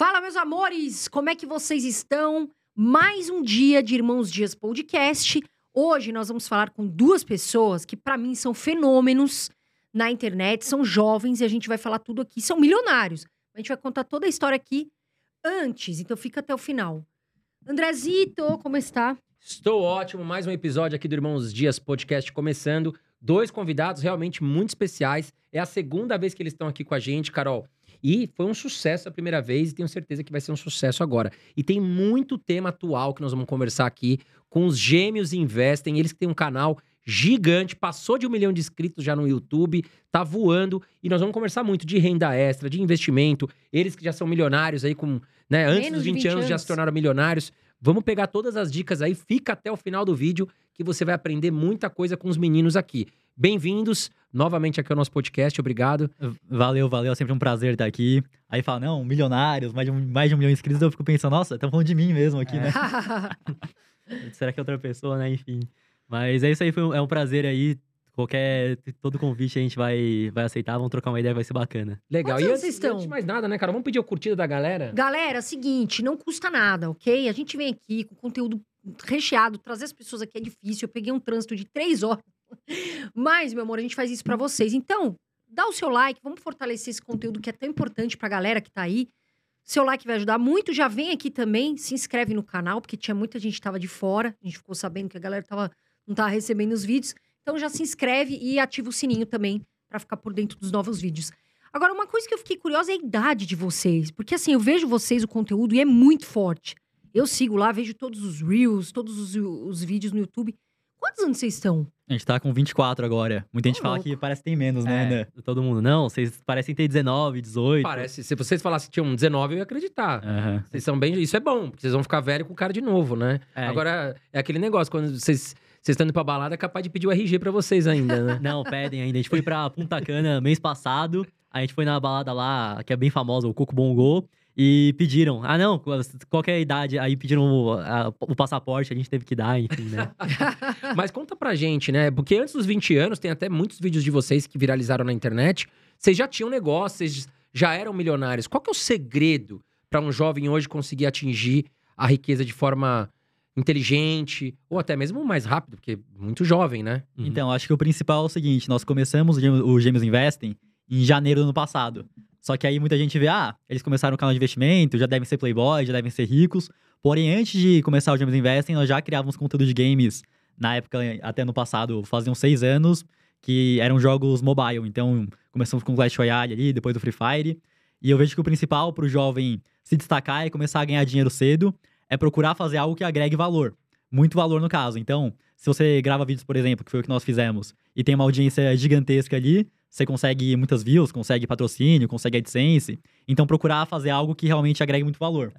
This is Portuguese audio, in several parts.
Fala, meus amores! Como é que vocês estão? Mais um dia de Irmãos Dias Podcast. Hoje nós vamos falar com duas pessoas que, para mim, são fenômenos na internet, são jovens e a gente vai falar tudo aqui. São milionários. A gente vai contar toda a história aqui antes, então fica até o final. Andrezito, como está? Estou ótimo, mais um episódio aqui do Irmãos Dias Podcast começando. Dois convidados realmente muito especiais. É a segunda vez que eles estão aqui com a gente, Carol. E foi um sucesso a primeira vez e tenho certeza que vai ser um sucesso agora. E tem muito tema atual que nós vamos conversar aqui com os Gêmeos Investem, eles que têm um canal gigante, passou de um milhão de inscritos já no YouTube, tá voando e nós vamos conversar muito de renda extra, de investimento, eles que já são milionários aí com, né, antes Menos dos de 20, 20 anos, já anos. se tornaram milionários. Vamos pegar todas as dicas aí, fica até o final do vídeo que você vai aprender muita coisa com os meninos aqui. Bem-vindos novamente aqui ao nosso podcast, obrigado. Valeu, valeu, é sempre um prazer estar aqui. Aí fala, não, milionários, mais de um, mais de um milhão de inscritos, eu fico pensando, nossa, estão falando de mim mesmo aqui, É. né? Será que é outra pessoa, né? Enfim. Mas é isso aí, foi um- é um prazer aí. Qualquer, todo convite a gente vai, vai aceitar, vamos trocar uma ideia, vai ser bacana. Legal. Quantos e antes, vocês estão? antes de mais nada, né, cara? Vamos pedir a curtida da galera? Galera, seguinte, não custa nada, ok? A gente vem aqui com conteúdo recheado, trazer as pessoas aqui é difícil. Eu peguei um trânsito de três horas. Mas, meu amor, a gente faz isso pra vocês. Então, dá o seu like, vamos fortalecer esse conteúdo que é tão importante pra galera que tá aí. Seu like vai ajudar muito. Já vem aqui também, se inscreve no canal, porque tinha muita gente que tava de fora. A gente ficou sabendo que a galera tava, não tava recebendo os vídeos. Então já se inscreve e ativa o sininho também pra ficar por dentro dos novos vídeos. Agora, uma coisa que eu fiquei curiosa é a idade de vocês. Porque assim, eu vejo vocês, o conteúdo, e é muito forte. Eu sigo lá, vejo todos os Reels, todos os, os vídeos no YouTube. Quantos anos vocês estão? A gente tá com 24 agora. Muita gente fala louco. que parece que tem menos, né? É. Todo mundo, não, vocês parecem ter 19, 18. Parece, se vocês falassem que tinham 19, eu ia acreditar. Aham. Vocês são bem. Isso é bom, porque vocês vão ficar velho com o cara de novo, né? É, Agora, é aquele negócio, quando vocês. Vocês estão indo pra balada, é capaz de pedir o RG pra vocês ainda, né? Não, pedem ainda. A gente foi pra Punta Cana mês passado. A gente foi na balada lá, que é bem famosa, o Coco Bongo. E pediram, ah não, qual que é a idade? Aí pediram o, a- o passaporte, a gente teve que dar, enfim, né? Mas conta pra gente, né? Porque antes dos 20 anos, tem até muitos vídeos de vocês que viralizaram na internet. Vocês já tinham negócio, vocês já eram milionários. Qual que é o segredo pra um jovem hoje conseguir atingir a riqueza de forma inteligente ou até mesmo mais rápido, porque muito jovem, né? Então, acho que o principal é o seguinte: nós começamos o Gêmeos- o Gêmeos Investem em janeiro do ano passado. Só que aí muita gente vê, ah, eles começaram o canal de investimento, já devem ser playboy, já devem ser ricos. Porém, antes de começar o Gêmeos Investem, nós já criávamos conteúdo de games, na época, até no passado, faziam seis anos, que eram jogos mobile. Então, começamos com Clash Royale ali, depois do Free Fire. E eu vejo que o principal para o jovem se destacar e começar a ganhar dinheiro cedo é procurar fazer algo que agregue valor. Muito valor no caso. Então, se você grava vídeos, por exemplo, que foi o que nós fizemos, e tem uma audiência gigantesca ali, você consegue muitas views, consegue patrocínio, consegue AdSense. Então, procurar fazer algo que realmente agregue muito valor.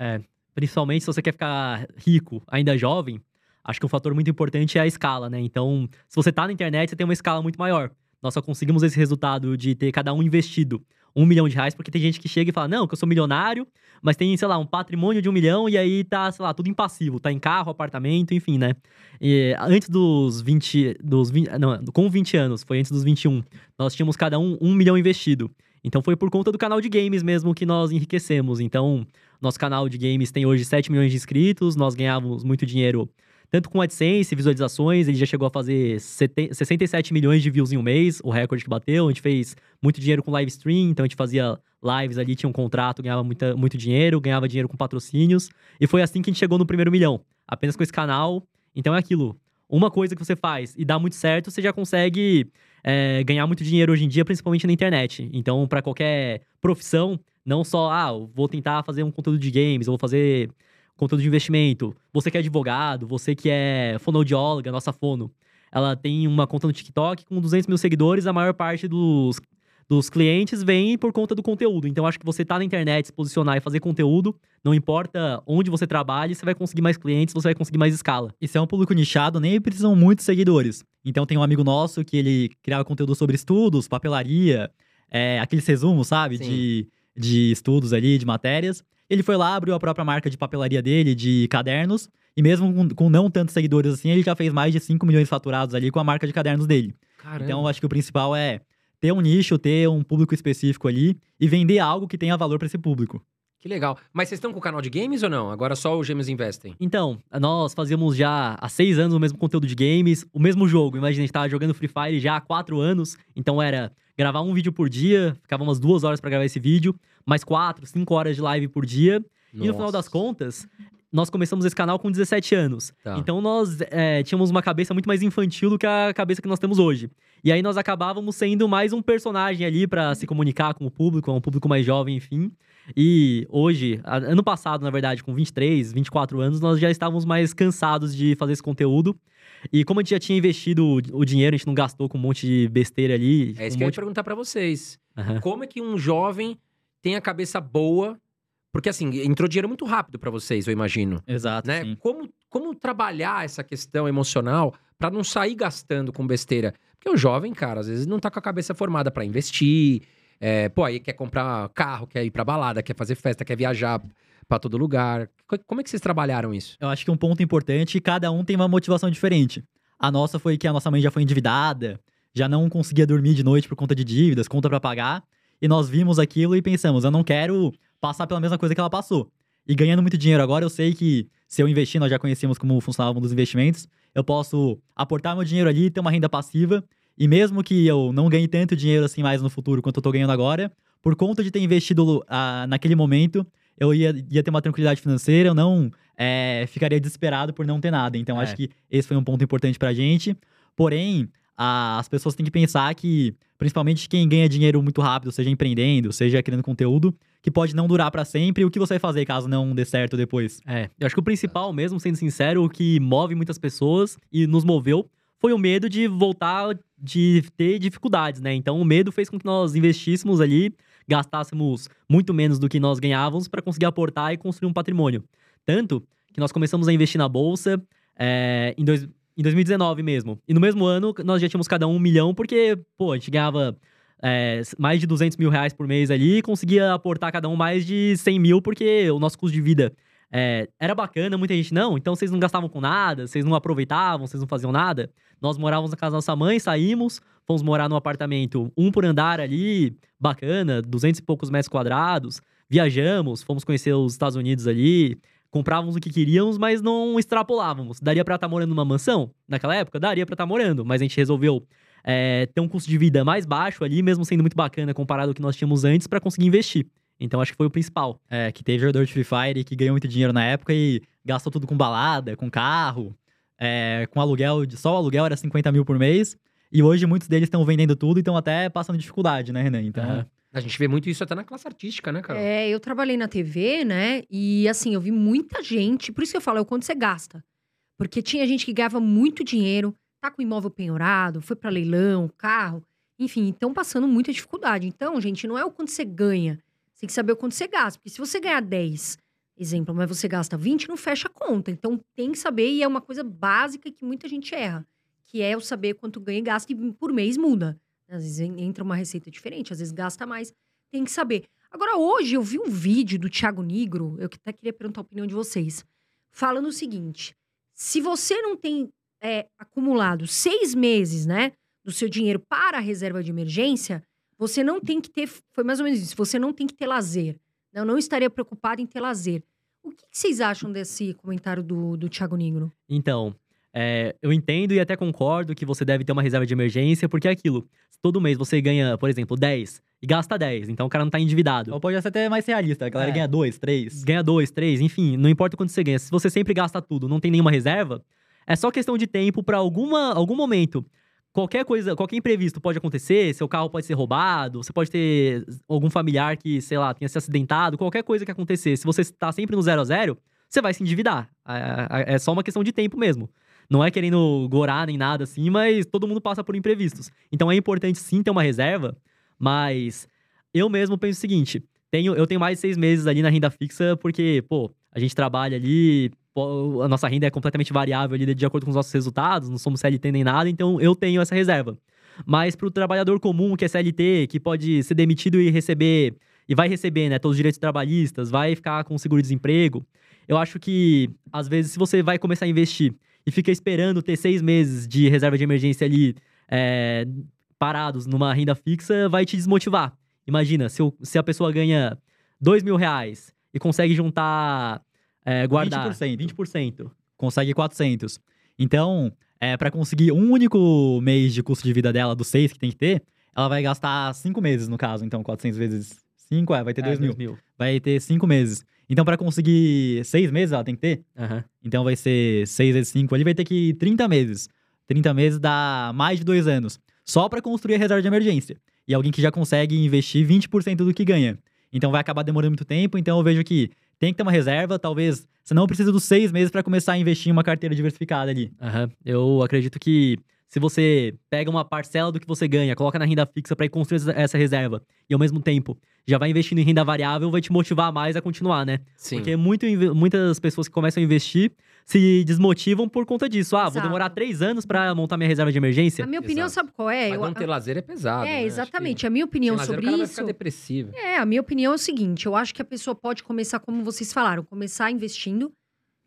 principalmente se você quer ficar rico, ainda jovem, acho que um fator muito importante é a escala, né? Então, se você tá na internet, você tem uma escala muito maior. Nós só conseguimos esse resultado de ter cada um investido um milhão de reais, porque tem gente que chega e fala, não, que eu sou milionário, mas tem, sei lá, um patrimônio de um milhão e aí tá, sei lá, tudo em passivo, tá em carro, apartamento, enfim, né? E antes dos 20, dos 20, não, com 20 anos, foi antes dos 21, nós tínhamos cada um um milhão investido. Então foi por conta do canal de games mesmo que nós enriquecemos. Então, nosso canal de games tem hoje 7 milhões de inscritos, nós ganhávamos muito dinheiro tanto com AdSense, visualizações, ele já chegou a fazer 70 67 milhões de views em um mês, o recorde que bateu. A gente fez muito dinheiro com live stream, então a gente fazia lives ali, tinha um contrato, ganhava muita, muito dinheiro, ganhava dinheiro com patrocínios. E foi assim que a gente chegou no primeiro milhão, apenas com esse canal. Então é aquilo, uma coisa que você faz e dá muito certo, você já consegue é, ganhar muito dinheiro hoje em dia, principalmente na internet. Então, para qualquer profissão, não só, ah, vou tentar fazer um conteúdo de games, vou fazer conteúdo de investimento. Você que é advogado, você que é fonoaudióloga, nossa fono, ela tem uma conta no TikTok com 200 mil seguidores, a maior parte dos, dos clientes vem por conta do conteúdo. Então, acho que você tá na internet, se posicionar e fazer conteúdo, não importa onde você trabalhe, você vai conseguir mais clientes, você vai conseguir mais escala. E se é um público nichado, nem precisam muitos seguidores. Então tem um amigo nosso que ele criava conteúdo sobre estudos, papelaria, é, aqueles resumos, sabe? Sim. De, de estudos ali, de matérias. Ele foi lá, abriu a própria marca de papelaria dele, de cadernos. E mesmo com, com não tantos seguidores assim, ele já fez mais de 5 milhões faturados ali com a marca de cadernos dele. Caramba. Então, eu acho que o principal é ter um nicho, ter um público específico ali e vender algo que tenha valor para esse público. Que legal. Mas vocês estão com o canal de games ou não? Agora só o Gêmeos Investem? Então, nós fazíamos já há seis anos o mesmo conteúdo de games, o mesmo jogo. Imagina, a gente tava jogando Free Fire já há quatro anos, então era gravar um vídeo por dia, ficava umas duas horas pra gravar esse vídeo, mais quatro, cinco horas de live por dia. E no final das Nossa. contas, nós começamos esse canal com 17 anos. Tá. Então nós é, tínhamos uma cabeça muito mais infantil do que a cabeça que nós temos hoje. E aí nós acabávamos sendo mais um personagem ali pra se comunicar com o público, um público mais jovem, enfim. E hoje, ano passado, na verdade, com 23, 24 anos, nós já estávamos mais cansados de fazer esse conteúdo. E como a gente já tinha investido o, dinheiro, a gente não gastou com um monte de besteira ali. É isso um que eu ia monte... perguntar pra vocês. Aham. Como é que um jovem tem a cabeça boa? Porque assim, entrou dinheiro muito rápido pra vocês, eu imagino. Exato, né? sim. Como, como trabalhar essa questão emocional pra não sair gastando com besteira? Porque o jovem, cara, às vezes não tá com a cabeça formada pra investir. É, pô, aí quer comprar carro, quer ir pra balada, quer fazer festa, quer viajar pra todo lugar. Co- Como é que vocês trabalharam isso? Eu acho que um ponto importante, cada um tem uma motivação diferente. A nossa foi que a nossa mãe já foi endividada, já não conseguia dormir de noite por conta de dívidas, conta pra pagar, e nós vimos aquilo e pensamos, eu não quero passar pela mesma coisa que ela passou. E ganhando muito dinheiro agora, eu sei que se eu investir, nós já conhecemos como funcionava um dos investimentos, eu posso aportar meu dinheiro ali, ter uma renda passiva, e mesmo que eu não ganhe tanto dinheiro assim mais no futuro quanto eu tô ganhando agora, por conta de ter investido ah, naquele momento, eu ia, ia ter uma tranquilidade financeira, eu não é, ficaria desesperado por não ter nada. Então, É. acho que esse foi um ponto importante pra gente. Porém, as pessoas têm que pensar que, principalmente quem ganha dinheiro muito rápido, seja empreendendo, seja criando conteúdo, que pode não durar pra sempre, o que você vai fazer caso não dê certo depois? É, eu acho que o principal mesmo, sendo sincero, o que move muitas pessoas e nos moveu foi o medo de voltar de ter dificuldades, né? Então o medo fez com que nós investíssemos ali, gastássemos muito menos do que nós ganhávamos para conseguir aportar e construir um patrimônio. Tanto que nós começamos a investir na bolsa é, em, dois, em 2019 mesmo. E no mesmo ano nós já tínhamos cada um um milhão, porque, pô, a gente ganhava é, mais de 200 mil reais por mês ali e conseguia aportar cada um mais de 100 mil, porque o nosso custo de vida é, era bacana, muita gente não, então vocês não gastavam com nada, vocês não aproveitavam, vocês não faziam nada. Nós morávamos na casa da nossa mãe, saímos, fomos morar num apartamento, um por andar ali, bacana, 200 e poucos metros quadrados, viajamos, fomos conhecer os Estados Unidos ali, comprávamos o que queríamos, mas não extrapolávamos. Daria pra estar morando numa mansão? Naquela época, daria pra estar morando, mas a gente resolveu é, ter um custo de vida mais baixo ali, mesmo sendo muito bacana comparado ao que nós tínhamos antes, pra conseguir investir. Então acho que foi o principal. É, que teve jogador de Free Fire que ganhou muito dinheiro na época e gastou tudo com balada, com carro, é, com aluguel, só o aluguel era 50 mil por mês. E hoje muitos deles estão vendendo tudo e estão até passando dificuldade, né, Renan? Então, Aham. A gente vê muito isso até na classe artística, né, Carol? É, eu trabalhei na TV, né? E assim, eu vi muita gente. Por isso que eu falo, é o quanto você gasta. Porque tinha gente que ganhava muito dinheiro, tá com imóvel penhorado, foi pra leilão, carro, enfim, estão passando muita dificuldade. Então, gente, não é o quanto você ganha. Você tem que saber o quanto você gasta. Porque se você ganhar 10, exemplo, mas você gasta 20, não fecha a conta. Então, tem que saber, e é uma coisa básica que muita gente erra. Que é o saber quanto ganha e gasta, e por mês muda. Às vezes entra uma receita diferente, às vezes gasta mais. Tem que saber. Agora, hoje eu vi um vídeo do Thiago Nigro, eu até queria perguntar a opinião de vocês, falando o seguinte: se você não tem é, acumulado seis meses, né, do seu dinheiro para a reserva de emergência, você não tem que ter. Foi mais ou menos isso, você não tem que ter lazer. Eu não estaria preocupado em ter lazer. O que, que vocês acham desse comentário do, do Thiago Nigro? Então, é, eu entendo e até concordo que você deve ter uma reserva de emergência, porque é aquilo. Se todo mês você ganha, por exemplo, 10 e gasta 10, então o cara não tá endividado. ou pode ser até mais realista, a galera É. ganha dois, três. Ganha 2, 3, enfim, não importa quanto você ganha. Se você sempre gasta tudo, não tem nenhuma reserva, é só questão de tempo pra alguma algum momento. Qualquer coisa, qualquer imprevisto pode acontecer, seu carro pode ser roubado, você pode ter algum familiar que, sei lá, tenha se acidentado, qualquer coisa que acontecer. Se você tá sempre no zero a zero, você vai se endividar. É, é só uma questão de tempo mesmo. Não é querendo gorar nem nada assim, mas todo mundo passa por imprevistos. Então é importante sim ter uma reserva, mas eu mesmo penso o seguinte: tenho, eu tenho mais seis meses ali na renda fixa, porque, pô, a gente trabalha ali, a nossa renda é completamente variável ali de acordo com os nossos resultados, não somos CLT nem nada, então eu tenho essa reserva. Mas pro trabalhador comum que é CLT, que pode ser demitido e receber, e vai receber, né, todos os direitos trabalhistas, vai ficar com seguro-desemprego, eu acho que, às vezes, se você vai começar a investir e fica esperando ter seis meses de reserva de emergência ali é, parados numa renda fixa, vai te desmotivar. Imagina, se, o- se a pessoa ganha dois mil reais e consegue juntar, é, guardar 20%. 20%. consegue 400. Então, é, para conseguir um único mês de custo de vida dela, dos seis que tem que ter, ela vai gastar cinco meses, no caso. Então, 400 vezes 5, é, vai ter É, 2 mil. 2 mil. Vai ter cinco meses. Então, para conseguir seis meses, ela tem que ter. Aham. Então, vai ser 6 vezes 5 ali, vai ter que ir 30 meses. 30 meses dá mais de dois anos. Só para construir a reserva de emergência. E alguém que já consegue investir 20% do que ganha. Então, vai acabar demorando muito tempo. Então, eu vejo que tem que ter uma reserva. Talvez você não precisa dos seis meses para começar a investir em uma carteira diversificada ali. Aham. Eu acredito que se você pega uma parcela do que você ganha, coloca na renda fixa para ir construir essa reserva, e ao mesmo tempo já vai investindo em renda variável, vai te motivar mais a continuar, né? Sim. Porque muito, muitas pessoas que começam a investir se desmotivam por conta disso. Ah, vou Exato. demorar três anos para montar minha reserva de emergência. A minha opinião, Exato. sabe qual é? Mas Eu- não ter lazer é pesado. né? é, Acho exatamente. que A minha opinião sem lazer, sobre o cara vai isso. ficar depressivo. É, a minha opinião é o seguinte: eu acho que a pessoa pode começar, como vocês falaram, começar investindo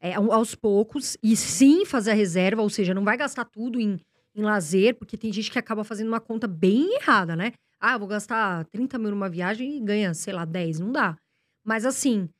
é, ao- aos poucos e sim fazer a reserva, ou seja, não vai gastar tudo em, em lazer, porque tem gente que acaba fazendo uma conta bem errada, né? Ah, vou gastar 30 mil numa viagem e ganha, sei lá, 10. Não dá. Mas assim,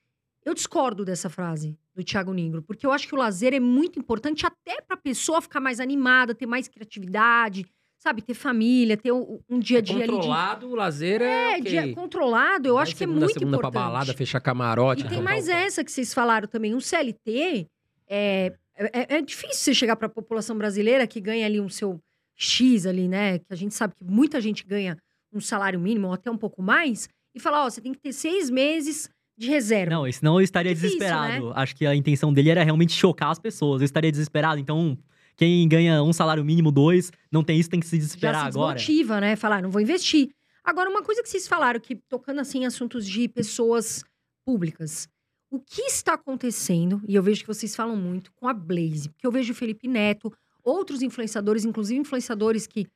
eu discordo dessa frase do Thiago Negro, porque eu acho que o lazer é muito importante até pra pessoa ficar mais animada, ter mais criatividade, sabe? Ter família, ter um, um dia a dia ali de Controlado, o lazer é, é, ok. dia controlado, eu Vai acho que é segunda, muito segunda importante. pra balada, fechar camarote. E tem mais essa que vocês falaram também. Um CLT, é, é, é difícil você chegar para a população brasileira que ganha ali um seu X ali, né? Que a gente sabe que muita gente ganha um salário mínimo ou até um pouco mais. E falar, ó, você tem que ter seis meses de reserva. Não, senão eu estaria Difícil, né? desesperado. Acho que a intenção dele era realmente chocar as pessoas. Eu estaria desesperado. Então, quem ganha um salário mínimo, dois, não tem isso, tem que se Já desesperar se agora. desmotiva, né? Falar, não vou investir. Agora, uma coisa que vocês falaram, que tocando assim em assuntos de pessoas públicas. O que está acontecendo, e eu vejo que vocês falam muito, com a Blaze? Porque eu vejo o Felipe Neto, outros influenciadores, inclusive influenciadores que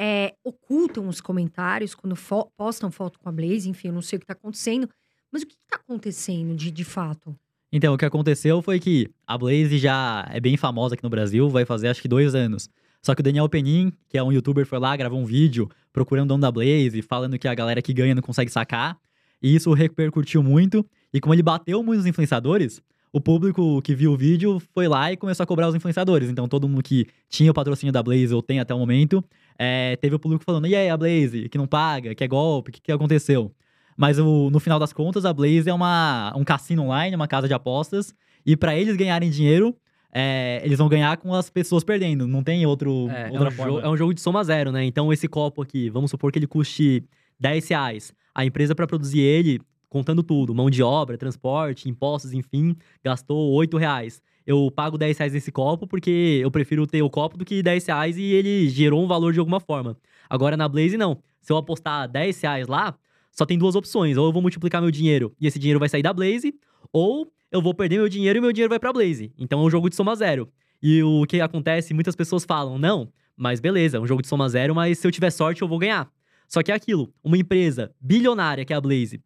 é, ocultam os comentários quando fo- postam foto com a Blaze, enfim, eu não sei o que está acontecendo. Mas o que está acontecendo de, de fato? Então, o que aconteceu foi que a Blaze já é bem famosa aqui no Brasil, vai fazer acho que dois anos. Só que o Daniel Penin, que é um youtuber, foi lá, gravou um vídeo procurando o dono da Blaze, falando que a galera que ganha não consegue sacar. E isso repercutiu muito. E como ele bateu muitos influenciadores, o público que viu o vídeo foi lá e começou a cobrar os influenciadores. Então, todo mundo que tinha o patrocínio da Blaze, ou tem até o momento, é, teve o público falando: e aí, a Blaze, que não paga, que é golpe, o que, que aconteceu? Mas o- no final das contas, a Blaze é uma, um cassino online, uma casa de apostas. E para eles ganharem dinheiro, é, eles vão ganhar com as pessoas perdendo. Não tem outro, É, é outra um forma. jogo, é um jogo de soma zero, né? Então, esse copo aqui, vamos supor que ele custe 10 reais. A empresa, para produzir ele, contando tudo, mão de obra, transporte, impostos, enfim, gastou 8 reais. Eu pago 10 reais nesse copo porque eu prefiro ter o copo do que 10 reais e ele gerou um valor de alguma forma. Agora, na Blaze, não. Se eu apostar 10 reais lá, só tem duas opções. Ou eu vou multiplicar meu dinheiro e esse dinheiro vai sair da Blaze, ou eu vou perder meu dinheiro e meu dinheiro vai pra Blaze. Então é um jogo de soma zero. E o que acontece, muitas pessoas falam, não, mas beleza, é um jogo de soma zero, mas se eu tiver sorte eu vou ganhar. Só que é aquilo, uma empresa bilionária que é a Blaze,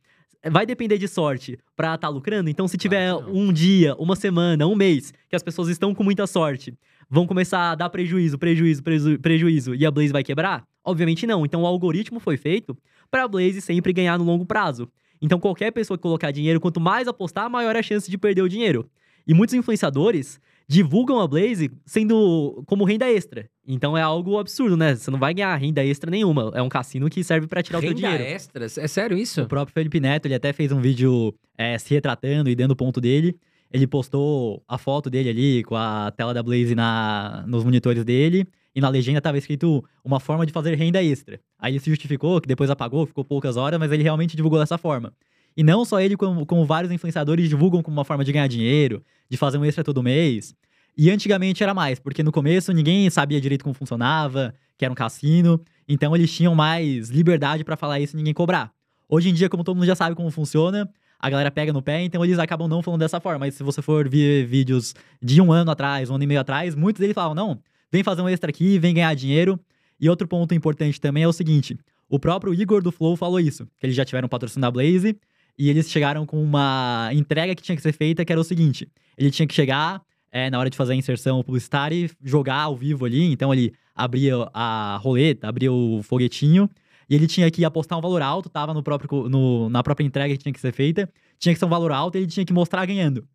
vai depender de sorte pra estar lucrando? Então se tiver não. um dia, uma semana, um mês, que as pessoas estão com muita sorte, vão começar a dar prejuízo, prejuízo, preju- prejuízo, e a Blaze vai quebrar? Obviamente não. Então o algoritmo foi feito pra Blaze sempre ganhar no longo prazo. Então qualquer pessoa que colocar dinheiro, quanto mais apostar, maior é a chance de perder o dinheiro. E muitos influenciadores divulgam a Blaze sendo como renda extra. Então é algo absurdo, né? Você não vai ganhar renda extra nenhuma. É um cassino que serve pra tirar o teu Renda dinheiro. extras? É sério isso? O próprio Felipe Neto, ele até fez um vídeo é, se retratando e dando o ponto dele. Ele postou a foto dele ali com a tela da Blaze na, nos monitores dele. E na legenda tava escrito uma forma de fazer renda extra. Aí ele se justificou, que depois apagou, ficou poucas horas, mas ele realmente divulgou dessa forma. E não só ele, como, como vários influenciadores divulgam como uma forma de ganhar dinheiro, de fazer um extra todo mês. E antigamente era mais, porque no começo ninguém sabia direito como funcionava, que era um cassino. Então eles tinham mais liberdade pra falar isso e ninguém cobrar. Hoje em dia, como todo mundo já sabe como funciona, a galera pega no pé, então eles acabam não falando dessa forma. Mas se você for ver vídeos de um ano atrás, um ano e meio atrás, muitos deles falam, não, vem fazer um extra aqui, vem ganhar dinheiro. E outro ponto importante também é o seguinte, o próprio Igor do Flow falou isso, que eles já tiveram patrocínio da Blaze, e eles chegaram com uma entrega que tinha que ser feita, que era o seguinte, ele tinha que chegar é, na hora de fazer a inserção publicitária e jogar ao vivo ali, então ele abria a roleta, abria o foguetinho, e ele tinha que apostar um valor alto, tava no próprio, no- na própria entrega que tinha que ser feita. tinha que ser um valor alto e ele tinha que mostrar ganhando.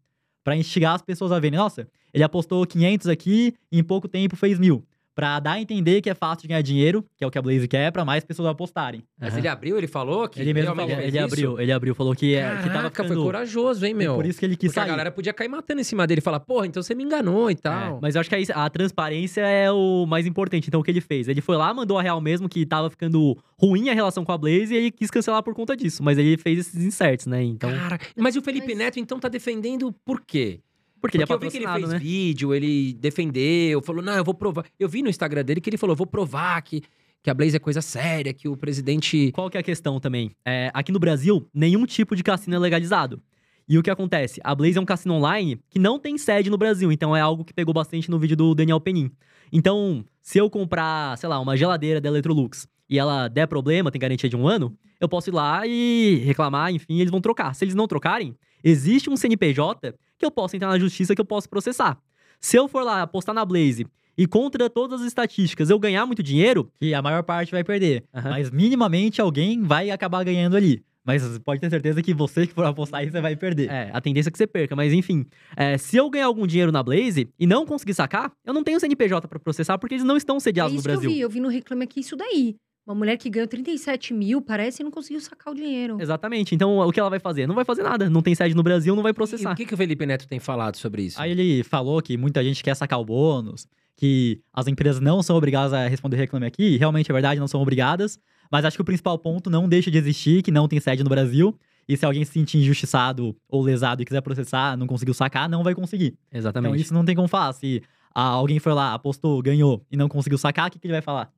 Pra instigar as pessoas a verem, nossa, ele apostou 500 aqui e em pouco tempo fez mil. Pra dar a entender que é fácil de ganhar dinheiro, que é o que a Blaze quer, pra mais pessoas apostarem. Mas Aham. ele abriu, ele falou que Ele mesmo falou, ele isso? abriu, ele abriu, falou que, é, que tava Caraca, ficando... foi corajoso, hein, e meu? por isso que ele quis Porque a sair. galera podia cair matando em cima dele e falar, porra, então você me enganou e tal. É, mas eu acho que aí a transparência é o mais importante. Então, o que ele fez? Ele foi lá, mandou a real mesmo que tava ficando ruim a relação com a Blaze e ele quis cancelar por conta disso. Mas ele fez esses inserts, né? Então, Cara, mas e o Felipe Mas- Neto, então, tá defendendo por quê? Porque ele é Porque eu vi que ele fez né? vídeo, ele defendeu, falou, não, eu vou provar. Eu vi no Instagram dele que ele falou, vou provar que, que a Blaze é coisa séria, que o presidente... Qual que é a questão também? É, aqui no Brasil, nenhum tipo de cassino é legalizado. E o que acontece? A Blaze é um cassino online que não tem sede no Brasil, então é algo que pegou bastante no vídeo do Daniel Penin. Então, se eu comprar, sei lá, uma geladeira da Electrolux e ela der problema, tem garantia de um ano, eu posso ir lá e reclamar, enfim, eles vão trocar. Se eles não trocarem, existe um CNPJ que eu posso entrar na justiça que eu posso processar. Se eu for lá apostar na Blaze e contra todas as estatísticas eu ganhar muito dinheiro, Que a maior parte vai perder. Aham. Mas minimamente alguém vai acabar ganhando ali. Mas pode ter certeza que você que for apostar aí, você vai perder. É, a tendência é que você perca, mas enfim. é, se eu ganhar algum dinheiro na Blaze e não conseguir sacar, eu não tenho CNPJ pra processar porque eles não estão É sediados no isso que eu Brasil. vi. Eu vi no Reclame Aqui isso daí. Uma mulher que ganhou 37 mil, parece, e não conseguiu sacar o dinheiro. Exatamente. Então, o que ela vai fazer? Não vai fazer nada. Não tem sede no Brasil, não vai E processar. o que, que o Felipe Neto tem falado sobre isso? Aí ele falou que muita gente quer sacar o bônus, que as empresas não são obrigadas a responder reclame aqui, e realmente é verdade, não são obrigadas. Mas acho que o principal ponto não deixa de existir, que não tem sede no Brasil. E se alguém se sentir injustiçado ou lesado e quiser processar, não conseguiu sacar, não vai conseguir. Exatamente. Então isso não tem como falar. Se ah, alguém foi lá, apostou, ganhou e não conseguiu sacar, o que, que ele vai falar?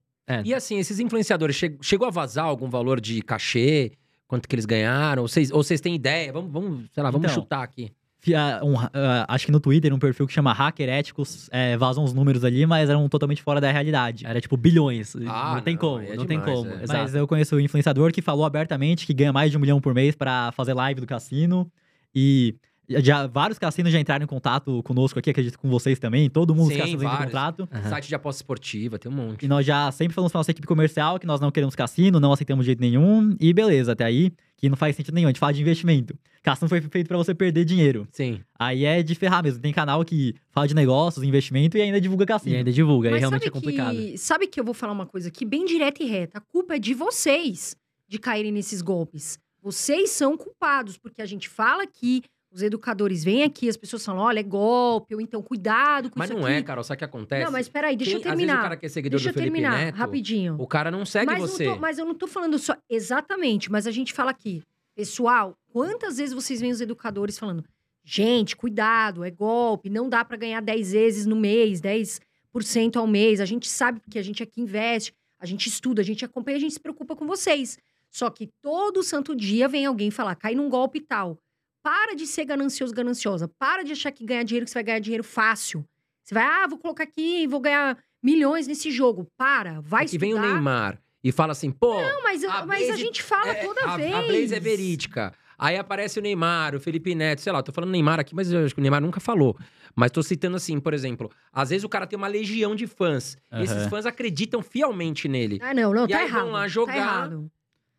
E assim, esses influenciadores, che- chegou a vazar algum valor de cachê? Quanto que eles ganharam? Ou vocês, ou vocês têm ideia? Vamos, vamos sei lá, vamos Então, chutar aqui. Um, ah, acho que no Twitter, um perfil que chama Hacker Éticos, é, vazam uns números ali, mas eram totalmente fora da realidade. Era tipo bilhões. Ah, não tem não, como, é não tem demais, como. é. Exato. Mas eu conheço um influenciador que falou abertamente que ganha mais de um milhão por mês pra fazer live do cassino. E já vários cassinos já entraram em contato conosco aqui, acredito com vocês também. Todo mundo Sim, os cassinos entra em contrato. Aham. Site de aposta esportiva, tem um monte. E nós já sempre falamos pra nossa equipe comercial que nós não queremos cassino, não aceitamos de jeito nenhum. E beleza, até aí, que não faz sentido nenhum. A gente fala de investimento. Cassino foi feito pra você perder dinheiro. Sim. Aí é de ferrar mesmo. Tem canal que fala de negócios, investimento e ainda divulga cassino. E ainda divulga, aí Mas realmente sabe é complicado. Que, sabe que eu vou falar uma coisa aqui bem direta e reta. A culpa é de vocês de caírem nesses golpes. Vocês são culpados, porque a gente fala aqui, os educadores vêm aqui, as pessoas falam, olha, é golpe, ou então cuidado com Mas isso não aqui. é, Carol, sabe o que acontece? Não, mas peraí, deixa Quem- eu Às vezes o terminar. cara que é seguidor Deixa eu do Felipe terminar, Neto, rapidinho. o cara não segue mas, não você. tô- mas eu não tô falando só exatamente, mas a gente fala aqui, pessoal, quantas vezes vocês veem os educadores falando, gente, cuidado, é golpe, não dá pra ganhar 10 vezes no mês, 10% ao mês. A gente sabe porque a gente aqui investe, a gente estuda, a gente acompanha, a gente se preocupa com vocês. Só que todo santo dia vem alguém falar, cai num golpe tal. Para de ser ganancioso, gananciosa. Para de achar que ganhar dinheiro, que você vai ganhar dinheiro fácil. Você vai, ah, vou colocar aqui e vou ganhar milhões nesse jogo. Para, vai Aqui estudar. vem o Neymar e fala assim, pô, Não, mas, A mas a Blaze- gente fala é, toda a, vez. a Blaze é verídica. Aí aparece o Neymar, o Felipe Neto, sei lá, tô falando Neymar aqui, mas eu acho que o Neymar nunca falou. Mas tô citando assim, por exemplo, às vezes o cara tem uma legião de fãs. E esses fãs acreditam fielmente nele. Ah, não, não, E tá aí errado. vão lá jogar, Tá errado.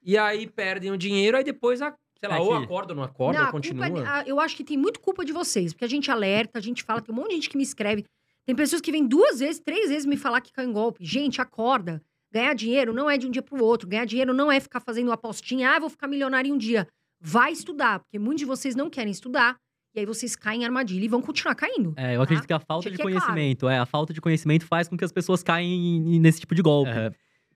E aí perdem o dinheiro, aí depois, a- sei lá, É ou que- acorda ou não acorda, não, ou a culpa continua. é eu acho que tem muito culpa de vocês, porque a gente alerta, a gente fala, tem um monte de gente que me escreve. Tem pessoas que vêm duas vezes, três vezes me falar que caiu em golpe. Gente, acorda. Ganhar dinheiro não é de um dia pro outro. Ganhar dinheiro não é ficar fazendo apostinha, ah, vou ficar milionário em um dia. Vai estudar, porque muitos de vocês não querem estudar. E aí vocês caem em armadilha e vão continuar caindo. É, eu acredito Tá? que a falta Tinha de que é claro. conhecimento, é, a falta de conhecimento faz com que as pessoas caem nesse tipo de golpe. Aham.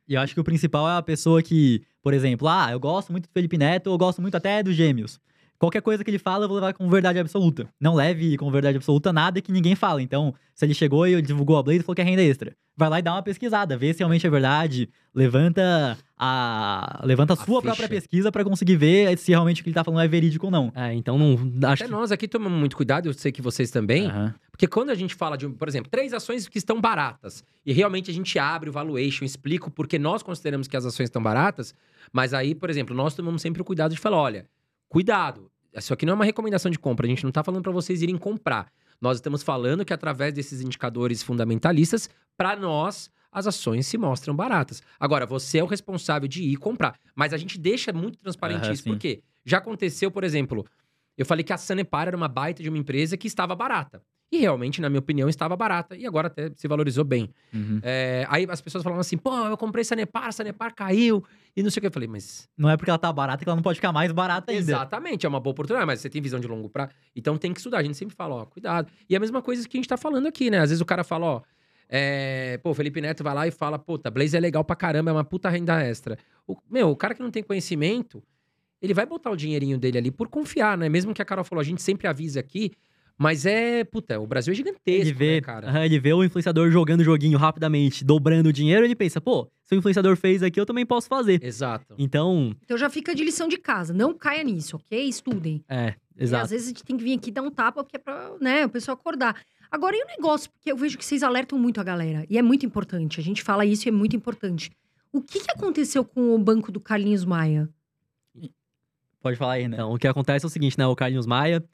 E eu acho que o principal é a pessoa que, por exemplo, ah, eu gosto muito do Felipe Neto, eu gosto muito até dos Gêmeos. Qualquer coisa que ele fala, eu vou levar como verdade absoluta. Não leve como verdade absoluta nada que ninguém fala. Então, se ele chegou e divulgou a Blaze e falou que é renda extra, vai lá e dá uma pesquisada, vê se realmente é verdade, levanta a levanta a sua ficha. própria pesquisa pra conseguir ver se realmente o que ele tá falando é verídico ou não. É, então não acho Até que nós aqui tomamos muito cuidado, eu sei que vocês também. Aham. Porque quando a gente fala de, por exemplo, três ações que estão baratas, e realmente a gente abre o valuation, explica o porquê nós consideramos que as ações estão baratas, mas aí, por exemplo, nós tomamos sempre o cuidado de falar, olha, cuidado, isso aqui não é uma recomendação de compra, a gente não tá falando para vocês irem comprar. Nós estamos falando que através desses indicadores fundamentalistas, para nós as ações se mostram baratas. Agora, você é o responsável de ir comprar, mas a gente deixa muito transparente Aham, isso, sim. porque já aconteceu, por exemplo, Eu falei que a Sanepar era uma baita de uma empresa que estava barata. E realmente, na minha opinião, estava barata. E agora até se valorizou bem. Uhum. É, aí as pessoas falavam assim, pô, eu comprei Sanepar, Sanepar caiu. E não sei o que. Eu falei, mas Não é porque ela tá barata que ela não pode ficar mais barata ainda. Exatamente, é uma boa oportunidade, mas você tem visão de longo prazo. Então tem que estudar. A gente sempre fala, ó, cuidado. E é a mesma coisa que a gente tá falando aqui, né? Às vezes o cara fala, ó, é, pô, o Felipe Neto vai lá e fala, puta, Blaze é legal pra caramba, é uma puta renda extra. O, meu, o cara que não tem conhecimento, ele vai botar o dinheirinho dele ali por confiar, né? Mesmo que a Carol falou, a gente sempre avisa aqui, mas é, puta, o Brasil é gigantesco, Ele vê, né, cara? aham, ele vê o influenciador jogando o joguinho rapidamente, dobrando o dinheiro, ele pensa, pô, se o influenciador fez aqui, eu também posso fazer. Exato. Então, Então já fica de lição de casa. Não caia nisso, ok? Estudem. é, E às exato. vezes a gente tem que vir aqui dar um tapa, porque é pra né, o pessoal acordar. Agora, e o negócio? Porque eu vejo que vocês alertam muito a galera. E é muito importante. A gente fala isso e é muito importante. O que, que aconteceu com o banco do Carlinhos Maia? Pode falar aí, né? Então, o que acontece é o seguinte, né? O Carlinhos Maia,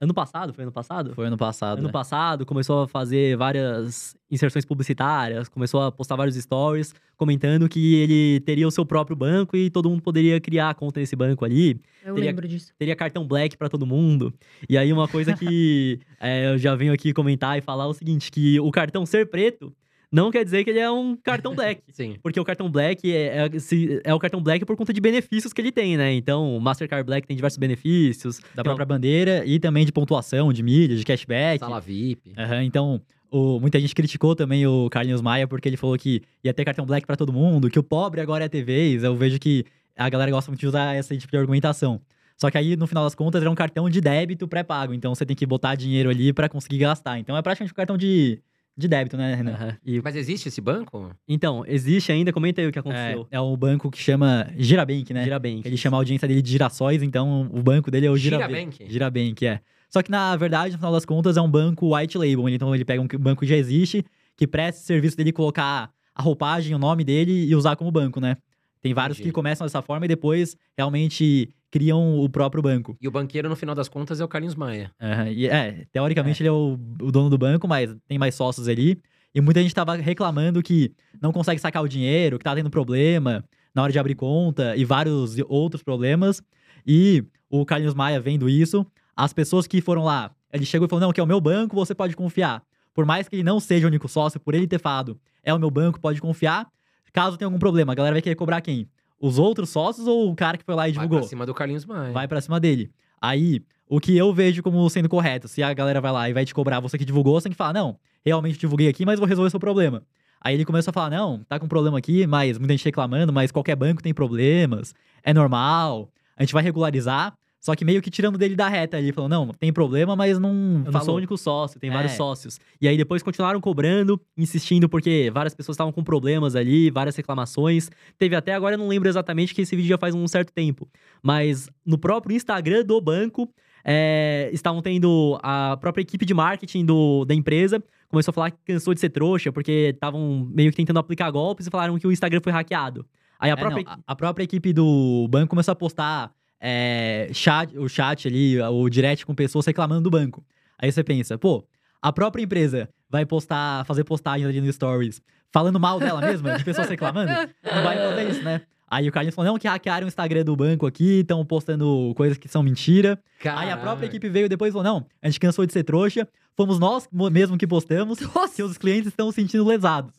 ano passado, foi ano passado? Foi ano passado. Ano né? passado, começou a fazer várias inserções publicitárias, começou a postar vários stories comentando que ele teria o seu próprio banco e todo mundo poderia criar a conta nesse banco ali. Eu Teria- lembro disso. Teria cartão black pra todo mundo. E aí, uma coisa que é, eu já venho aqui comentar e falar é o seguinte: que o cartão ser preto não quer dizer que ele é um cartão black. Sim. Porque o cartão Black é, é, se- é o cartão Black por conta de benefícios que ele tem, né? Então, o Mastercard Black tem diversos benefícios. Da própria bandeira e também de pontuação, de milha, de cashback. Sala VIP. Aham, então, o- muita gente criticou também o Carlinhos Maia porque ele falou que ia ter cartão black pra todo mundo, que o pobre agora ter vez. Eu vejo que a galera gosta muito de usar esse tipo de argumentação. Só que aí, no final das contas, era um cartão de débito pré-pago. Então, você tem que botar dinheiro ali pra conseguir gastar. Então, é praticamente um cartão de, de débito, né, Renan? Aham. E- Mas existe esse banco? então, existe ainda, comenta aí o que É, aconteceu. é um banco que chama Girabank, né? Girabank. Ele chama a audiência dele de girassóis, então o banco dele é o Girabank. Girabank? Girabank, é. Só que, na verdade, no final das contas, é um banco white label. Então, ele pega um banco que já existe, que presta esse serviço dele colocar a roupagem, o nome dele e usar como banco, né? Tem vários Entendi. que começam dessa forma e depois realmente criam o próprio banco. E o banqueiro, no final das contas, é o Carlinhos Maia. Aham, e é, teoricamente ele é o, o dono do banco, mas tem mais sócios ali. E muita gente tava reclamando que não consegue sacar o dinheiro, que tá tendo problema na hora de abrir conta e vários outros problemas. E o Carlinhos Maia vendo isso, as pessoas que foram lá, ele chegou e falou: não, que é o meu banco, você pode confiar. Por mais que ele não seja o único sócio, por ele ter falado, é o meu banco, pode confiar. Caso tenha algum problema, a galera vai querer cobrar quem? Os outros sócios ou o cara que foi lá e divulgou? Vai pra cima do Carlinhos Maia. vai pra cima dele. Aí, o que eu vejo como sendo correto, se a galera vai lá e vai te cobrar, você que divulgou, você tem que falar, não, realmente divulguei aqui, mas vou resolver seu problema. Aí ele começa a falar, não, tá com problema aqui, mas muita gente reclamando, mas qualquer banco tem problemas, é normal, a gente vai regularizar. Só que meio que tirando dele da reta ali, falando, não, tem problema, mas não. Eu não sou falou. o único sócio, tem É. vários sócios. E aí depois continuaram cobrando, insistindo, porque várias pessoas estavam com problemas ali, várias reclamações. Teve até agora, eu não lembro exatamente, que esse vídeo já faz um certo tempo. Mas no próprio Instagram do banco, é, estavam tendo a própria equipe de marketing do, da empresa. Começou a falar que cansou de ser trouxa, porque estavam meio que tentando aplicar golpes e falaram que o Instagram foi hackeado. Aí a É, própria. não, a, a própria equipe do banco começou a postar é, chat, o chat ali, o direct com pessoas reclamando do banco. Aí você pensa, pô, a própria empresa vai postar, fazer postagem ali no Stories falando mal dela mesma, de pessoas reclamando? Não vai fazer isso, né? Aí o Carlinhos falou, não, que hackearam o Instagram do banco aqui, estão postando coisas que são mentira. Aí a própria equipe veio depois e falou, não, a gente cansou de ser trouxa, fomos nós mo- mesmo que postamos, que Nossa, os clientes estão se sentindo lesados.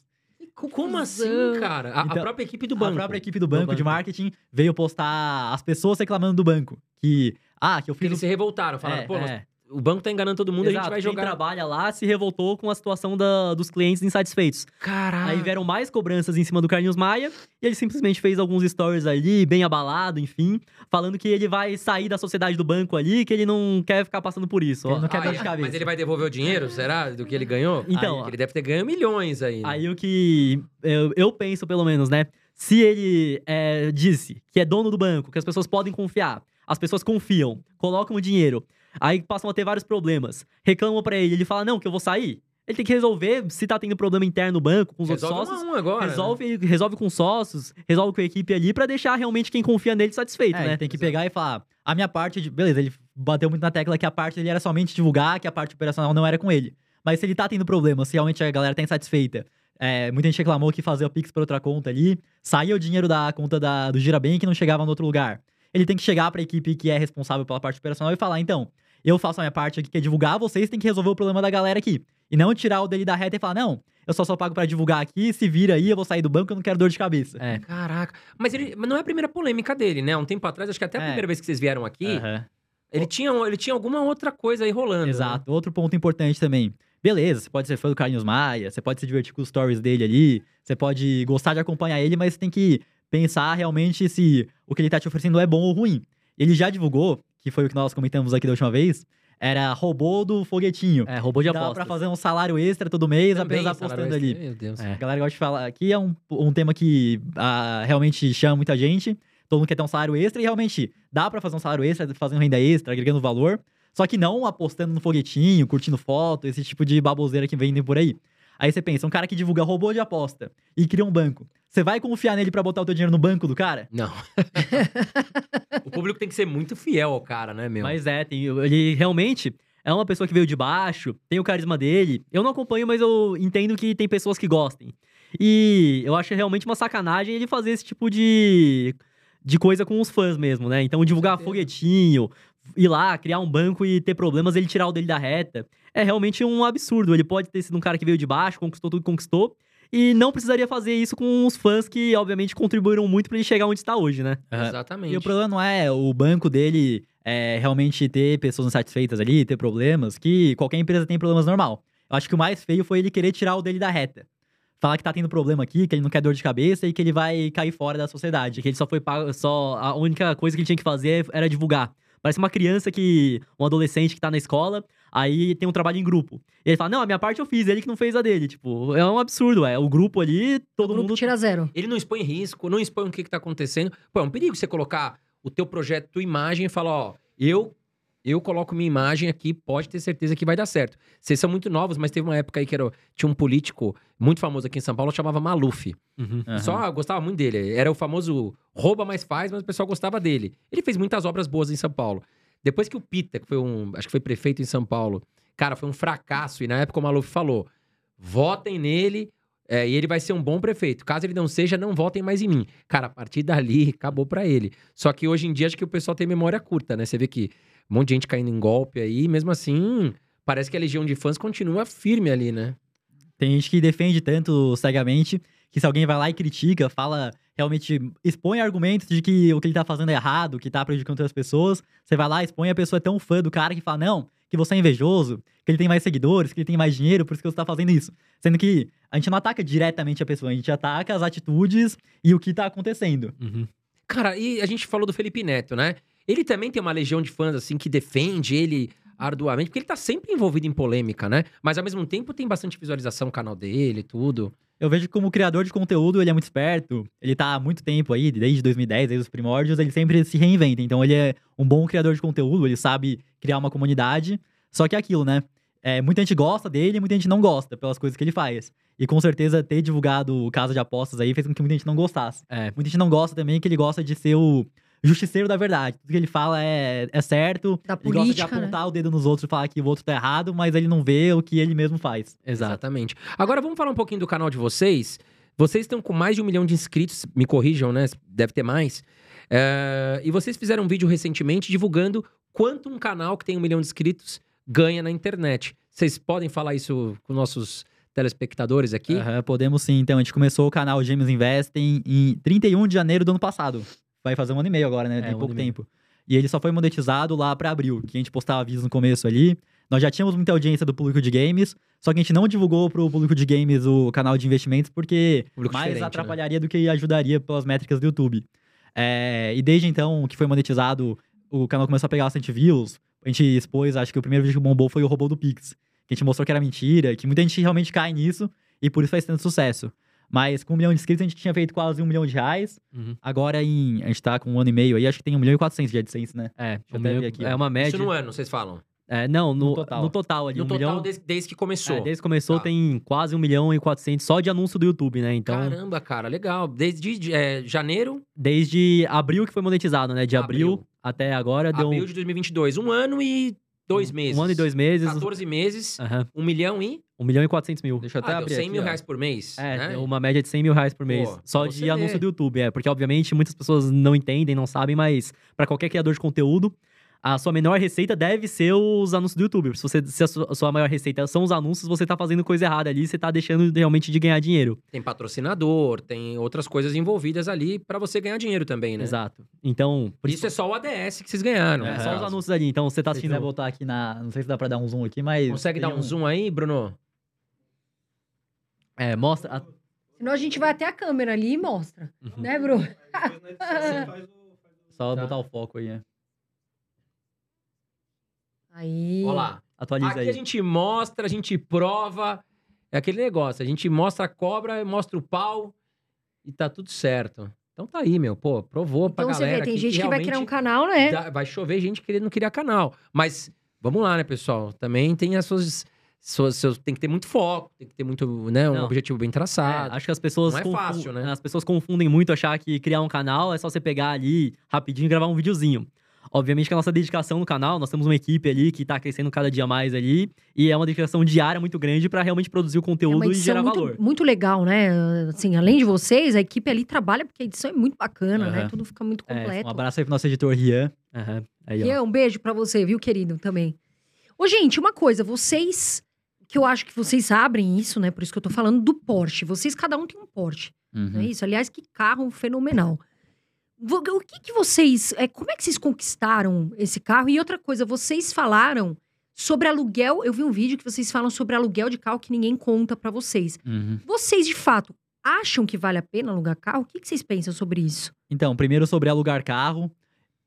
Que Como assim, cara? A, a Então, própria equipe do banco. A própria equipe do banco, de banco. marketing veio postar as pessoas reclamando do banco. Que, ah, que eu Que fiz. eles o- se revoltaram. Falaram, É, pô, nós- é. O banco tá enganando todo mundo, a Exato, gente vai quem jogar. trabalha lá se revoltou com a situação da- dos clientes insatisfeitos. Caralho. Aí vieram mais cobranças em cima do Carlinhos Maia e ele simplesmente fez alguns stories ali, bem abalado, enfim, falando que ele vai sair da sociedade do banco ali, que ele não quer ficar passando por isso. Ele não quer Ah, dor de é? cabeça. Mas ele vai devolver o dinheiro, será? Do que ele ganhou? Então, Aí, ele deve ter ganho milhões aí. né? Aí o que eu, eu penso, pelo menos, né? Se ele é, disse que é dono do banco, que as pessoas podem confiar, as pessoas confiam, colocam o dinheiro, aí passam a ter vários problemas, reclamam pra ele, ele fala, não, que eu vou sair. Ele tem que resolver se tá tendo problema interno no banco, com os Resolve outros sócios. um agora. né? Resolve, resolve com sócios, resolve com a equipe ali pra deixar realmente quem confia nele satisfeito, É, né? tem que pegar e falar. A minha parte de. Beleza, ele bateu muito na tecla que a parte dele era somente divulgar, que a parte operacional não era com ele. Mas se ele tá tendo problema, se realmente a galera tá insatisfeita, é, muita gente reclamou que fazia o Pix pra outra conta ali, saía o dinheiro da conta da, do Girabank e não chegava no outro lugar. Ele tem que chegar pra equipe que é responsável pela parte operacional e falar, então, eu faço a minha parte aqui, que é divulgar, vocês têm que resolver o problema da galera aqui. E não tirar o dele da reta e falar, não, eu só só pago pra divulgar aqui, se vira aí, eu vou sair do banco, eu não quero dor de cabeça. É. Caraca. Mas, ele, mas não é a primeira polêmica dele, né? Um tempo atrás, acho que até a É. primeira vez que vocês vieram aqui, Aham. ele, tinha, ele tinha alguma outra coisa aí rolando. né? Exato. Outro ponto importante também. Beleza, você pode ser fã do Carlinhos Maia, você pode se divertir com os stories dele ali, você pode gostar de acompanhar ele, mas você tem que pensar realmente se o que ele tá te oferecendo é bom ou ruim. Ele já divulgou, que foi o que nós comentamos aqui da última vez, era robô do foguetinho. É, robô de Dá apostas. pra fazer um salário extra todo mês, Também, apostando ali. Meu Deus. É. A galera gosta de falar. Aqui é um, um tema que ah, realmente chama muita gente. Todo mundo quer ter um salário extra e realmente dá pra fazer um salário extra, fazendo renda extra, agregando valor. Só que não apostando no foguetinho, curtindo foto, esse tipo de baboseira que vendem por aí. Aí você pensa, um cara que divulga robô de aposta e cria um banco. Você vai confiar nele pra botar o teu dinheiro no banco do cara? Não. o público tem que ser muito fiel ao cara, né, meu? Mas é, tem, ele realmente é uma pessoa que veio de baixo, tem o carisma dele. Eu não acompanho, mas eu entendo que tem pessoas que gostem. E eu acho realmente uma sacanagem ele fazer esse tipo de, de coisa com os fãs mesmo, né? Então, divulgar foguetinho, ir lá, criar um banco e ter problemas, ele tirar o dele da reta. É realmente um absurdo. Ele pode ter sido um cara que veio de baixo, conquistou tudo que conquistou. E não precisaria fazer isso com os fãs que, obviamente, contribuíram muito pra ele chegar onde está hoje, né? Exatamente. E o problema não é o banco dele é, realmente ter pessoas insatisfeitas ali, ter problemas, que qualquer empresa tem problemas normal. Eu acho que o mais feio foi ele querer tirar o dele da reta. Falar que tá tendo problema aqui, que ele não quer dor de cabeça e que ele vai cair fora da sociedade. que ele só foi pago, só a única coisa que ele tinha que fazer era divulgar. Parece uma criança que um adolescente que tá na escola, aí tem um trabalho em grupo. E ele fala: "Não, a minha parte eu fiz, ele que não fez a dele". Tipo, é um absurdo, é. O grupo ali, todo o grupo mundo tira zero. Ele não expõe risco, não expõe o que, que tá acontecendo. Pô, é um perigo você colocar o teu projeto, tua imagem e falar, ó, eu eu coloco minha imagem aqui, pode ter certeza que vai dar certo. Vocês são muito novos, mas teve uma época aí que era, tinha um político muito famoso aqui em São Paulo, chamava Maluf. Uhum. Aham. Só eu gostava muito dele. Era o famoso rouba, mas faz, mas o pessoal gostava dele. Ele fez muitas obras boas em São Paulo. Depois que o Pita, que foi um, acho que foi prefeito em São Paulo, cara, foi um fracasso. E na época o Maluf falou: votem nele é, e ele vai ser um bom prefeito. Caso ele não seja, não votem mais em mim. Cara, a partir dali acabou pra ele. Só que hoje em dia acho que o pessoal tem memória curta, né? Você vê que um monte de gente caindo em golpe aí, mesmo assim, parece que a legião de fãs continua firme ali, né? Tem gente que defende tanto cegamente que se alguém vai lá e critica, fala, realmente expõe argumentos de que o que ele tá fazendo é errado, que tá prejudicando outras pessoas, você vai lá, expõe a pessoa é tão fã do cara que fala, não, que você é invejoso, que ele tem mais seguidores, que ele tem mais dinheiro, por isso que você tá fazendo isso. Sendo que a gente não ataca diretamente a pessoa, a gente ataca as atitudes e o que tá acontecendo. Uhum. Cara, e a gente falou do Felipe Neto, né? Ele também tem uma legião de fãs, assim, que defende ele arduamente, porque ele tá sempre envolvido em polêmica, né? Mas ao mesmo tempo tem bastante visualização no canal dele e tudo. Eu vejo como criador de conteúdo, ele é muito esperto. Ele tá há muito tempo aí, desde 2010, desde os primórdios, ele sempre se reinventa. Então ele é um bom criador de conteúdo, ele sabe criar uma comunidade. Só que é aquilo, né? É, muita gente gosta dele, muita gente não gosta pelas coisas que ele faz. E com certeza ter divulgado o caso de apostas aí fez com que muita gente não gostasse. É. Muita gente não gosta também que ele gosta de ser o justiceiro da verdade. Tudo que ele fala é, é certo. Da ele gosta de política, né? apontar o dedo nos outros e falar que o outro tá errado, mas ele não vê o que ele mesmo faz. Exatamente. Agora vamos falar um pouquinho do canal de vocês. Vocês estão com mais de um milhão de inscritos, me corrijam, né? Deve ter mais. É, E vocês fizeram um vídeo recentemente divulgando quanto um canal que tem um milhão de inscritos ganha na internet. Vocês podem falar isso com nossos telespectadores aqui? Aham, podemos sim. Então, a gente começou o canal Gêmeos Investem em 31 de janeiro do ano passado. Vai fazer um ano e meio agora, né? É, Tem um ano pouco tempo. E ele só foi monetizado lá pra abril, que a gente postava vídeos no começo ali. Nós já tínhamos muita audiência do público de games, só que a gente não divulgou pro público de games o canal de investimentos, porque Público mais né? atrapalharia do que ajudaria pelas métricas do YouTube. É, e desde então que foi monetizado, o canal começou a pegar bastante views. A gente expôs, acho que o primeiro vídeo que bombou foi o robô do Pix. Que a gente mostrou que era mentira, que muita gente realmente cai nisso, e por isso faz tanto sucesso. Mas com um milhão de inscritos, a gente tinha feito quase um milhão de reais. Uhum. Agora, em, a gente tá com um ano e meio aí, acho que tem um milhão e quatrocentos de AdSense, né? É, eu o até meu- ver aqui, é ó. uma média. Isso no ano, vocês falam. É, não, no, No no total. total. ali. No um total, milhão. desde, desde que começou. É, desde que começou Tá. tem quase um milhão e quatrocentos só de anúncio do YouTube, né? Então, Caramba, cara, legal. Desde de- é, janeiro, desde abril que foi monetizado, né? De abril, Abril. até agora deu. abril de 2022. Um ano e Dois meses. Um ano e dois meses. 14 meses, Aham. 1 milhão e... 1 milhão e 400 mil. Deixa eu até Ah, deu abrir 100 aqui, mil ó. reais por mês, É, né? uma média de 100 mil reais por mês. Pô, só de anúncio ver. do YouTube, é. Porque, obviamente, muitas pessoas não entendem, não sabem, mas para qualquer criador de conteúdo, a sua menor receita deve ser os anúncios do YouTube. Se, você, se a sua, a sua maior receita são os anúncios, você tá fazendo coisa errada ali, você tá deixando realmente de ganhar dinheiro. Tem patrocinador, tem outras coisas envolvidas ali pra você ganhar dinheiro também, né? Exato. Então, por Isso é só o ADS que vocês ganharam. é, no só os anúncios ali. Então, você tá assistindo. quiser voltar aqui na. Não sei se dá pra dar um zoom aqui, mas. Consegue dar um zoom aí, Bruno? É, mostra. a- Senão a gente vai até a câmera ali e mostra. Uhum. Né, Bru? Só Tá. botar o foco aí, né? Aí. Olha lá. Atualiza Aqui aí. a gente mostra, a gente prova. É aquele negócio. A gente mostra a cobra, mostra o pau e tá tudo certo. Então tá aí, meu. Pô, provou pra Então você galera. vê, tem aqui gente que, vai criar um canal, né? dá- vai chover gente querendo criar canal. Mas vamos lá, né, pessoal? Também tem as suas. suas seus, tem que ter muito foco, tem que ter muito, né? Um Não. objetivo bem É, traçado. acho que as pessoas. Não é confu- fácil, né? As pessoas confundem muito achar que criar um canal é só você pegar ali rapidinho e gravar um videozinho. Obviamente que a nossa dedicação no canal, nós temos uma equipe ali que tá crescendo cada dia mais ali. E é uma dedicação diária muito grande pra realmente produzir o É conteúdo uma e gerar muito, valor. muito legal, né? Assim, além de vocês, a equipe ali trabalha porque a edição é muito bacana, né? Aham. Tudo fica muito É, completo. Um abraço aí pro nosso editor Rian. Aham. Aí, ó. Rian, um beijo pra você, viu, querido, também. Ô, gente, uma coisa, vocês... Que eu acho que vocês abrem isso, né? Por isso que eu tô falando do Porsche. Vocês, cada um tem um Porsche, não é Uhum. isso? Aliás, que carro fenomenal. O que que vocês... é, como é que vocês conquistaram esse carro? E outra coisa, vocês falaram sobre aluguel... Eu vi um vídeo que vocês falam sobre aluguel de carro que ninguém conta pra vocês. Uhum. Vocês, de fato, acham que vale a pena alugar carro? O que, que vocês pensam sobre isso? Então, primeiro sobre alugar carro.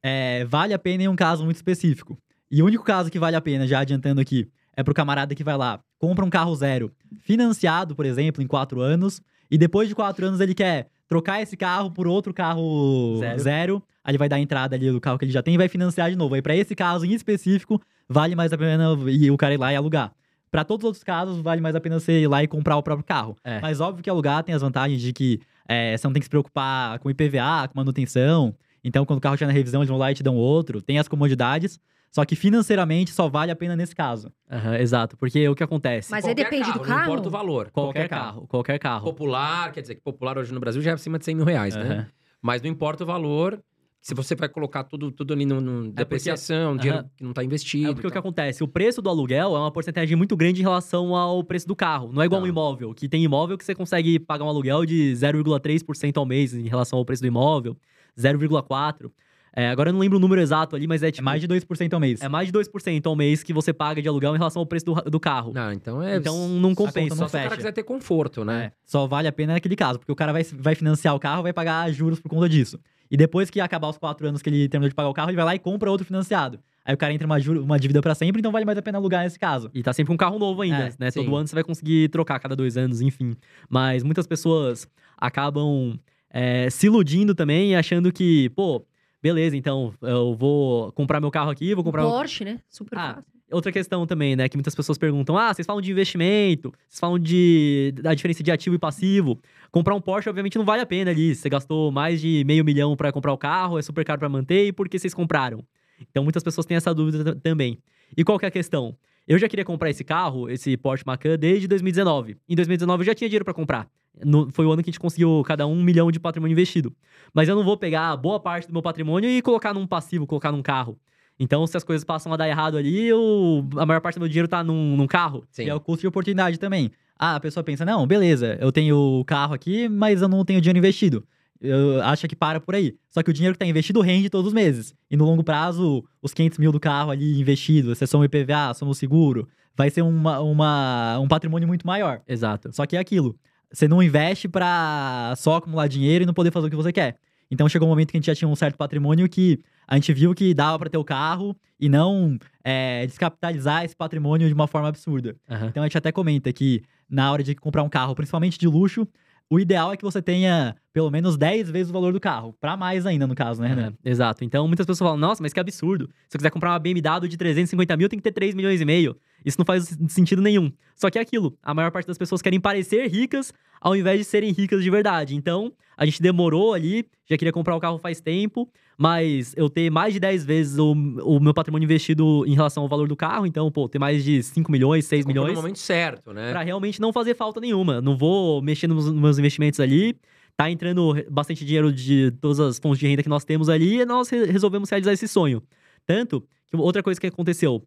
É, vale a pena em um caso muito específico. E o único caso que vale a pena, já adiantando aqui, é pro camarada que vai lá, compra um carro zero, financiado, por exemplo, em quatro anos, e depois de quatro anos ele quer trocar esse carro por outro carro Zero. zero, aí ele vai dar a entrada ali do carro que ele já tem e vai financiar de novo. Aí pra esse caso em específico, vale mais a pena e o cara ir lá e alugar. Pra todos os outros casos, vale mais a pena você ir lá e comprar o próprio carro. É. Mas óbvio que alugar tem as vantagens de que é, você não tem que se preocupar com IPVA, com manutenção. Então, quando o carro estiver na revisão, eles vão lá e te dão outro. Tem as comodidades. Só que financeiramente só vale a pena nesse caso. Aham, exato. Porque o que acontece? Mas aí Qualquer depende do Não carro? importa o valor. qualquer, qualquer carro. carro, qualquer carro. Popular, quer dizer que popular hoje no Brasil já é acima de 100 mil reais, né? Aham. Mas não importa o valor. Se você vai colocar tudo, tudo ali no, no depreciação, dinheiro Aham. que não tá investido. É porque o que acontece? O preço do aluguel é uma porcentagem muito grande em relação ao preço do carro. Não é igual Tá. um imóvel, que tem imóvel que você consegue pagar um aluguel de 0,3% ao mês em relação ao preço do imóvel, 0,4%. É, agora eu não lembro o número exato ali, mas é É tipo. mais de 2% ao mês. é mais de 2% ao mês que você paga de aluguel em relação ao preço do, do carro. Não, então é. Então não compensa, só não se o cara fecha. quiser ter conforto, né? É, só vale a pena naquele caso, porque o cara vai, vai financiar o carro, vai pagar juros por conta disso. E depois que acabar os quatro anos que ele terminou de pagar o carro, ele vai lá e compra outro financiado. Aí o cara entra uma, uma dívida pra sempre, então vale mais a pena alugar nesse caso. E tá sempre um carro novo ainda, É, né? sim. Todo ano você vai conseguir trocar, cada dois anos, enfim. Mas muitas pessoas acabam é, se iludindo também, achando que, pô, beleza, então eu vou comprar meu carro aqui, vou comprar. meu- Porsche, né? Super Ah, fácil. Outra questão também, né? Que muitas pessoas perguntam: ah, vocês falam de investimento, vocês falam de, da diferença de ativo e passivo. Comprar um Porsche, obviamente, não vale a pena ali. Você gastou mais de meio milhão pra comprar o carro, é super caro pra manter, e por que vocês compraram? Então, muitas pessoas têm essa dúvida ta- também. E qual que é a questão? Eu já queria comprar esse carro, esse Porsche Macan, desde 2019. Em 2019 eu já tinha dinheiro pra comprar. No- foi o ano que a gente conseguiu cada um milhão de patrimônio investido. Mas eu não vou pegar boa parte do meu patrimônio e colocar num passivo, colocar num carro. Então, se as coisas passam a dar errado ali, eu, a maior parte do meu dinheiro tá num, num carro. Sim. E é o custo de oportunidade também. Ah, a pessoa pensa, não, beleza, eu tenho o carro aqui, mas eu não tenho dinheiro investido. Eu acho que para por aí. Só que o dinheiro que tá investido rende todos os meses. E no longo prazo, os 500 mil do carro ali investido, você soma o IPVA, soma o seguro, vai ser uma, uma- um patrimônio muito maior. Exato. Só que é aquilo. Você não investe pra só acumular dinheiro e não poder fazer o que você quer. Então chegou um momento que a gente já tinha um certo patrimônio que a gente viu que dava pra ter o carro e não é, descapitalizar esse patrimônio de uma forma absurda. Aham. Então a gente até comenta que na hora de comprar um carro, principalmente de luxo, o ideal é que você tenha pelo menos 10 vezes o valor do carro. Pra mais ainda, no caso, né, Renan? É, exato. Então, muitas pessoas falam, nossa, mas que absurdo. Se eu quiser comprar uma BMW de 350 mil, tem que ter 3 milhões e meio. Isso não faz sentido nenhum. Só que é aquilo. A maior parte das pessoas querem parecer ricas ao invés de serem ricas de verdade. Então, a gente demorou ali, já queria comprar o carro faz tempo, mas eu ter mais de 10 vezes o, o meu patrimônio investido em relação ao valor do carro, então, pô, ter mais de 5 milhões, 6 Comprou milhões no momento certo, né? pra realmente não fazer falta nenhuma. Não vou mexer nos meus investimentos ali. Tá entrando bastante dinheiro de todas as fontes de renda que nós temos ali e nós re- resolvemos realizar esse sonho. Tanto que outra coisa que aconteceu.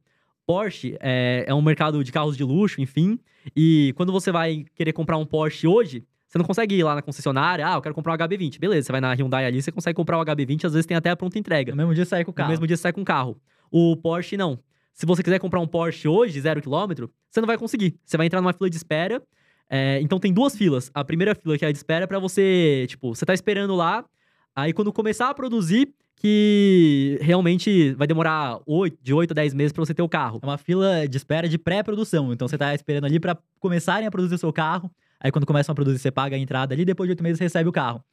Porsche é, é um mercado de carros de luxo, enfim. E quando você vai querer comprar um Porsche hoje, você não consegue ir lá na concessionária, ah, eu quero comprar um HB20. Beleza, você vai na Hyundai ali, você consegue comprar o HB20, às vezes tem até a pronta entrega. No mesmo dia sai com o No carro. mesmo dia você sai com o carro. O Porsche, não. Se você quiser comprar um Porsche hoje, zero quilômetro, você não vai conseguir. Você vai entrar numa fila de espera. é, então tem duas filas. A primeira fila, que é a de espera, é pra você, tipo, você tá esperando lá. Aí quando começar a produzir, que realmente vai demorar 8, de 8 a 10 meses pra você ter o carro. É uma fila de espera de pré-produção. Então você tá esperando ali pra começarem a produzir o seu carro. Aí quando começam a produzir, você paga a entrada ali, depois de oito meses você recebe o carro.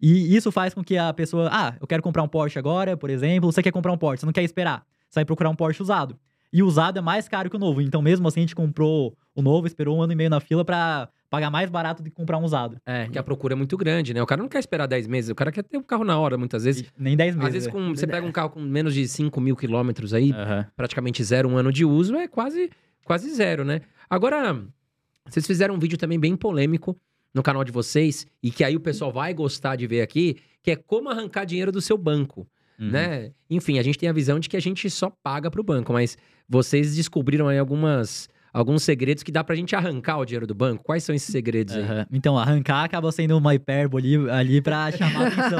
E isso faz com que a pessoa, ah, eu quero comprar um Porsche agora, por exemplo, você quer comprar um Porsche, você não quer esperar. Você vai procurar um Porsche usado. E o usado é mais caro que o novo. Então, mesmo assim, a gente comprou o novo, esperou um ano e meio na fila pra pagar mais barato do que comprar um usado. É, Porque a procura é muito grande, né? O cara não quer esperar 10 meses, o cara quer ter o carro na hora, muitas vezes. E nem 10 meses. Às vezes, né? com, você pega um carro com menos de 5 mil quilômetros aí, Aham. praticamente zero, um ano de uso, é quase, quase zero, né? Agora, vocês fizeram um vídeo também bem polêmico no canal de vocês, e que aí o pessoal vai gostar de ver aqui, que é como arrancar dinheiro do seu banco, Uhum. né? Enfim, a gente tem a visão de que a gente só paga pro banco, mas vocês descobriram aí algumas... Alguns segredos que dá pra gente arrancar o dinheiro do banco. Quais são esses segredos aí? Então, arrancar acaba sendo uma hipérbole ali pra chamar a atenção.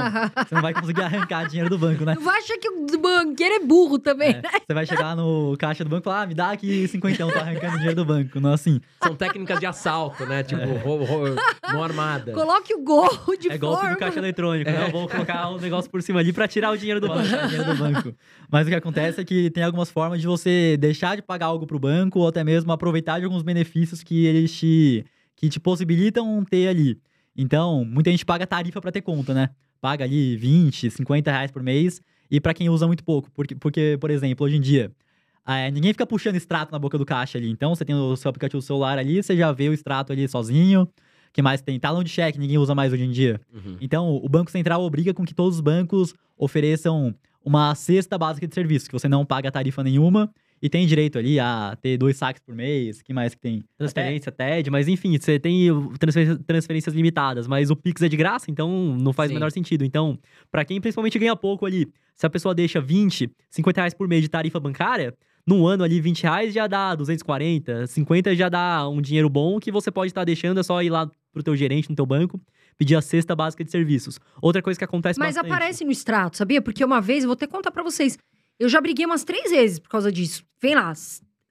Você não vai conseguir arrancar dinheiro do banco, né? Não vai achar que o banqueiro é burro também, né? É, você vai chegar no caixa do banco e falar, ah, me dá aqui 50, tô arrancando dinheiro do banco. Não assim. São técnicas de assalto, né? Tipo, rou- rou- mão armada. Coloque o gorro de é golpe forma. do caixa eletrônico, né? Eu vou colocar o negócio por cima ali pra tirar o dinheiro do banco. dinheiro do banco. Mas o que acontece é que tem algumas formas de você deixar de pagar algo pro banco ou até mesmo aproveitar de alguns benefícios que eles te, que te possibilitam ter ali. Então, muita gente paga tarifa pra ter conta, né? Paga ali 20, 50 reais por mês e pra quem usa muito pouco. Porque, porque por exemplo, hoje em dia, é, ninguém fica puxando extrato na boca do caixa ali. Então, você tem o seu aplicativo celular ali, você já vê o extrato ali sozinho. que mais tem? Talão de cheque, ninguém usa mais hoje em dia. Uhum. Então, o Banco Central obriga com que todos os bancos ofereçam uma cesta básica de serviços, que você não paga tarifa nenhuma e tem direito ali a ter dois saques por mês. que mais que tem? Transferência, TED, mas enfim, você tem transferências limitadas, mas o Pix é de graça, então não faz Sim. o menor sentido. Então, pra quem principalmente ganha pouco ali, se a pessoa deixa 20, 50 reais por mês de tarifa bancária, num ano ali 20 reais já dá 240, 50 já dá um dinheiro bom que você pode estar deixando, é só ir lá pro teu gerente no teu banco, pedir a cesta básica de serviços. Outra coisa que acontece Mas bastante... aparece no extrato, sabia? Porque uma vez, eu vou até contar pra vocês, eu já briguei umas três vezes por causa disso. Vem lá,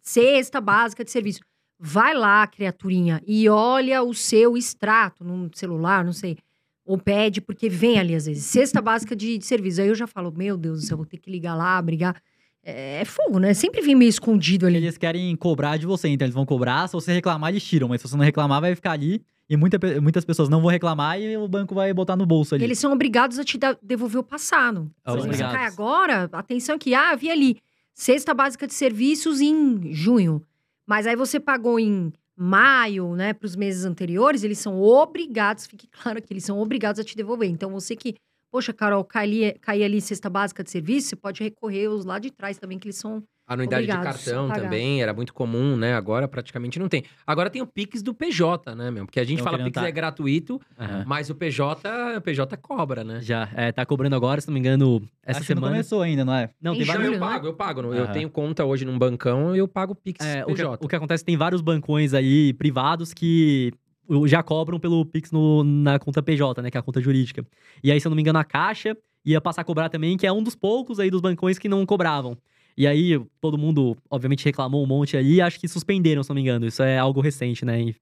cesta básica de serviço. Vai lá, criaturinha, e olha o seu extrato no celular, não sei. Ou pede, porque vem ali às vezes. Cesta básica de, de serviço. Aí eu já falo, meu Deus do céu, vou ter que ligar lá, brigar. É, é fogo, né? Sempre vem meio escondido ali. Eles querem cobrar de você, então eles vão cobrar. Se você reclamar, eles tiram. Mas se você não reclamar, vai ficar ali. E muita muitas pessoas não vão reclamar e o banco vai botar no bolso ali. Eles são obrigados a te dar- devolver o passado. Se você cai agora, atenção que, ah, vi ali, cesta básica de serviços em junho. Mas aí você pagou em maio, né, para os meses anteriores, eles são obrigados, fique claro que eles são obrigados a te devolver. Então você que, poxa, Carol, cai ali, cai ali cesta básica de serviço, você pode recorrer os lá de trás também, que eles são. Anuidade Obrigados de cartão pagar. também era muito comum, né? Agora praticamente não tem. Agora tem o Pix do PJ, né, meu? Porque a gente Tão fala Pix tá- é gratuito, Aham. mas o PJ, o PJ cobra, né? Já, é, tá cobrando agora, se não me engano, essa Acho que não semana. começou ainda, não é? Não, Em tem vários. eu pago, eu pago. Eu Aham. tenho conta hoje num bancão e eu pago Pix É, o, que, PJ. o que acontece, tem vários bancões aí privados que já cobram pelo Pix no- na conta PJ, né? Que é a conta jurídica. E aí, se eu não me engano, a Caixa ia passar a cobrar também, que é um dos poucos aí dos bancões que não cobravam. E aí, todo mundo, obviamente, reclamou um monte ali e acho que suspenderam, se não me engano. Isso é algo recente, né? E-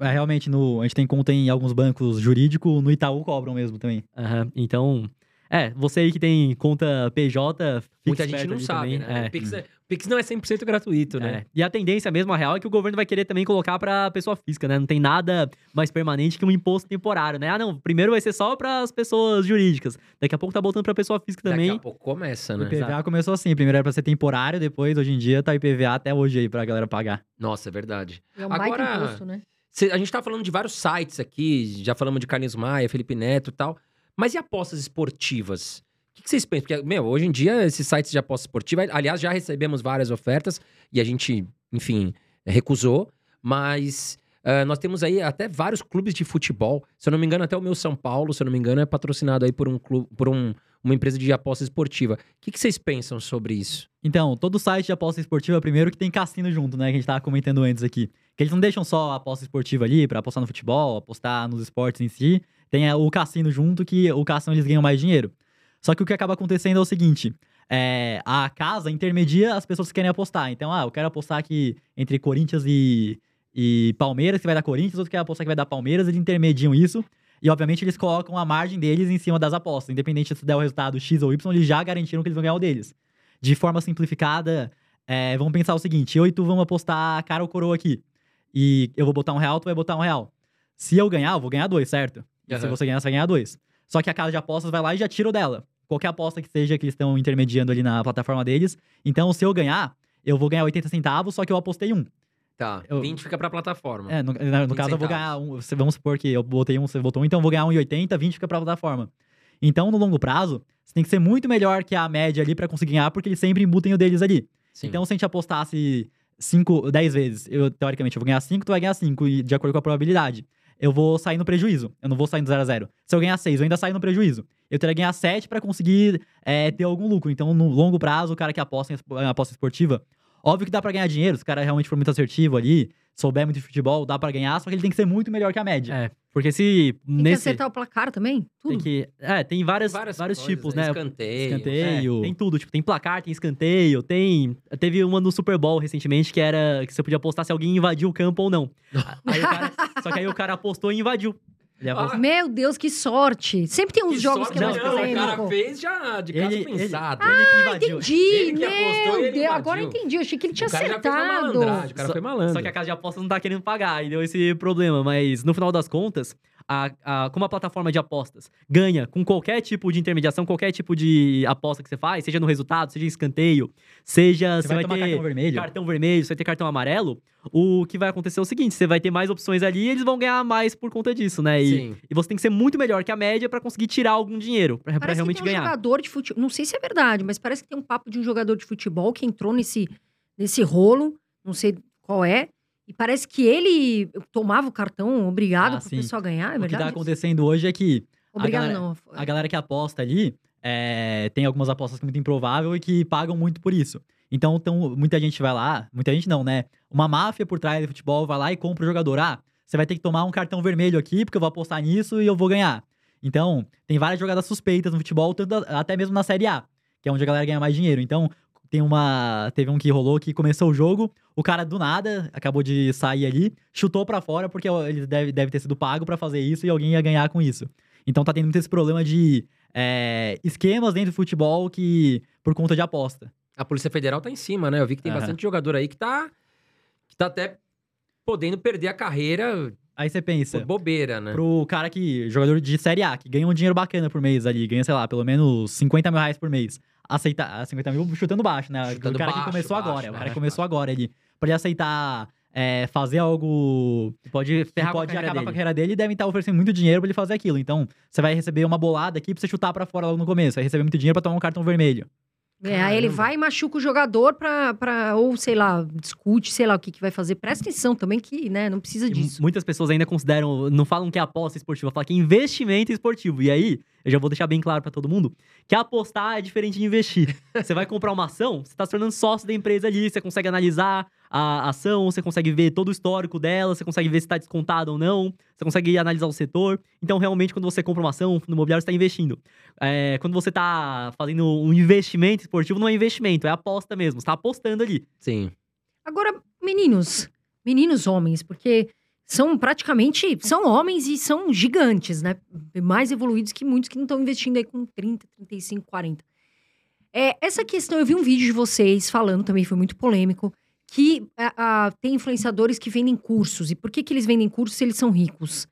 É, realmente, no, a gente tem conta em alguns bancos jurídicos, no Itaú cobram mesmo também. aham. Então, é, você aí que tem conta PJ, Muita gente não sabe, também. né? É. O Pix, é- o Pix não é 100% gratuito, né? É. E a tendência mesmo, a real, é que o governo vai querer também colocar pra pessoa física, né? Não tem nada mais permanente que um imposto temporário, né? Ah, não, primeiro vai ser só pras pessoas jurídicas. Daqui a pouco tá botando pra pessoa física Daqui também. a pouco começa, O né? IPVA começou assim, primeiro era pra ser temporário, depois, hoje em dia, tá IPVA até hoje aí pra galera pagar. Nossa, é verdade. É um Agora- imposto, né? cê- a gente tá falando de vários sites aqui, já falamos de Carlinhos Maia, Felipe Neto e tal. Mas e apostas esportivas? O que, vocês pensam? Porque, meu, hoje em dia, esses sites de aposta esportiva, aliás, já recebemos várias ofertas e a gente, enfim, recusou. Mas ah, nós temos aí até vários clubes de futebol. Se eu não me engano, até o meu São Paulo, se eu não me engano, é patrocinado aí por um clube, por um- uma empresa de aposta esportiva. O que, que vocês pensam sobre isso? Então, todo site de aposta esportiva, primeiro que tem cassino junto, né? Que a gente tava comentando antes aqui. Que eles não deixam só a aposta esportiva ali pra apostar no futebol, apostar nos esportes em si. Tem é, o cassino junto, que o cassino eles ganham mais dinheiro. Só que o que acaba acontecendo é o seguinte: é, a casa intermedia as pessoas que querem apostar. Então, ah, eu quero apostar aqui entre Corinthians e, e Palmeiras, que vai dar Corinthians, outro quer apostar que vai dar Palmeiras, eles intermediam isso. E, obviamente, eles colocam a margem deles em cima das apostas. Independente se der o resultado X ou Y, eles já garantiram que eles vão ganhar o deles. De forma simplificada, é, vamos pensar o seguinte: eu e tu vamos apostar cara ou coroa aqui. E eu vou botar um real, tu vai botar um real. Se eu ganhar, eu vou ganhar dois, certo? E se você ganhar, você vai ganhar dois. Só que a casa de apostas vai lá e já tira o dela. Qualquer aposta que seja que eles estão intermediando ali na plataforma deles. Então, se eu ganhar, eu vou ganhar 80 centavos, só que eu apostei um. Tá. Eu- 20 fica pra plataforma. É, no, no- no 20 caso, eu vou centavos. ganhar um. Vamos supor que eu botei um, você botou um, então eu vou ganhar 1,80, 20 fica pra plataforma. Então, no longo prazo, você tem que ser muito melhor que a média ali pra conseguir ganhar, porque eles sempre embutem o deles ali. Sim. Então, se a gente apostasse 5, 10 vezes, eu, teoricamente, eu vou ganhar 5, tu vai ganhar 5, de acordo com a probabilidade. Eu vou sair no prejuízo. Eu não vou sair no 0 a 0 Se eu ganhar 6, eu ainda saio no prejuízo. Eu teria que ganhar 7 pra conseguir é, ter algum lucro. Então, no longo prazo, o cara que aposta em aposta esportiva, óbvio que dá pra ganhar dinheiro. Se o cara realmente for muito assertivo ali, souber muito de futebol, dá pra ganhar, só que ele tem que ser muito melhor que a média. É, porque se Tem que nesse acertar o placar também? Tudo. tem que, é, tem várias, Várias vários coisas, tipos, né? né? Escanteio. Escanteio. É, tem tudo, tipo, tem placar, tem escanteio, tem. Teve uma no Super Bowl recentemente que era que você podia apostar se alguém invadiu o campo ou não. Aí o cara- só que aí o cara apostou e invadiu. Ele apostou- Ah, Meu Deus, que sorte! Sempre tem uns Que jogos sorte, que é mais não, o cara polêmico. fez já de caso Ele- ele- pensado. Ele que invadiu. Entendi! Ele que apostou Meu ele Deus, agora eu entendi. Eu achei que ele tinha o cara já fez uma acertado. o cara Só- foi malandro. Só que a casa de apostas não tá querendo pagar e deu esse problema. Mas no final das contas, a, a- como a plataforma de apostas ganha com qualquer tipo de intermediação, qualquer tipo de aposta que você faz, seja no resultado, seja em escanteio, seja Você você vai, vai, tomar ter cartão vermelho. cartão vermelho, você vai ter cartão amarelo, o que vai acontecer é o seguinte: você vai ter mais opções ali e eles vão ganhar mais por conta disso, né? E, Sim. e você tem que ser muito melhor que a média pra conseguir tirar algum dinheiro, Parece realmente que tem um ganhar. jogador de futebol. Não sei se é verdade, mas parece que tem um papo de um jogador de futebol que entrou nesse, nesse rolo. Não sei qual é. E parece que ele tomava o cartão obrigado Ah, pro sim. pessoal ganhar. É o que verdade? tá acontecendo hoje é que Obrigado, galera- não. a galera que aposta ali é, tem algumas apostas que é muito improvável e que pagam muito por isso. Então, tão- muita gente vai lá, muita gente não, né? Uma máfia por trás do futebol vai lá e compra o jogador. Ah, você vai ter que tomar um cartão vermelho aqui, porque eu vou apostar nisso e eu vou ganhar. Então, tem várias jogadas suspeitas no futebol, tanto a- até mesmo na Série A, que é onde a galera ganha mais dinheiro. Então, tem uma. Teve um que rolou que começou o jogo, o cara do nada acabou de sair ali, chutou pra fora, porque ele deve, deve ter sido pago pra fazer isso e alguém ia ganhar com isso. Então tá tendo muito esse problema de é, esquemas dentro do futebol que. por conta de aposta. A Polícia Federal tá em cima, né? Eu vi que tem Aham. bastante jogador aí que tá, que tá até podendo perder a carreira Aí você pensa. por bobeira, né? Pro cara que. jogador de Série A, que ganha um dinheiro bacana por mês ali, ganha, sei lá, pelo menos 50 mil reais por mês. Aceitar. ah, 50 mil chutando baixo, né? Chutando o cara baixo, que começou baixo, agora. o cara que começou baixo. agora ali. Pra ele aceitar é, fazer algo Pode que com a pode carreira acabar com a carreira dele e devem estar oferecendo muito dinheiro pra ele fazer aquilo. Então, você vai receber uma bolada aqui pra você chutar pra fora logo no começo. Vai receber muito dinheiro pra tomar um cartão vermelho. É, aí ele vai e machuca o jogador pra, pra. Ou sei lá, discute, sei lá o que, que vai fazer. Presta atenção também que, né, não precisa disso. muitas pessoas ainda consideram, não falam que é aposta esportiva, falam que é investimento esportivo. E aí, eu já vou deixar bem claro pra todo mundo que apostar é diferente de investir. você vai comprar uma ação, você tá se tornando sócio da empresa ali, você consegue analisar a ação, você consegue ver todo o histórico dela, você consegue ver se tá descontado ou não, você consegue analisar o setor. Então, realmente, quando você compra uma ação no imobiliário, você tá investindo. É, quando você tá fazendo um investimento esportivo, não é investimento, é aposta mesmo. Você tá apostando ali. Sim. Agora, meninos, meninos homens, porque são praticamente, são homens e são gigantes, né? Mais evoluídos que muitos que não estão investindo aí com 30, 35, 40. É, essa questão, eu vi um vídeo de vocês falando, também foi muito polêmico, que tem influenciadores que vendem cursos. E por que, que eles vendem cursos se eles são ricos?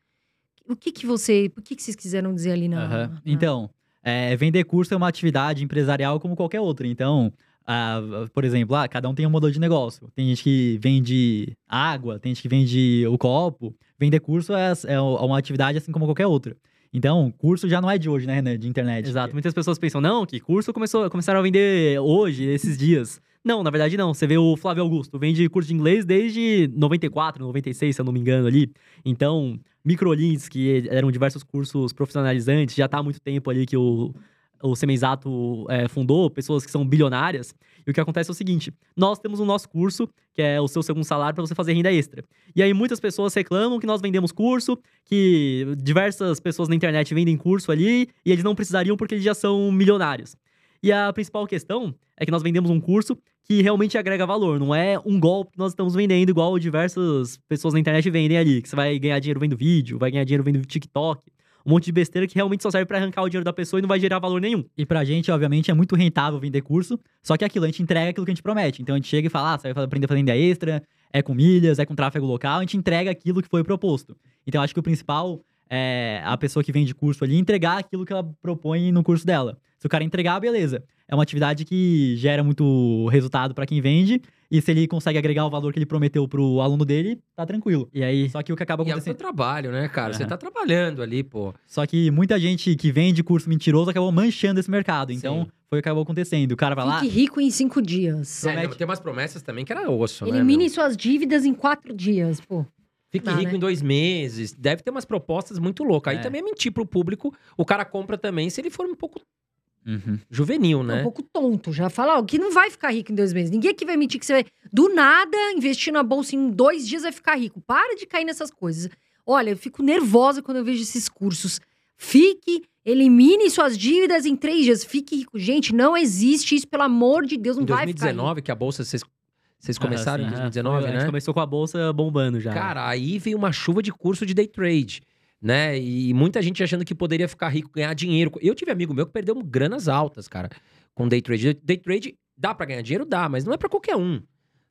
O que que você, o que que vocês quiseram dizer ali na... Aham. na- Então, é, vender curso é uma atividade empresarial como qualquer outra. Então, ah, por exemplo, ah, cada um tem um modelo de negócio. Tem gente que vende água, tem gente que vende o copo. Vender curso é, é uma atividade assim como qualquer outra. Então, curso já não é de hoje, né, Renan? De internet. Exato. Muitas pessoas pensam, não, que curso começou, começaram a vender hoje, esses dias. Não, na verdade não. Você vê o Flávio Augusto, vende curso de inglês desde 94, 96, se eu não me engano ali. Então, microlinks, que eram diversos cursos profissionalizantes, já tá há muito tempo ali que o, o Semenzato é, fundou, pessoas que são bilionárias. E o que acontece é o seguinte: nós temos o nosso curso, que é o seu segundo salário para você fazer renda extra. E aí muitas pessoas reclamam que nós vendemos curso, que diversas pessoas na internet vendem curso ali e eles não precisariam porque eles já são milionários. E a principal questão é que nós vendemos um curso que realmente agrega valor, não é um golpe que nós estamos vendendo igual diversas pessoas na internet vendem ali, que você vai ganhar dinheiro vendo vídeo, vai ganhar dinheiro vendo TikTok, um monte de besteira que realmente só serve para arrancar o dinheiro da pessoa e não vai gerar valor nenhum. E pra gente, obviamente, é muito rentável vender curso, só que é aquilo, a gente entrega aquilo que a gente promete. Então a gente chega e fala, ah, você vai aprender a fazer renda extra, é com milhas, é com tráfego local, a gente entrega aquilo que foi proposto. Então acho que o principal é a pessoa que vende curso ali entregar aquilo que ela propõe no curso dela. Se o cara entregar, beleza. É uma atividade que gera muito resultado para quem vende. E se ele consegue agregar o valor que ele prometeu pro aluno dele, tá tranquilo. E aí. Só que o que acaba E é o acontecendo. seu trabalho, né, cara? Você tá trabalhando ali, pô. Só que muita gente que vende curso mentiroso acabou manchando esse mercado. Então, Sim. foi o que acabou acontecendo. O cara vai lá. Fique rico em cinco dias. É, Promete. não, tem umas promessas também que era osso, né? Elimine suas dívidas em quatro dias, pô. Fique Dá, rico né? em dois meses. Deve ter umas propostas muito loucas. Aí É. também é mentir pro público. O cara compra também se ele for um pouco Uhum. juvenil, É né? um pouco tonto. Já fala, ó, que não vai ficar rico em dois meses. Ninguém aqui vai mentir que você vai, do nada, investir na bolsa em dois dias vai ficar rico. Para de cair nessas coisas. Olha, eu fico nervosa quando eu vejo esses cursos. Fique, elimine suas dívidas em três dias. Fique rico. Gente, não existe isso, pelo amor de Deus, não Em vai ficar rico. 2019, que a bolsa vocês, vocês começaram em sim, Aham, 2019, foi- A gente né? começou com a bolsa bombando já. Cara, aí veio uma chuva de curso de day trade, né? E muita gente achando que poderia ficar rico, ganhar dinheiro. Eu tive amigo meu que perdeu granas altas, cara, com day trade. Day trade dá pra ganhar dinheiro? Dá, mas não é pra qualquer um,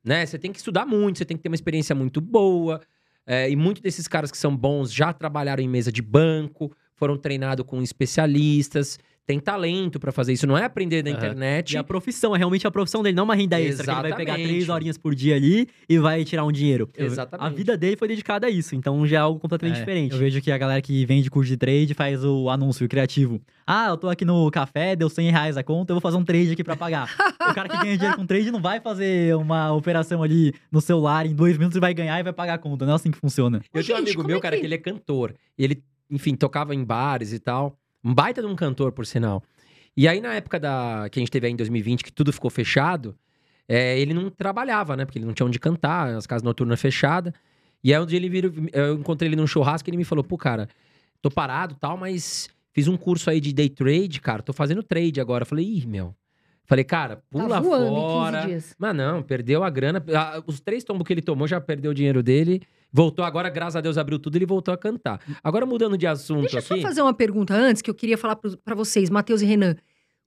né? Você tem que estudar muito, você tem que ter uma experiência muito boa. é, e muitos desses caras que são bons já trabalharam em mesa de banco, foram treinados com especialistas, tem talento pra fazer isso. Não é aprender na Aham. internet. E a profissão, é realmente a profissão dele, não uma renda extra, que ele vai pegar Exatamente. três horinhas por dia ali e vai tirar um dinheiro. Exatamente. A vida dele foi dedicada a isso, então já é algo completamente É, diferente. Eu vejo que a galera que vende curso de trade faz o anúncio criativo. Ah, eu tô aqui no café, deu 100 reais a conta, eu vou fazer um trade aqui pra pagar. o cara que ganha dinheiro com trade não vai fazer uma operação ali no celular em dois minutos e vai ganhar e vai pagar a conta. Não é assim que funciona. Eu Ô, tinha um gente, amigo meu, é cara, que- que ele é cantor. E ele, enfim, tocava em bares e tal. Um baita de um cantor, por sinal. E aí, na época da que a gente teve aí em 2020, que tudo ficou fechado, é, ele não trabalhava, né? Porque ele não tinha onde cantar, as casas noturnas fechadas. E aí, um dia ele virou, eu encontrei ele num churrasco e ele me falou, pô, cara, tô parado tal, mas fiz um curso aí de day trade, cara, tô fazendo trade agora. Eu falei, ih, meu. Falei, cara, pula tá voando fora. em 15 dias. Mas não, perdeu a grana. Os três tombos que ele tomou já perdeu o dinheiro dele. Voltou agora, graças a Deus, abriu tudo ele voltou a cantar. Agora, mudando de assunto Deixa eu só aqui. fazer uma pergunta antes, que eu queria falar pra vocês, Matheus e Renan.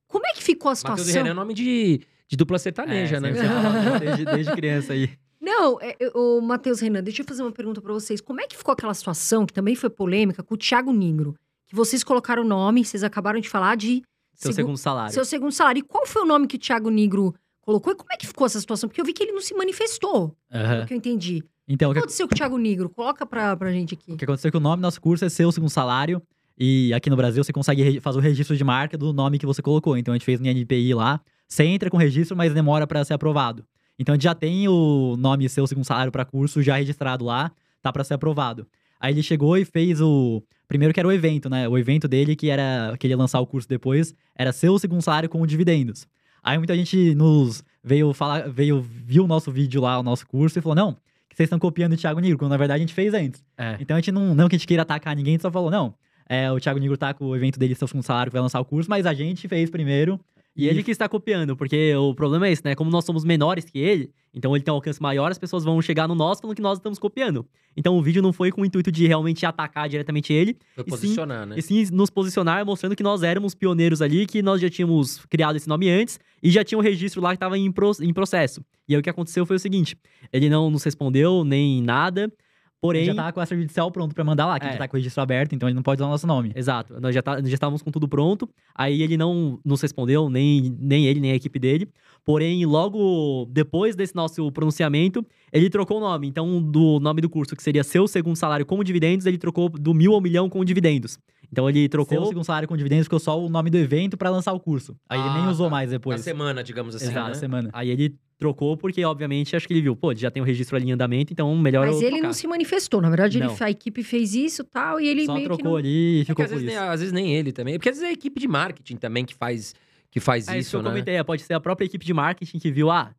Como é que ficou a situação? Matheus e Renan é nome de, de dupla sertaneja, É, né? fala desde, desde criança aí. Não, é, é, o Matheus Renan, deixa eu fazer uma pergunta pra vocês. Como é que ficou aquela situação, que também foi polêmica, com o Thiago Negro? Que vocês colocaram o nome, vocês acabaram de falar de Seu segu- segundo salário. seu segundo salário. E qual foi o nome que o Thiago Negro colocou? E como é que ficou essa situação? Porque eu vi que ele não se manifestou, o que eu entendi. Então, O o que que, aconteceu com o Thiago Negro? Coloca pra, pra gente aqui. o que aconteceu é que o nome do nosso curso é seu segundo salário. E aqui no Brasil você consegue fazer o registro de marca do nome que você colocou. Então a gente fez no NPI lá. Você entra com registro, mas demora pra ser aprovado. Então a gente já tem o nome seu segundo salário pra curso já registrado lá, tá pra ser aprovado. Aí ele chegou e fez o primeiro que era o evento, né? O evento dele que era que ele ia lançar o curso depois, era seu segundo salário com dividendos. Aí muita gente nos veio falar, veio viu o nosso vídeo lá, o nosso curso e falou: "Não, que vocês estão copiando o Thiago Nigro, quando na verdade a gente fez antes". É. Então a gente não, não que a gente queira atacar ninguém, a gente só falou, não. É, o Thiago Nigro tá com o evento dele, seu segundo salário, que vai lançar o curso, mas a gente fez primeiro. E ele que está copiando, porque o problema é esse, né? Como nós somos menores que ele, então ele tem um alcance maior, as pessoas vão chegar no nosso falando que nós estamos copiando. Então o vídeo não foi com o intuito de realmente atacar diretamente ele, Foi E sim, posicionar, né? e sim nos posicionar mostrando que nós éramos pioneiros ali, que nós já tínhamos criado esse nome antes e já tinha um registro lá que estava em, pro- em processo. E aí o que aconteceu foi o seguinte: ele não nos respondeu nem nada. Porém, já tá com o extrajudicial pronto pra mandar lá, que É. já tá com o registro aberto, então ele não pode usar o nosso nome. Exato. Nós já, tá, já estávamos com tudo pronto. Aí ele não nos respondeu, nem, nem ele, nem a equipe dele. Porém, logo depois desse nosso pronunciamento, ele trocou o nome. Então, do nome do curso, que seria seu segundo salário com dividendos, ele trocou do mil ao milhão com dividendos. Então ele Trocou trocou. o segundo salário com dividendos, ficou só o nome do evento pra lançar o curso. Aí ele nem Ah, usou tá. mais Na depois. semana, digamos assim, Exato, né? semana. Aí ele trocou porque, obviamente, acho que ele viu, pô, já tem o registro ali em andamento, então melhor Mas eu ele trocar. não se manifestou. Na verdade, ele, Não. a equipe fez isso e tal, e ele Só meio que trocou não... ali e É que ficou às por vezes, isso. nem, às vezes nem ele também. Porque às vezes é a equipe de marketing também que faz, que faz É isso que isso, eu né? comentei, é, pode ser a própria equipe de marketing que viu, ah,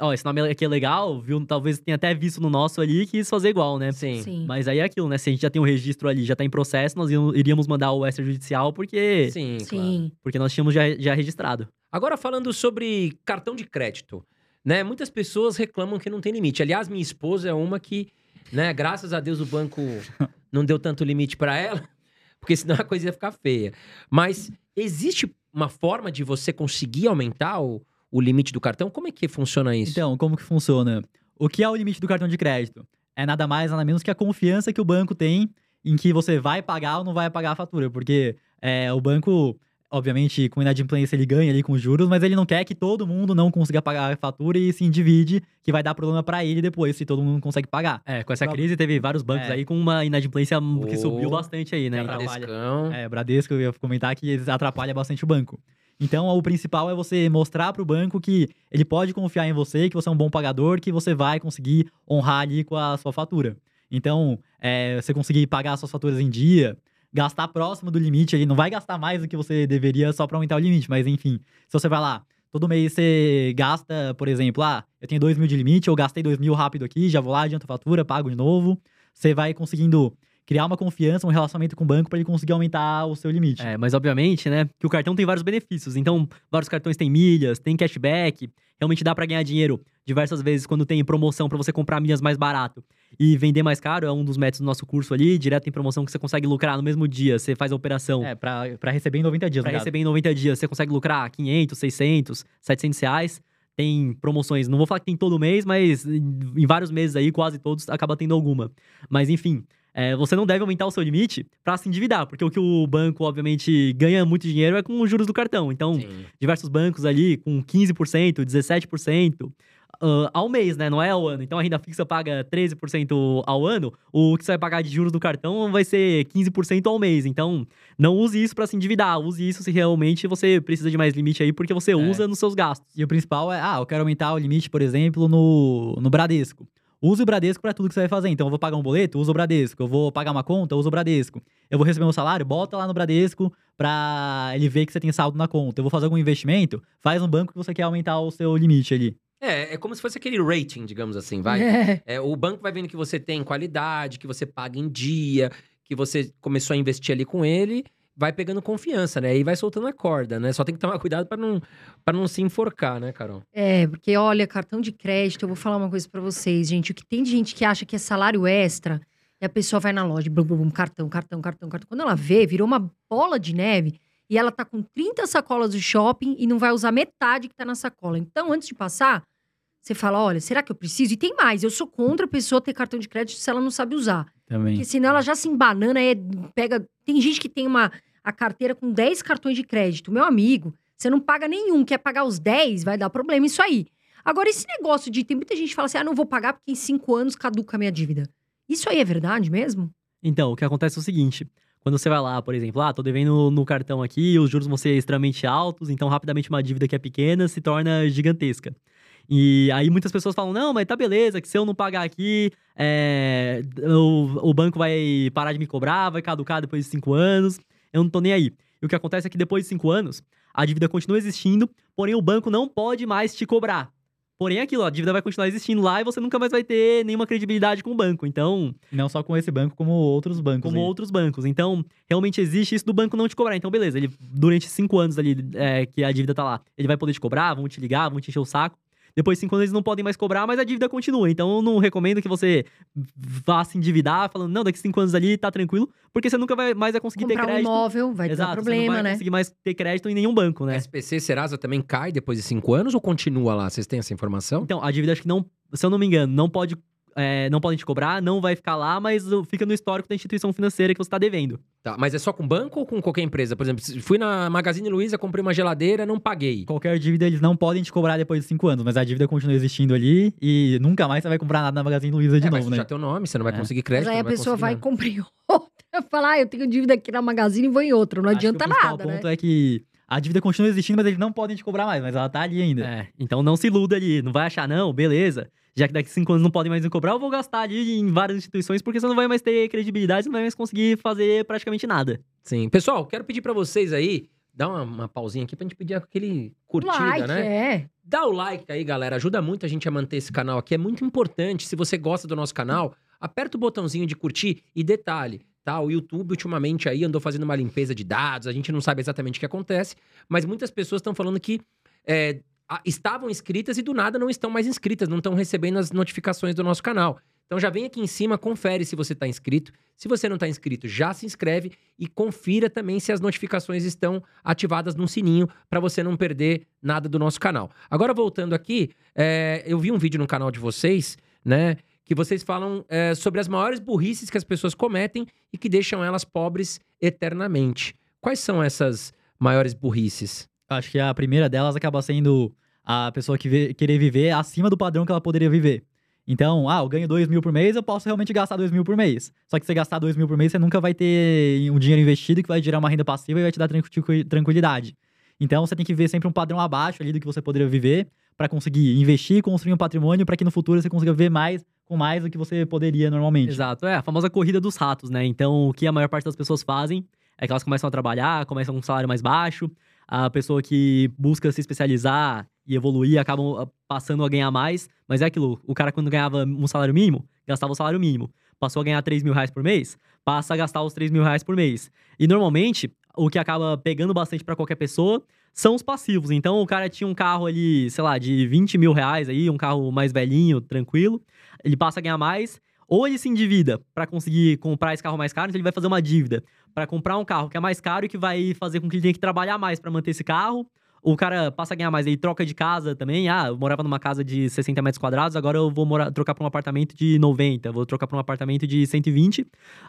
ó, esse nome aqui é legal, viu, talvez tenha até visto no nosso ali e quis fazer igual, né? Sim. Sim. Mas aí é aquilo, né? Se a gente já tem um registro ali, já tá em processo, nós íamos- iríamos mandar o extrajudicial porque, Sim, claro. Sim. porque nós tínhamos já, já registrado. Agora falando sobre cartão de crédito, né? Muitas pessoas reclamam que não tem limite. Aliás, minha esposa é uma que, né, graças a Deus o banco não deu tanto limite pra ela, porque senão a coisa ia ficar feia. Mas existe uma forma de você conseguir aumentar o, o limite do cartão? Como é que funciona isso? Então, como que funciona? O que é o limite do cartão de crédito? É nada mais, nada menos que a confiança que o banco tem em que você vai pagar ou não vai pagar a fatura. Porque é, o banco, obviamente, com inadimplência ele ganha ali com juros, mas ele não quer que todo mundo não consiga pagar a fatura e se endivide, que vai dar problema pra ele depois, se todo mundo não consegue pagar. É, com essa crise teve vários bancos É. aí com uma inadimplência que Oh. subiu bastante aí, né? Que atrapalha. Bradescão. É, Bradesco, eu ia comentar que eles atrapalham bastante o banco. Então, o principal é você mostrar para o banco que ele pode confiar em você, que você é um bom pagador, que você vai conseguir honrar ali com a sua fatura. Então, é, você conseguir pagar as suas faturas em dia, gastar próximo do limite, ele não vai gastar mais do que você deveria só para aumentar o limite, mas enfim, se você vai lá, todo mês você gasta, por exemplo, ah, eu tenho 2 mil de limite, eu gastei 2 mil rápido aqui, já vou lá, adianto a fatura, pago de novo, você vai conseguindo criar uma confiança, um relacionamento com o banco para ele conseguir aumentar o seu limite. É, mas obviamente, né, que o cartão tem vários benefícios. Então, vários cartões têm milhas, tem cashback, realmente dá pra ganhar dinheiro diversas vezes quando tem promoção pra você comprar milhas mais barato e vender mais caro, é um dos métodos do nosso curso ali, direto em promoção que você consegue lucrar no mesmo dia, você faz a operação. É, pra, pra receber em 90 dias, caso. receber em 90 dias, você consegue lucrar 500, 600, 700 reais. Tem promoções, não vou falar que tem todo mês, mas em vários meses aí, quase todos, acaba tendo alguma. Mas enfim, é, você não deve aumentar o seu limite pra se endividar, porque o que o banco, obviamente, ganha muito dinheiro é com os juros do cartão. Então, Sim. diversos bancos ali com 15%, 17%. ah, ao mês, né? Não é ao ano. Então a renda fixa paga 13% ao ano. O que você vai pagar de juros do cartão vai ser 15% ao mês. Então, não use isso pra se endividar. Use isso se realmente você precisa de mais limite aí, porque você usa nos seus gastos. E o principal é, ah, eu quero aumentar o limite, por exemplo, no, no Bradesco. Use o Bradesco para tudo que você vai fazer. Então, eu vou pagar um boleto, usa o Bradesco. Eu vou pagar uma conta, usa o Bradesco. Eu vou receber meu salário, bota lá no Bradesco pra ele ver que você tem saldo na conta. Eu vou fazer algum investimento, faz um banco que você quer aumentar o seu limite ali. É, é como se fosse aquele rating, digamos assim, vai. É. É, o banco vai vendo que você tem qualidade, que você paga em dia, que você começou a investir ali com ele, vai pegando confiança, né? E vai soltando a corda, né? Só tem que tomar cuidado pra não, pra não se enforcar, né, Carol? É, porque olha, cartão de crédito, eu vou falar uma coisa pra vocês, gente. O que tem de gente que acha que é salário extra, e a pessoa vai na loja, blum, blum, blum, cartão, cartão, cartão, cartão. Quando ela vê, virou uma bola de neve e ela tá com 30 sacolas do shopping e não vai usar metade que tá na sacola. Então, antes de passar, você fala: olha, será que eu preciso? E tem mais, eu sou contra a pessoa ter cartão de crédito se ela não sabe usar. Também. Porque senão ela já se embanana, é, pega. Tem gente que tem uma a carteira com 10 cartões de crédito. Meu amigo, você não paga nenhum, quer pagar os 10, vai dar problema isso aí. Agora, esse negócio de. Tem muita gente que fala assim: ah, não vou pagar porque em 5 anos caduca a minha dívida. Isso aí é verdade mesmo? Então, o que acontece é o seguinte: quando você vai lá, por exemplo, ah, tô devendo no cartão aqui, os juros vão ser extremamente altos, então rapidamente uma dívida que é pequena se torna gigantesca. E aí muitas pessoas falam, não, mas tá beleza, que se eu não pagar aqui, é, o, o banco vai parar de me cobrar, vai caducar depois de cinco anos, eu não tô nem aí. E o que acontece é que depois de cinco anos, a dívida continua existindo, porém o banco não pode mais te cobrar. Porém, é aquilo, a dívida vai continuar existindo lá e você nunca mais vai ter nenhuma credibilidade com o banco. Então, Não só com esse banco, como outros bancos. como aí. outros bancos. Então, realmente existe isso do banco não te cobrar. Então, beleza, ele durante cinco anos ali é, que a dívida tá lá, ele vai poder te cobrar, vão te ligar, vão te encher o saco. Depois de cinco anos eles não podem mais cobrar, mas a dívida continua. Então, eu não recomendo que você vá se endividar falando, não, daqui cinco anos ali tá tranquilo, porque você nunca vai mais vai conseguir ter Comprar um crédito. imóvel vai Exato, dar você não problema, vai né? conseguir mais ter crédito em nenhum banco, né? SPC Serasa também cai depois de cinco anos ou continua lá? Vocês têm essa informação? Então, a dívida acho que não, se eu não me engano, não pode é, não podem te cobrar, não vai ficar lá, mas fica no histórico da instituição financeira que você está devendo. Tá, mas é só com banco ou com qualquer empresa? Por exemplo, se fui na Magazine Luiza, comprei uma geladeira, não paguei. Qualquer dívida eles não podem te cobrar depois de cinco anos, mas a dívida continua existindo ali e nunca mais você vai comprar nada na Magazine Luiza de é, mas novo, né? já tem o nome, você não vai É. conseguir Mas crédito. aí a vai pessoa vai e compra em outra. Fala, ah, eu tenho dívida aqui na Magazine e vou em outra. Não Acho que adianta o nada, né? ponto é que a dívida continua existindo, mas eles não podem te cobrar mais, mas ela tá ali ainda. É, então não se iluda ali, não vai achar, não, beleza. Já que daqui cinco anos não podem mais me cobrar, eu vou gastar ali em várias instituições, porque você não vai mais ter credibilidade, você não vai mais conseguir fazer praticamente nada. Sim. Pessoal, quero pedir pra vocês aí, dar uma, uma pausinha aqui pra gente pedir aquele curtida, like, né? é. Dá o like aí, galera. Ajuda muito a gente a manter esse canal aqui. É muito importante. Se você gosta do nosso canal, aperta o botãozinho de curtir e detalhe. Tá, o YouTube ultimamente aí andou fazendo uma limpeza de dados, a gente não sabe exatamente o que acontece, mas muitas pessoas estão falando que é, estavam inscritas e do nada não estão mais inscritas, não estão recebendo as notificações do nosso canal. Então já vem aqui em cima, confere se você está inscrito. Se você não está inscrito, já se inscreve e confira também se as notificações estão ativadas no sininho para você não perder nada do nosso canal. Agora voltando aqui, é, eu vi um vídeo no canal de vocês, né? Que vocês falam é, sobre as maiores burrices que as pessoas cometem e que deixam elas pobres eternamente. Quais são essas maiores burrices? Acho que a primeira delas acaba sendo a pessoa que vê- querer viver acima do padrão que ela poderia viver. Então, ah, eu ganho 2 mil por mês, eu posso realmente gastar 2 mil por mês. Só que se você gastar 2 mil por mês, você nunca vai ter um dinheiro investido que vai gerar uma renda passiva e vai te dar tranqui- tranquilidade. Então, você tem que ver sempre um padrão abaixo ali do que você poderia viver para conseguir investir construir um patrimônio para que no futuro você consiga viver mais com mais do que você poderia normalmente. Exato, é a famosa corrida dos ratos, né? Então, o que a maior parte das pessoas fazem é que elas começam a trabalhar, começam com um salário mais baixo, a pessoa que busca se especializar e evoluir acabam ah, passando a ganhar mais, mas é aquilo, o cara quando ganhava um salário mínimo, gastava o salário mínimo, passou a ganhar 3 mil reais por mês, passa a gastar os 3 mil reais por mês. E normalmente, o que acaba pegando bastante pra qualquer pessoa são os passivos. Então, o cara tinha um carro ali, sei lá, de 20 mil reais aí, um carro mais velhinho, tranquilo, ele passa a ganhar mais, ou ele se endivida para conseguir comprar esse carro mais caro, então ele vai fazer uma dívida para comprar um carro que é mais caro e que vai fazer com que ele tenha que trabalhar mais para manter esse carro. O cara passa a ganhar mais, ele troca de casa também. Ah, eu morava numa casa de 60 metros quadrados, agora eu vou morar, trocar para um apartamento de 90, vou trocar para um apartamento de 120.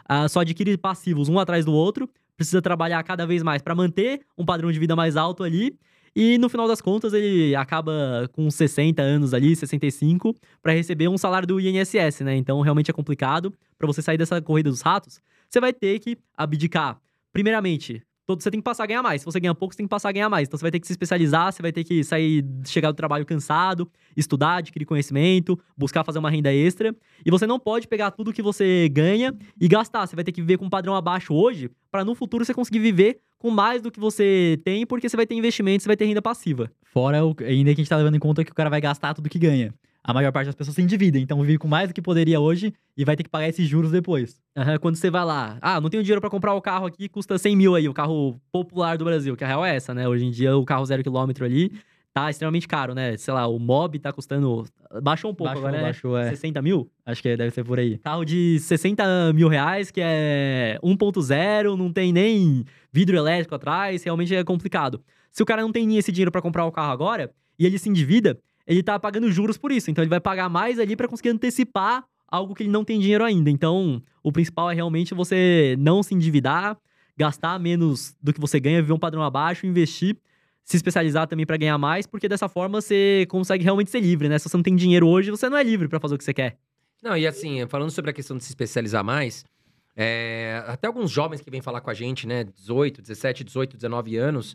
Ah, só adquire passivos um atrás do outro, precisa trabalhar cada vez mais para manter um padrão de vida mais alto ali. E no final das contas, ele acaba com 60 anos ali, 65, para receber um salário do INSS, né? Então realmente é complicado. Para você sair dessa corrida dos ratos, você vai ter que abdicar. Primeiramente, todo, você tem que passar a ganhar mais. Se você ganha pouco, você tem que passar a ganhar mais. Então você vai ter que se especializar, você vai ter que sair, chegar do trabalho cansado, estudar, adquirir conhecimento, buscar fazer uma renda extra. E você não pode pegar tudo que você ganha e gastar. Você vai ter que viver com um padrão abaixo hoje, para no futuro você conseguir viver com mais do que você tem, porque você vai ter investimento, você vai ter renda passiva. Fora o, ainda que a gente tá levando em conta que o cara vai gastar tudo que ganha. A maior parte das pessoas se endividem, então vive com mais do que poderia hoje e vai ter que pagar esses juros depois. Aham, quando você vai lá, ah, não tenho dinheiro pra comprar o carro aqui, custa 100 mil aí, o carro popular do Brasil, que a real é essa, né? Hoje em dia o carro zero quilômetro ali tá extremamente caro, né? Sei lá, o Mob tá custando. Baixou um pouco baixou, agora, né? baixou, é. 60 mil? Acho que deve ser por aí. Carro de 60 mil reais, que é 1.0, não tem nem vidro elétrico atrás, realmente é complicado. Se o cara não tem esse dinheiro pra comprar o carro agora, e ele se endivida, ele tá pagando juros por isso. Então ele vai pagar mais ali pra conseguir antecipar algo que ele não tem dinheiro ainda. Então, o principal é realmente você não se endividar, gastar menos do que você ganha, viver um padrão abaixo, investir, se especializar também pra ganhar mais, porque dessa forma você consegue realmente ser livre, né? Se você não tem dinheiro hoje, você não é livre pra fazer o que você quer. Não, e assim, falando sobre a questão de se especializar mais, é, até alguns jovens que vêm falar com a gente, né, 18, 17, 18, 19 anos,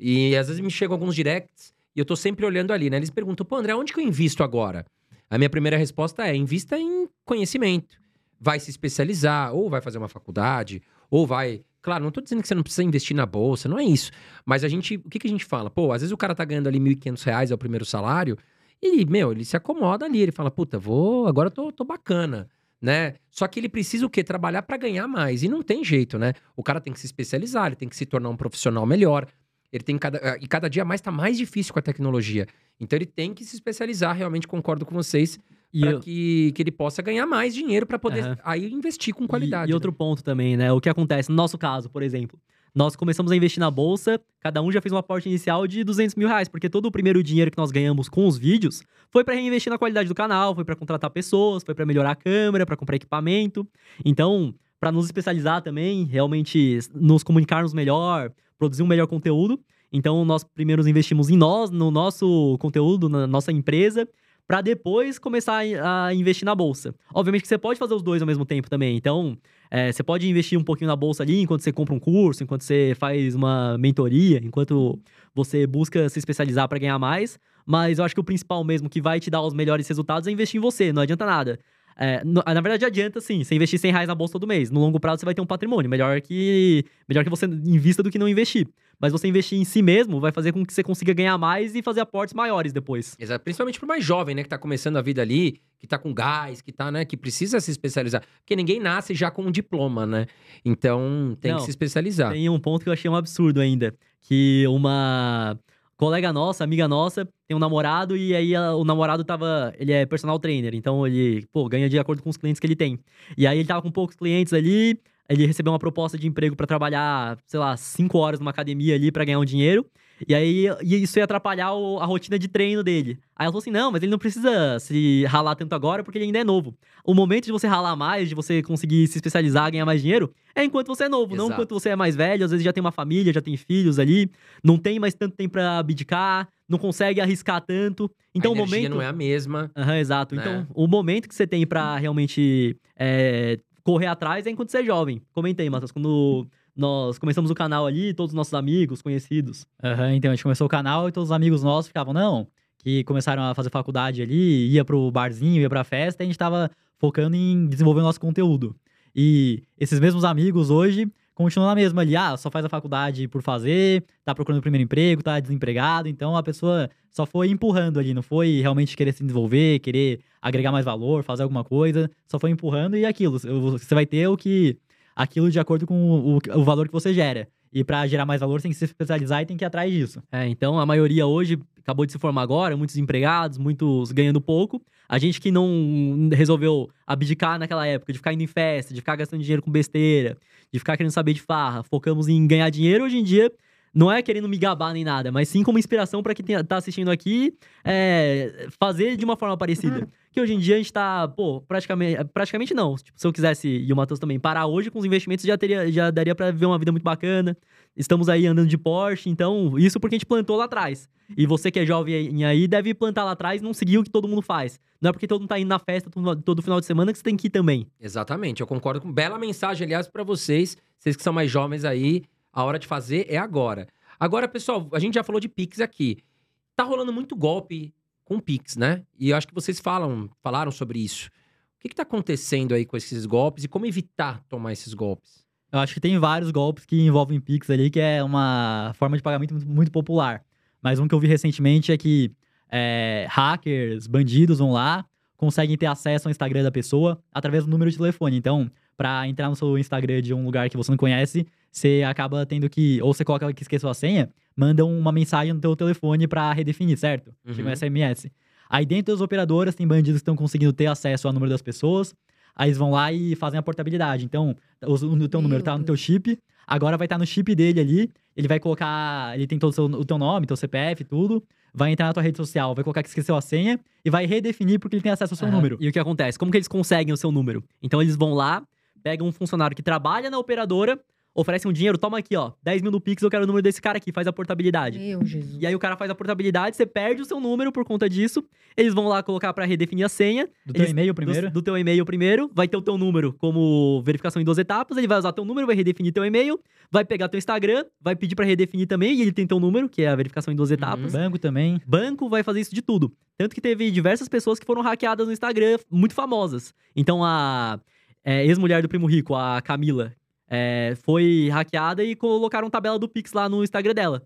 e às vezes me chegam alguns directs e eu tô sempre olhando ali, né? Eles perguntam, pô, André, onde que eu invisto agora? A minha primeira resposta é: invista em conhecimento. Vai se especializar, ou vai fazer uma faculdade, ou vai. Claro, não tô dizendo que você não precisa investir na bolsa, não é isso. Mas a gente. O que, que a gente fala? Pô, às vezes o cara tá ganhando ali 1.500 reais, é o primeiro salário, e, meu, ele se acomoda ali, ele fala, puta, vou, agora eu tô, tô bacana, né? Só que ele precisa o quê? Trabalhar para ganhar mais. E não tem jeito, né? O cara tem que se especializar, ele tem que se tornar um profissional melhor. Ele tem cada, e cada dia mais tá mais difícil com a tecnologia. Então ele tem que se especializar, realmente concordo com vocês, para eu- que, que ele possa ganhar mais dinheiro para poder Aham. aí investir com E- qualidade. E, né? outro ponto também, né? O que acontece, no nosso caso, por exemplo, nós começamos a investir na bolsa, cada um já fez um aporte inicial de 200 mil reais, porque todo o primeiro dinheiro que nós ganhamos com os vídeos foi para reinvestir na qualidade do canal, foi para contratar pessoas, foi para melhorar a câmera, para comprar equipamento. Então, para nos especializar também, realmente nos comunicarmos melhor, produzir um melhor conteúdo. Então, nós primeiro investimos em nós, no nosso conteúdo, na nossa empresa, para depois começar a investir na bolsa. Obviamente que você pode fazer os dois ao mesmo tempo também. Então, é, você pode investir um pouquinho na bolsa ali enquanto você compra um curso, enquanto você faz uma mentoria, enquanto você busca se especializar para ganhar mais. Mas eu acho que o principal mesmo que vai te dar os melhores resultados é investir em você, não adianta nada. É, na verdade, adianta sim, você investir 100 reais na bolsa todo mês. No longo prazo, você vai ter um patrimônio. Melhor que, melhor que você invista do que não investir. Mas você investir em si mesmo vai fazer com que você consiga ganhar mais e fazer aportes maiores depois. Exato. Principalmente pro mais jovem, né? Que tá começando a vida ali, que tá com gás, que tá, né? Que precisa se especializar. Porque ninguém nasce já com um diploma, né? Então tem Não, que se especializar. Tem um ponto que eu achei um absurdo ainda. Que uma colega nossa, amiga nossa, tem um namorado e aí a- o namorado tava. Ele é personal trainer, então ele, pô, ganha de acordo com os clientes que ele tem. E aí ele tava com poucos clientes ali, ele recebeu uma proposta de emprego pra trabalhar, sei lá, cinco horas numa academia ali pra ganhar um dinheiro. E aí e isso ia atrapalhar o- a rotina de treino dele. Aí ela falou assim: não, mas ele não precisa se ralar tanto agora porque ele ainda é novo. O momento de você ralar mais, de você conseguir se especializar, ganhar mais dinheiro, é enquanto você é novo, não Exato. enquanto você é mais velho. Às vezes já tem uma família, já tem filhos ali, não tem mais tanto tempo pra abdicar, não consegue arriscar tanto. Então a o momento. não é a mesma. Aham, exato. né? Então, o momento que você tem pra realmente é, correr atrás é enquanto você é jovem. Comentei, Matheus, quando nós começamos o canal ali, todos os nossos amigos, conhecidos. Aham, então a gente começou o canal e todos os amigos nossos ficavam, não, que começaram a fazer faculdade ali, ia pro barzinho, ia pra festa, e a gente tava focando em desenvolver o nosso conteúdo. E esses mesmos amigos hoje continuam na mesma ali, ah, só faz a faculdade por fazer, tá procurando o primeiro emprego, tá desempregado, então a pessoa só foi empurrando ali, não foi realmente querer se desenvolver, querer agregar mais valor, fazer alguma coisa, só foi empurrando e aquilo, você vai ter o que aquilo de acordo com o, o valor que você gera. E pra gerar mais valor, tem que se especializar e tem que ir atrás disso. É, então a maioria hoje acabou de se formar agora, muitos empregados, muitos ganhando pouco. A gente que não resolveu abdicar naquela época, de ficar indo em festa, de ficar gastando dinheiro com besteira, de ficar querendo saber de farra, focamos em ganhar dinheiro hoje em dia. Não é querendo me gabar nem nada, mas sim como inspiração para quem tá assistindo aqui é, fazer de uma forma parecida. Que hoje em dia a gente tá, pô, praticamente. Praticamente não. Tipo, se eu quisesse, e o Matheus também, parar hoje com os investimentos, já, teria, já daria para viver uma vida muito bacana. Estamos aí andando de Porsche, então, isso porque a gente plantou lá atrás. E você que é jovem aí deve plantar lá atrás e não seguir o que todo mundo faz. Não é porque todo mundo tá indo na festa todo, final de semana que você tem que ir também. Exatamente, eu concordo com bela mensagem, aliás, pra vocês, vocês que são mais jovens aí, a hora de fazer é agora. Agora, pessoal, a gente já falou de Pix aqui. Tá rolando muito golpe com Pix, né? E eu acho que vocês falam, falaram sobre isso. O que, que tá acontecendo aí com esses golpes e como evitar tomar esses golpes? Eu acho que tem vários golpes que envolvem Pix ali, que é uma forma de pagamento muito, muito popular. Mas um que eu vi recentemente é que é, hackers, bandidos vão lá, conseguem ter acesso ao Instagram da pessoa através do número de telefone. Então, para entrar no seu Instagram de um lugar que você não conhece, você acaba tendo que, ou você coloca que esqueceu a senha, manda uma mensagem no teu telefone para redefinir, certo? Chega um Uhum. SMS. Aí dentro das operadoras tem bandidos que estão conseguindo ter acesso ao número das pessoas, aí eles vão lá e fazem a portabilidade. Então, o, o teu número tá no teu chip, agora vai estar no chip dele ali, ele vai colocar, ele tem todo o, seu- o teu nome, teu CPF, tudo, vai entrar na tua rede social, vai colocar que esqueceu a senha e vai redefinir porque ele tem acesso ao seu Aham. número. E o que acontece? Como que eles conseguem o seu número? Então eles vão lá, pegam um funcionário que trabalha na operadora, oferecem um dinheiro, toma aqui, ó, 10 mil no Pix, eu quero o número desse cara aqui, faz a portabilidade. Meu Jesus. E aí o cara faz a portabilidade, você perde o seu número por conta disso. Eles vão lá colocar pra redefinir a senha. Do teu eles- e-mail do- primeiro. Do, teu e-mail primeiro, vai ter o teu número como verificação em duas etapas. Ele vai usar teu número, vai redefinir teu e-mail, vai pegar teu Instagram, vai pedir pra redefinir também, e ele tem teu número, que é a verificação em duas etapas. Banco também. Banco vai fazer isso de tudo. Tanto que teve diversas pessoas que foram hackeadas no Instagram, muito famosas. Então a é, ex-mulher do Primo Rico, a Camila, é, foi hackeada e colocaram tabela do Pix lá no Instagram dela.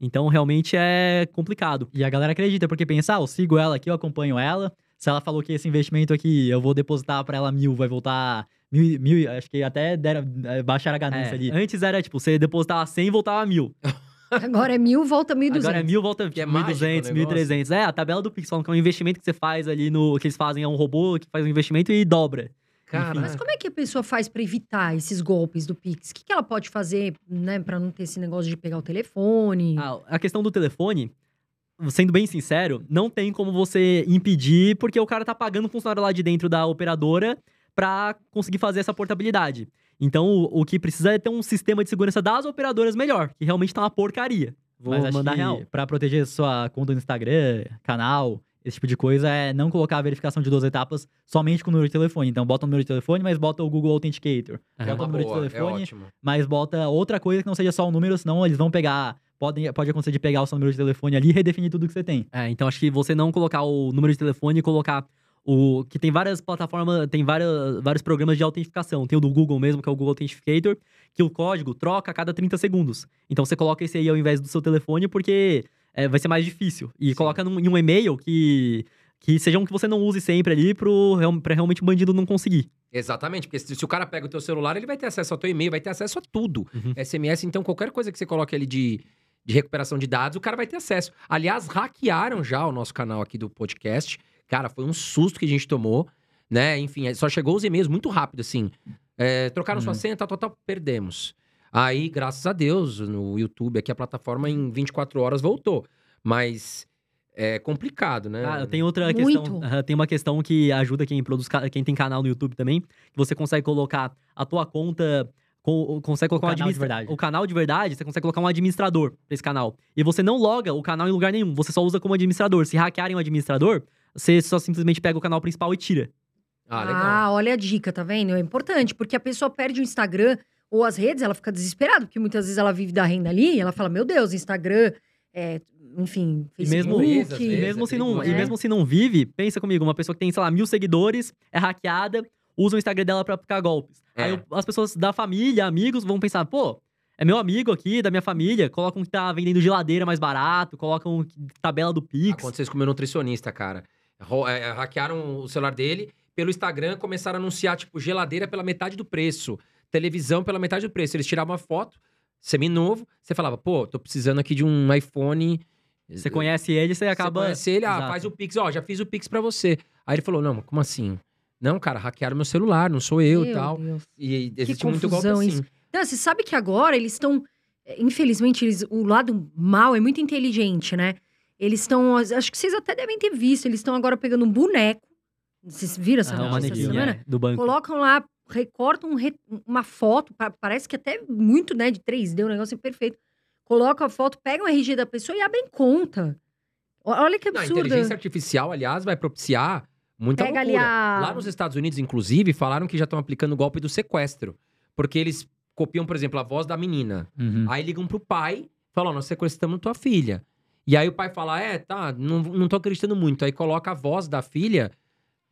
Então realmente é complicado. E a galera acredita, porque pensa, ah, eu sigo ela aqui, eu acompanho ela. Se ela falou que esse investimento aqui, eu vou depositar pra ela mil, vai voltar mil, mil acho que até deram, eh, baixaram a ganância É, ali. Antes era tipo, você depositava 100 e voltava mil. Agora é mil, volta mil e duzentos. Agora é mil, volta Que é o 1.200, negócio. 1.300. É, a tabela do Pix que é um investimento que você faz ali no. que eles fazem, é um robô que faz um investimento e dobra. Caraca. Mas como é que a pessoa faz pra evitar esses golpes do Pix? O que, que ela pode fazer, né, pra não ter esse negócio de pegar o telefone? Ah, a questão do telefone, sendo bem sincero, não tem como você impedir, porque o cara tá pagando o funcionário lá de dentro da operadora pra conseguir fazer essa portabilidade. Então, o, o que precisa é ter um sistema de segurança das operadoras melhor, que realmente tá uma porcaria. Vou Mas acho mandar que real. pra proteger sua conta no Instagram, canal, esse tipo de coisa, é não colocar a verificação de duas etapas somente com o número de telefone. Então, bota o número de telefone, mas bota o Google Authenticator. É É bota o número boa, de é telefone, ótimo. mas bota outra coisa que não seja só o número, senão eles vão pegar. Podem, pode acontecer de pegar o seu número de telefone ali e redefinir tudo que você tem. É, então acho que você não colocar o número de telefone e colocar o. Que tem várias plataformas, tem várias, vários programas de autentificação. Tem o do Google mesmo, que é o Google Authenticator, que o código troca a cada 30 segundos. Então você coloca esse aí ao invés do seu telefone, porque é, vai ser mais difícil. E Sim. coloca num, em um e-mail que. Que seja um que você não use sempre ali pro, pra realmente o bandido não conseguir. Exatamente, porque se, se o cara pega o teu celular, ele vai ter acesso ao teu e-mail, vai ter acesso a tudo. Uhum. SMS, então qualquer coisa que você coloque ali de, de recuperação de dados, o cara vai ter acesso. Aliás, hackearam já o nosso canal aqui do podcast. Cara, foi um susto que a gente tomou, né? Enfim, só chegou os e-mails muito rápido, assim. É, trocaram sua Uhum. senha, tal, tal, tal, perdemos. Aí, graças a Deus, no YouTube, aqui a plataforma em 24 horas voltou. Mas é complicado, né? Ah, tem outra Muito. questão. aham, tem uma questão que ajuda quem produz, quem tem canal no YouTube também, que você consegue colocar a tua conta. com- consegue colocar um canal de administra- verdade. O canal de verdade, você consegue colocar um administrador pra esse canal. E você não loga o canal em lugar nenhum, você só usa como administrador. Se hackearem o administrador, você só simplesmente pega o canal principal e tira. Ah, legal. Ah, olha a dica, tá vendo? É importante, porque a pessoa perde o Instagram ou as redes, ela fica desesperada, porque muitas vezes ela vive da renda ali e ela fala: Meu Deus, Instagram, é, enfim, E Facebook. mesmo, às e mesmo é se não, e perigoso. mesmo se não vive, pensa comigo, uma pessoa que tem, sei lá, mil seguidores, é hackeada, usa o Instagram dela pra aplicar golpes. É. Aí as pessoas da família, amigos, vão pensar, pô, é meu amigo aqui, da minha família, colocam que tá vendendo geladeira mais barato, colocam tabela do Pix. Aconteceu isso com o meu nutricionista, cara. Ro- é, hackearam o celular dele, pelo Instagram começaram a anunciar, tipo, geladeira pela metade do preço, televisão pela metade do preço. Eles tiravam uma foto, seminovo, você falava, pô, tô precisando aqui de um iPhone. Você conhece ele, você acaba. Você conhece ele, ah, Exato. faz o Pix, ó, já fiz o Pix pra você. Aí ele falou, não, mas como assim? Não, cara, hackearam meu celular, não sou eu e Meu tal. Deus. E existe muito golpe assim. isso. Não, você sabe que agora eles estão. é, Infelizmente, eles, o lado mal é muito inteligente, né? Eles estão. Acho que vocês até devem ter visto. Eles estão agora pegando um boneco. Vocês viram essa Ah, notícia uma essa neguinha, semana? é, do banco. Colocam lá, recortam um re- uma foto, pa- parece que até muito, né, de 3D, o negócio é perfeito. Colocam a foto, pegam o RG da pessoa e abrem conta. O- Olha que Não, a absurdo. inteligência artificial, aliás, vai propiciar muita Pega loucura. a- Lá nos Estados Unidos, inclusive, falaram que já estão aplicando o golpe do sequestro. Porque eles copiam, por exemplo, a voz da menina. Uhum. Aí ligam pro pai, falam, nós sequestramos tua filha. E aí o pai fala, é, tá, não, não tô acreditando muito. Aí coloca a voz da filha,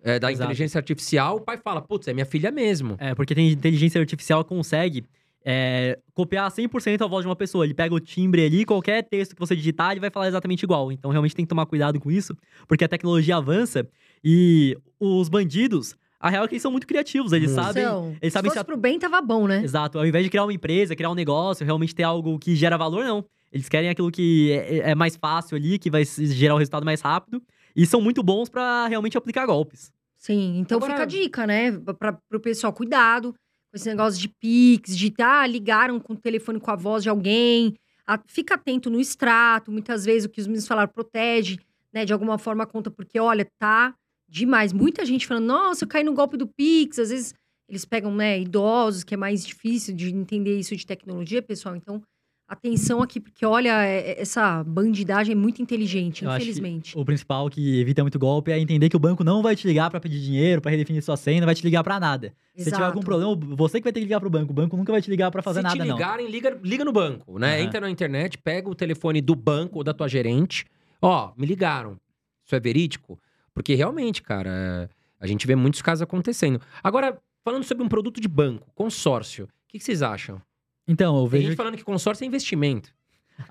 é, da Exato. inteligência artificial, o pai fala, putz, é minha filha mesmo. É, porque tem inteligência artificial que consegue é, copiar 100% a voz de uma pessoa. Ele pega o timbre ali, qualquer texto que você digitar, ele vai falar exatamente igual. Então, realmente tem que tomar cuidado com isso, porque a tecnologia avança e os bandidos, a real é que eles são muito criativos. Eles Muito. sabem. Eles sabem se se fosse a- pro bem, tava bom, né? Exato. Ao invés de criar uma empresa, criar um negócio, realmente ter algo que gera valor, não. Eles querem aquilo que é, é mais fácil ali, que vai se- gerar o resultado mais rápido. E são muito bons pra realmente aplicar golpes. Sim, então Agora- fica a dica, né? Pra, pro pessoal, cuidado com esse negócio de Pix, de ah, ligaram com o telefone com a voz de alguém. A- fica atento no extrato. Muitas vezes o que os meninos falaram protege, né? De alguma forma a conta, porque olha, tá demais. Muita gente falando, nossa, eu caí no golpe do Pix. Às vezes eles pegam, né, idosos, que é mais difícil de entender isso de tecnologia, pessoal. Então, atenção aqui, porque olha, é- é- essa bandidagem é muito inteligente, Eu infelizmente. O principal que evita muito golpe é entender que o banco não vai te ligar pra pedir dinheiro, pra redefinir sua senha, não vai te ligar pra nada. Se tiver algum Exato. problema, você que vai ter que ligar pro banco. O banco nunca vai te ligar pra fazer Se nada, te não. ligarem, liga, liga no banco, né? Aham. Entra na internet, pega o telefone do banco ou da tua gerente. Ó, me ligaram. Isso é verídico? Porque realmente, cara, é, a gente vê muitos casos acontecendo. Agora, falando sobre um produto de banco, consórcio, o que, que vocês acham? Então, eu Tem vejo gente que falando que consórcio é investimento.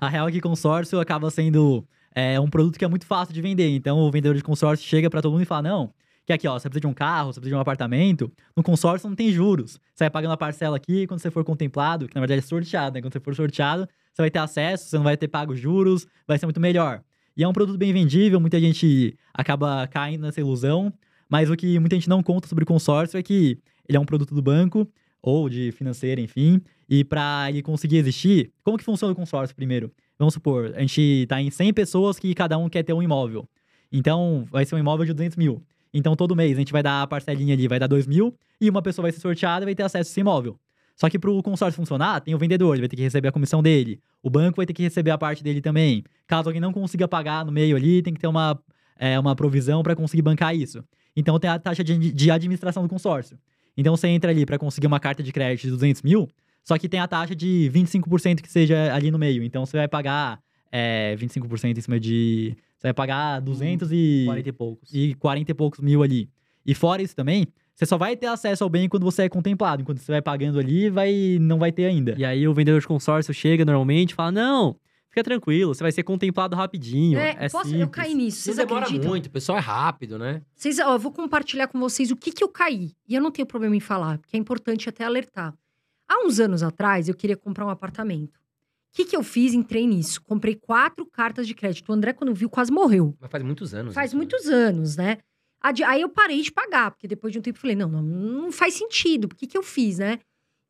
a real é que consórcio acaba sendo é, um produto que é muito fácil de vender. Então, o vendedor de consórcio chega pra todo mundo e fala: não, que aqui, ó, você precisa de um carro, você precisa de um apartamento. No consórcio não tem juros. Você vai pagando a parcela aqui, quando você for contemplado, que na verdade é sorteado, né? Quando você for sorteado, você vai ter acesso, você não vai ter pago juros, vai ser muito melhor. E é um produto bem vendível, muita gente acaba caindo nessa ilusão. Mas o que muita gente não conta sobre consórcio é que ele é um produto do banco ou de financeira, enfim. E para ele conseguir existir, como que funciona o consórcio primeiro? Vamos supor, a gente tá em 100 pessoas que cada um quer ter um imóvel. Então, vai ser um imóvel de 200 mil. Então, todo mês a gente vai dar a parcelinha ali, vai dar 2 mil, e uma pessoa vai ser sorteada e vai ter acesso a esse imóvel. Só que para o consórcio funcionar, tem o vendedor, ele vai ter que receber a comissão dele. O banco vai ter que receber a parte dele também. Caso alguém não consiga pagar no meio ali, tem que ter uma, é, uma provisão para conseguir bancar isso. Então tem a taxa de, de administração do consórcio. Então você entra ali para conseguir uma carta de crédito de 200 mil, só que tem a taxa de 25% que seja ali no meio. Então você vai pagar é, 25% em cima de. Você vai pagar 200 e. 40 e poucos. E 40 e poucos mil ali. E fora isso também, você só vai ter acesso ao bem quando você é contemplado. Enquanto você vai pagando ali, vai, não vai ter ainda. E aí o vendedor de consórcio chega normalmente e fala: Não, fica tranquilo, você vai ser contemplado rapidinho. É, é posso, simples. eu caí nisso. Vocês demora acreditam? muito, o pessoal é rápido, né? Vocês, ó, eu vou compartilhar com vocês o que, que eu caí. E eu não tenho problema em falar, porque é importante até alertar. Há uns anos atrás, eu queria comprar um apartamento. O que, que eu fiz? Entrei nisso. Comprei quatro cartas de crédito. O André, quando viu, quase morreu. Mas faz muitos anos. Faz isso, né? muitos anos, né? Aí eu parei de pagar, porque depois de um tempo eu falei, não, não, não faz sentido. O que, que eu fiz, né?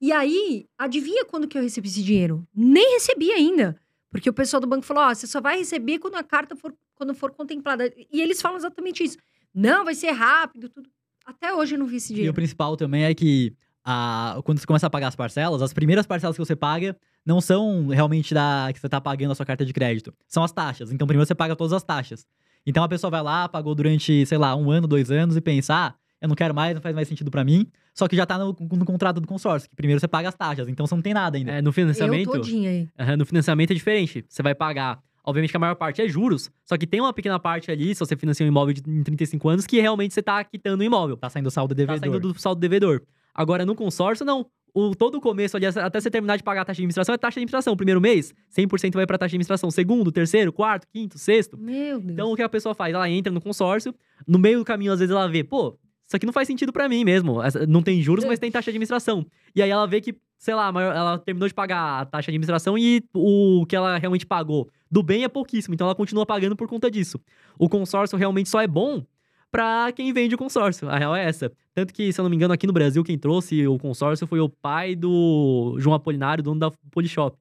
E aí, adivinha quando que eu recebi esse dinheiro? Nem recebi ainda. Porque o pessoal do banco falou: ó, você só vai receber quando a carta for, quando for contemplada. E eles falam exatamente isso. Não, vai ser rápido, tudo. Até hoje eu não vi esse E o dinheiro. principal também é que a, quando você começa a pagar as parcelas, as primeiras parcelas que você paga não são realmente da que você tá pagando a sua carta de crédito. São as taxas. Então, primeiro você paga todas as taxas. Então, a pessoa vai lá, pagou durante, sei lá, um ano, dois anos e pensa, ah, eu não quero mais, não faz mais sentido pra mim. Só que já tá no, no contrato do consórcio, que primeiro você paga as taxas. Então, você não tem nada ainda. É, no Eu financiamento. todinha aí. No financiamento é diferente. Você vai pagar. Obviamente que a maior parte é juros, só que tem uma pequena parte ali, se você financia um imóvel de, em 35 anos, que realmente você tá quitando o imóvel. Tá saindo saldo Tá devedor. saindo do saldo devedor. Agora, no consórcio, não. O, todo o começo ali, até você terminar de pagar a taxa de administração, é taxa de administração. Primeiro mês, 100% vai pra taxa de administração. Segundo, terceiro, quarto, quinto, sexto. Meu Deus. Então, o que a pessoa faz? Ela entra no consórcio, no meio do caminho, às vezes, ela vê, pô, isso aqui não faz sentido pra mim mesmo. Não tem juros, mas tem taxa de administração. E aí ela vê que, sei lá, ela terminou de pagar a taxa de administração e o que ela realmente pagou do bem é pouquíssimo. Então, ela continua pagando por conta disso. O consórcio realmente só é bom pra quem vende o consórcio. A real é essa. Tanto que, se eu não me engano, aqui no Brasil, quem trouxe o consórcio foi o pai do João Apolinário, dono da Polishop.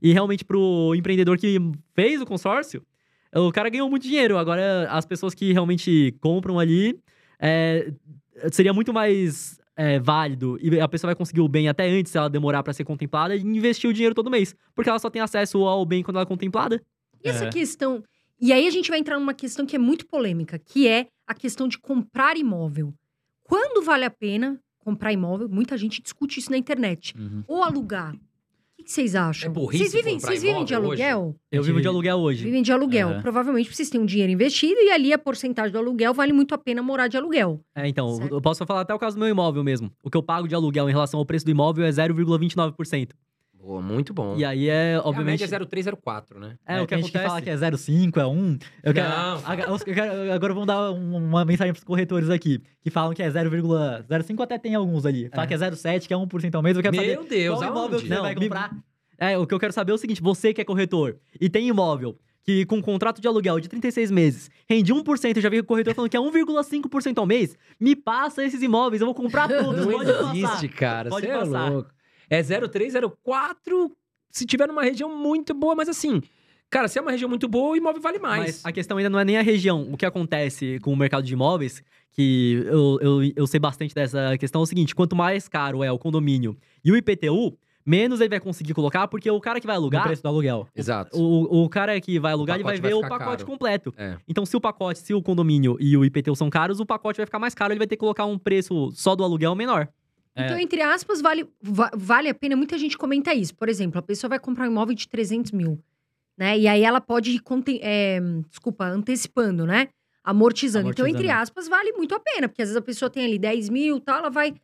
E realmente, pro empreendedor que fez o consórcio, o cara ganhou muito dinheiro. Agora, as pessoas que realmente compram ali, é, seria muito mais é, válido e a pessoa vai conseguir o bem até antes se ela demorar pra ser contemplada e investir o dinheiro todo mês. Porque ela só tem acesso ao bem quando ela é contemplada. E essa É. questão. E aí a gente vai entrar numa questão que é muito polêmica, que é a questão de comprar imóvel. Quando vale a pena comprar imóvel? Muita gente discute isso na internet. Uhum. Ou alugar. O que, vocês acham? É burrice vocês vivem, comprar vocês vivem de imóvel hoje? aluguel? Eu vivo de aluguel hoje. Vivem de aluguel. Aham. Provavelmente vocês têm um dinheiro investido e ali a porcentagem do aluguel vale muito a pena morar de aluguel. É, então, Certo. eu posso falar até o caso do meu imóvel mesmo. O que eu pago de aluguel em relação ao preço do imóvel é 0,29%. Boa, muito bom. E aí é, Obviamente obviamente. é 0304, né? É, o que gente acontece. que fala que é 0,5, é 1. Eu quero, Não. eu quero- agora vamos dar um- uma mensagem pros corretores aqui, que falam que é 0,05 até tem alguns ali. Fala É. que é 0,7, que é 1% ao mês. Eu quero Meu saber Deus, qual imóvel aonde? que você Não, vai me- comprar. É, o que eu quero saber é o seguinte: você que é corretor e tem imóvel que com contrato de aluguel de 36 meses rende 1%, eu já vi o corretor falando que é 1,5% ao mês, me passa esses imóveis, eu vou comprar todos, Não pode existe, passar. cara. Pode Você é passar. louco. É 0304 se tiver numa região muito boa, mas assim, cara, se é uma região muito boa, o imóvel vale mais. Mas a questão ainda não é nem a região. O que acontece com o mercado de imóveis, que eu, eu, eu sei bastante dessa questão, é o seguinte: quanto mais caro é o condomínio e o IPTU, menos ele vai conseguir colocar, porque o cara que vai alugar. preço do aluguel. Exato. O, o cara que vai alugar, O ele vai ver o pacote caro. completo. É. Então, se o pacote, se o condomínio e o IPTU são caros, o pacote vai ficar mais caro, ele vai ter que colocar um preço só do aluguel menor. É. Então, entre aspas, vale, va- vale a pena. Muita gente comenta isso. Por exemplo, a pessoa vai comprar um imóvel de 300 mil, né? E aí ela pode ir, é, desculpa, antecipando, né? Amortizando. Então, entre Amortizando. aspas, vale muito a pena. Porque às vezes a pessoa tem ali 10 mil e tal, ela vai...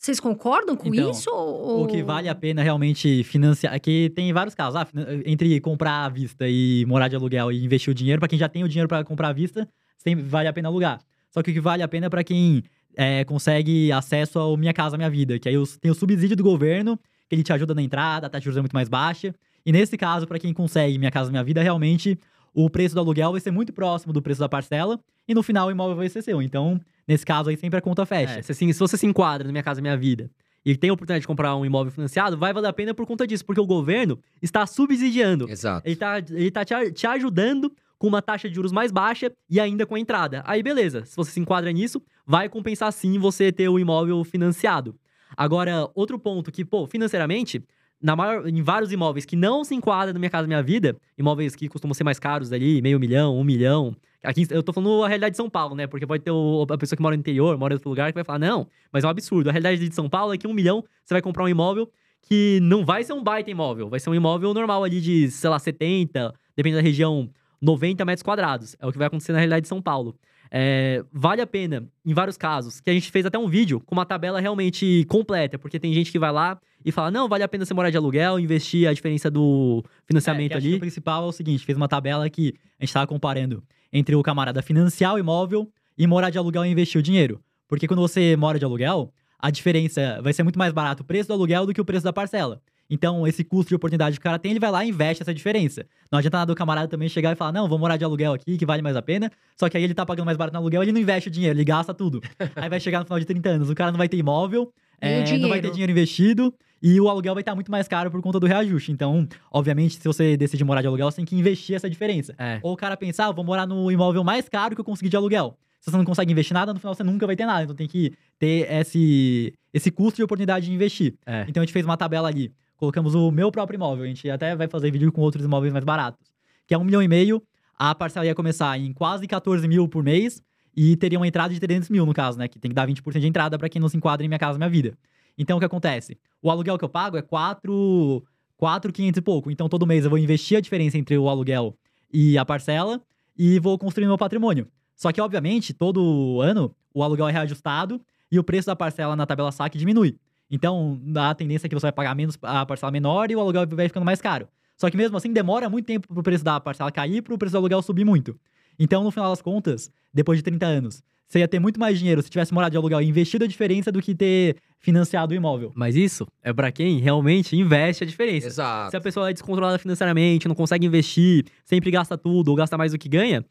Vocês concordam com Então, isso? Ou... O que vale a pena realmente financiar. Aqui tem vários casos. Ah, entre comprar à vista e morar de aluguel e investir o dinheiro, pra quem já tem o dinheiro pra comprar à vista, sempre vale a pena alugar. Só que o que vale a pena é pra quem é, consegue acesso ao Minha Casa Minha Vida, que aí tem o subsídio do governo, que ele te ajuda na entrada, a taxa de juros é muito mais baixa. E nesse caso, pra quem consegue Minha Casa Minha Vida, realmente o preço do aluguel vai ser muito próximo do preço da parcela e no final o imóvel vai ser seu. Então, nesse caso aí, sempre a conta fecha. É, se, assim, se você se enquadra na Minha Casa Minha Vida e tem a oportunidade de comprar um imóvel financiado, vai valer a pena por conta disso, porque o governo está subsidiando. Exato. Ele tá, ele tá te, te ajudando com uma taxa de juros mais baixa e ainda com a entrada. Aí, beleza. Se você se enquadra nisso, vai compensar sim você ter o imóvel financiado. Agora, outro ponto que, pô, financeiramente, na maior, em vários imóveis que não se enquadram na Minha Casa Minha Vida, imóveis que costumam ser mais caros ali, meio milhão, um milhão. Aqui eu tô falando a realidade de São Paulo, né? Porque pode ter o- a pessoa que mora no interior, mora em outro lugar, que vai falar, não, mas é um absurdo. A realidade de São Paulo é que um milhão você vai comprar um imóvel que não vai ser um baita imóvel, vai ser um imóvel normal ali de, sei lá, 70, dependendo da região, 90 metros quadrados. É o que vai acontecer na realidade de São Paulo. É, vale a pena, em vários casos, que a gente fez até um vídeo com uma tabela realmente completa, porque tem gente que vai lá e fala, não, vale a pena você morar de aluguel, investir a diferença do É, financiamento que ali. o principal é o seguinte, fez uma tabela que a gente tava comparando entre o camarada financiar o imóvel e morar de aluguel e investir o dinheiro. Porque quando você mora de aluguel, a diferença vai ser muito mais barato o preço do aluguel do que o preço da parcela. Então, esse custo de oportunidade que o cara tem, ele vai lá e investe essa diferença. Não adianta nada o camarada também chegar e falar, não, vou morar de aluguel aqui, que vale mais a pena. Só que aí ele tá pagando mais barato no aluguel, ele não investe o dinheiro, ele gasta tudo. aí vai chegar no final de 30 anos, o cara não vai ter imóvel, é, não vai ter dinheiro. investido, e o aluguel vai estar muito mais caro por conta do reajuste. Então, obviamente, se você decidir morar de aluguel, você tem que investir essa diferença. É. Ou o cara pensar, ah, vou morar no imóvel mais caro que eu consegui de aluguel. Se você não consegue investir nada, no final você nunca vai ter nada. Então tem que ter esse, esse custo de oportunidade de investir. É. Então a gente fez uma tabela ali. Colocamos o meu próprio imóvel. A gente até vai fazer vídeo com outros imóveis mais baratos. Que é um milhão e meio. A parcela ia começar em quase 14 mil por mês. E teria uma entrada de 300 mil, no caso, né? Que tem que dar 20% de entrada para quem não se enquadra em Minha Casa Minha Vida. Então o que acontece? O aluguel que eu pago é 4, 4,500 e pouco. Então todo mês eu vou investir a diferença entre o aluguel e a parcela e vou construir meu patrimônio. Só que, obviamente, todo ano o aluguel é reajustado e o preço da parcela na tabela saque diminui. Então, a tendência é que você vai pagar menos a parcela menor e o aluguel vai ficando mais caro. Só que mesmo assim, demora muito tempo pro preço da parcela cair pro preço do aluguel subir muito. Então, no final das contas, depois de 30 anos, você ia ter muito mais dinheiro se tivesse morado de aluguel e investido a diferença do que ter financiado o imóvel. Mas isso é pra quem realmente investe a diferença. Exato. Se a pessoa é descontrolada financeiramente, não consegue investir, sempre gasta tudo ou gasta mais do que ganha,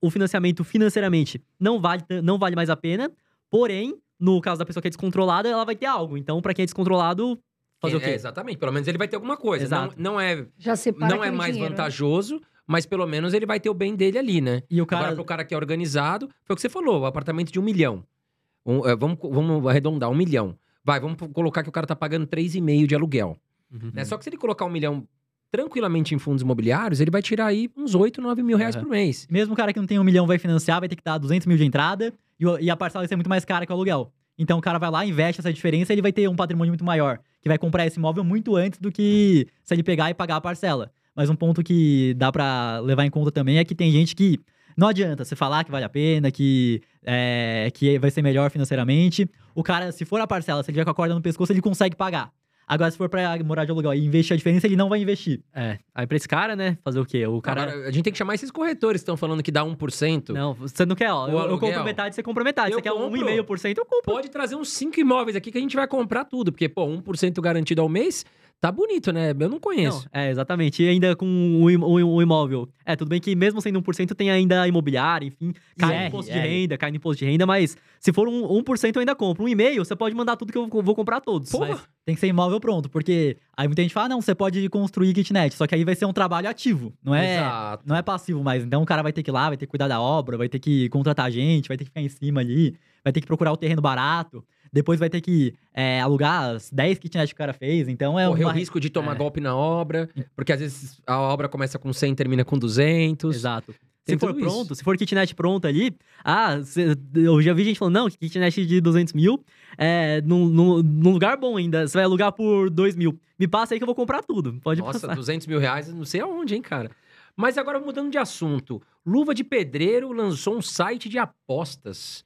o financiamento financeiramente não vale, não vale mais a pena. Porém, no caso da pessoa que é descontrolada, ela vai ter algo. Então, pra quem é descontrolado, fazer É, o quê? exatamente. Pelo menos ele vai ter alguma coisa. Não, Exato. não é, Já separa não é mais dinheiro, né? vantajoso, mas pelo menos ele vai ter o bem dele ali, né? E o Agora, cara. pro cara que é organizado, foi o que você falou, o apartamento de um milhão. Um, é, vamos, vamos arredondar, um milhão. Vai, vamos colocar que o cara tá pagando 3,5 de aluguel. Uhum. né? Só que se ele colocar um milhão tranquilamente em fundos imobiliários, ele vai tirar aí uns 8, 9 mil reais Aham. por mês. Mesmo o cara que não tem um milhão vai financiar, vai ter que dar 200 mil de entrada e, e a parcela vai ser muito mais cara que o aluguel. Então o cara vai lá, investe essa diferença ele vai ter um patrimônio muito maior, que vai comprar esse imóvel muito antes do que se ele pegar e pagar a parcela. Mas um ponto que dá pra levar em conta também é que tem gente que não adianta você falar que vale a pena, que, é, que vai ser melhor financeiramente. O cara, se for a parcela, se ele tiver com a corda no pescoço, ele consegue pagar. Agora, se for pra morar de aluguel e investir a diferença, ele não vai investir. É. Aí pra esse cara, né, fazer o quê? O cara. Agora, a gente tem que chamar esses corretores que estão falando que dá 1%. Não, você não quer, ó. O Eu, eu compro metade, você compra metade. Eu você quer compro. 1,5%, eu compro. Pode trazer uns 5 imóveis aqui que a gente vai comprar tudo. Porque, pô, 1% garantido ao mês, tá bonito, né? Eu não conheço. Não, é, exatamente. E ainda com o im- o imóvel. É, tudo bem que mesmo sendo 1% tem ainda a imobiliária, enfim, cai no IR, imposto de renda, cai no imposto de renda, mas se for um 1% eu ainda compro. Um e-mail, você pode mandar tudo que eu vou comprar todos. Porra! Mas- Tem que ser imóvel pronto, porque aí muita gente fala, ah, não, você pode construir kitnet, só que aí vai ser um trabalho ativo, não é, Exato. não é passivo mais. Então o cara vai ter que ir lá, vai ter que cuidar da obra, vai ter que contratar gente, vai ter que ficar em cima ali, vai ter que procurar o terreno barato, depois vai ter que é, alugar as 10 kitnets que o cara fez, então é Correr o uma... risco de tomar é. golpe na obra, porque às vezes a obra começa com 100 e termina com 200. Exato. Tem Se for pronto, isso. se for kitnet pronta ali, ah, eu já vi gente falando, não, kitnet de 200 mil, é, num, num, num lugar bom ainda, você vai alugar por 2 mil. Me passa aí que eu vou comprar tudo, pode Nossa, passar. 200 mil reais, não sei aonde, hein, cara. Mas agora, mudando de assunto. Luva de Pedreiro lançou um site de apostas.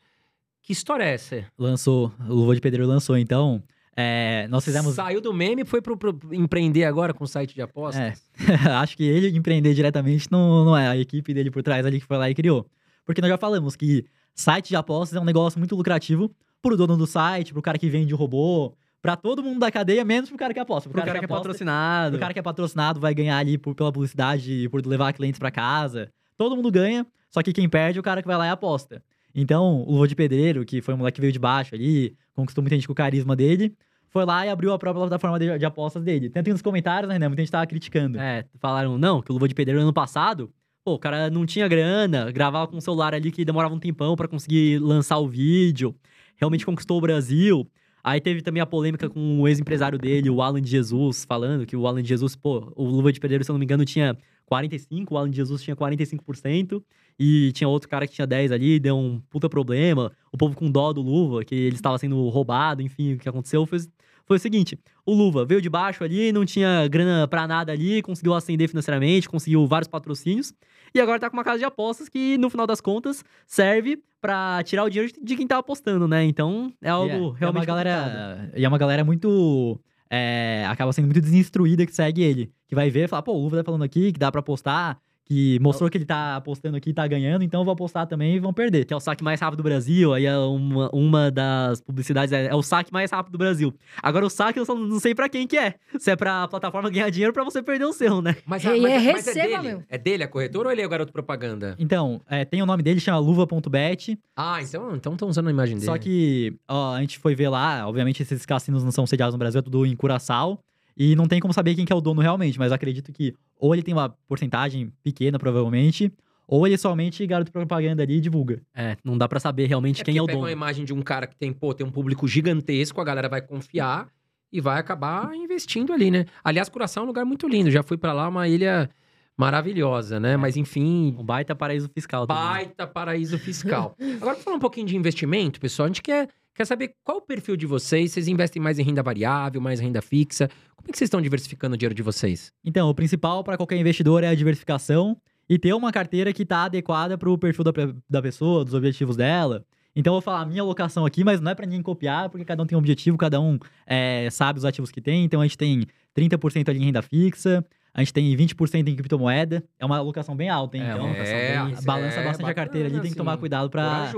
Que história é essa? Lançou, o Luva de Pedreiro lançou, então é, nós fizemos... Saiu do meme e foi pro, pro empreender agora com site de apostas? É. Acho que ele empreender diretamente não, não é a equipe dele por trás ali que foi lá e criou. Porque nós já falamos que site de apostas é um negócio muito lucrativo pro dono do site, pro cara que vende o robô, pra todo mundo da cadeia, menos pro cara que aposta. Pro cara que é aposta, patrocinado. O cara que é patrocinado vai ganhar ali por- pela publicidade e por levar clientes pra casa. todo mundo ganha, só que quem perde é o cara que vai lá e aposta. Então, o Luva de Pedreiro, que foi um moleque que veio de baixo ali, conquistou muita gente com o carisma dele, foi lá e abriu a própria plataforma de, de apostas dele. Tanto nos comentários, né, muita gente tava criticando. É, falaram, não, que o Luva de Pedreiro ano passado, pô, o cara não tinha grana, gravava com um celular ali que demorava um tempão pra conseguir lançar o vídeo, realmente conquistou o Brasil. Aí teve também a polêmica com o ex-empresário dele, o Alan de Jesus, falando que o Alan de Jesus, pô, o Luva de Pedreiro, se eu não me engano, tinha 45, o Alan de Jesus tinha 45%, e tinha outro cara que tinha 10 ali, deu um puta problema. O povo com dó do Luva, que ele estava sendo roubado, enfim, o que aconteceu foi, foi o seguinte: o Luva veio de baixo ali, não tinha grana pra nada ali, conseguiu ascender financeiramente, conseguiu vários patrocínios, e agora tá com uma casa de apostas que, no final das contas, serve pra tirar o dinheiro de quem tá apostando, né? Então é algo é- realmente. É uma complicado. galera, e é uma galera muito. é, acaba sendo muito desinstruída que segue ele. Que vai ver e fala, pô, o Luva tá falando aqui que dá pra apostar, que mostrou que ele tá apostando aqui e tá ganhando, então eu vou apostar também e vão perder. que é o saque mais rápido do Brasil. Aí é uma, uma das publicidades é, é o saque mais rápido do Brasil. Agora o saque eu só não sei pra quem que é. Se é pra plataforma ganhar dinheiro pra você perder o seu, né? Mas, E mas, é mas receba, é dele? meu. É dele a corretora ou ele é o garoto propaganda? Então, é, tem o nome dele, chama luva.bet. Ah, então estão então usando a imagem dele. Só que, ó, a gente foi ver lá, obviamente esses cassinos não são sediados no Brasil, é tudo em Curaçao. E não tem como saber quem que é o dono realmente, mas eu acredito que ou ele tem uma porcentagem pequena, provavelmente, ou ele somente garoto propaganda ali e divulga. É, não dá pra saber realmente É quem é o dono. uma imagem de um cara que tem, pô, tem um público gigantesco, a galera vai confiar e vai acabar investindo ali, né? Aliás, Curaçao é um lugar muito lindo. Já fui pra lá, uma ilha maravilhosa, né? Mas enfim, Um baita paraíso fiscal também. baita paraíso fiscal. Agora, pra falar um pouquinho de investimento, pessoal, a gente quer, quer saber qual o perfil de vocês. Vocês investem mais em renda variável, mais renda fixa? Como é que vocês estão diversificando o dinheiro de vocês? Então, o principal para qualquer investidor é a diversificação e ter uma carteira que está adequada para o perfil da, da pessoa, dos objetivos dela. Então, eu vou falar a minha alocação aqui, mas não é para ninguém copiar, porque cada um tem um objetivo, cada um é, sabe os ativos que tem. Então, a gente tem 30% ali em renda fixa, a gente tem 20% em criptomoeda. É uma alocação bem alta, hein? É, então, alocação bem- balança é bastante a carteira ali, tem que bacana, tomar assim. cuidado para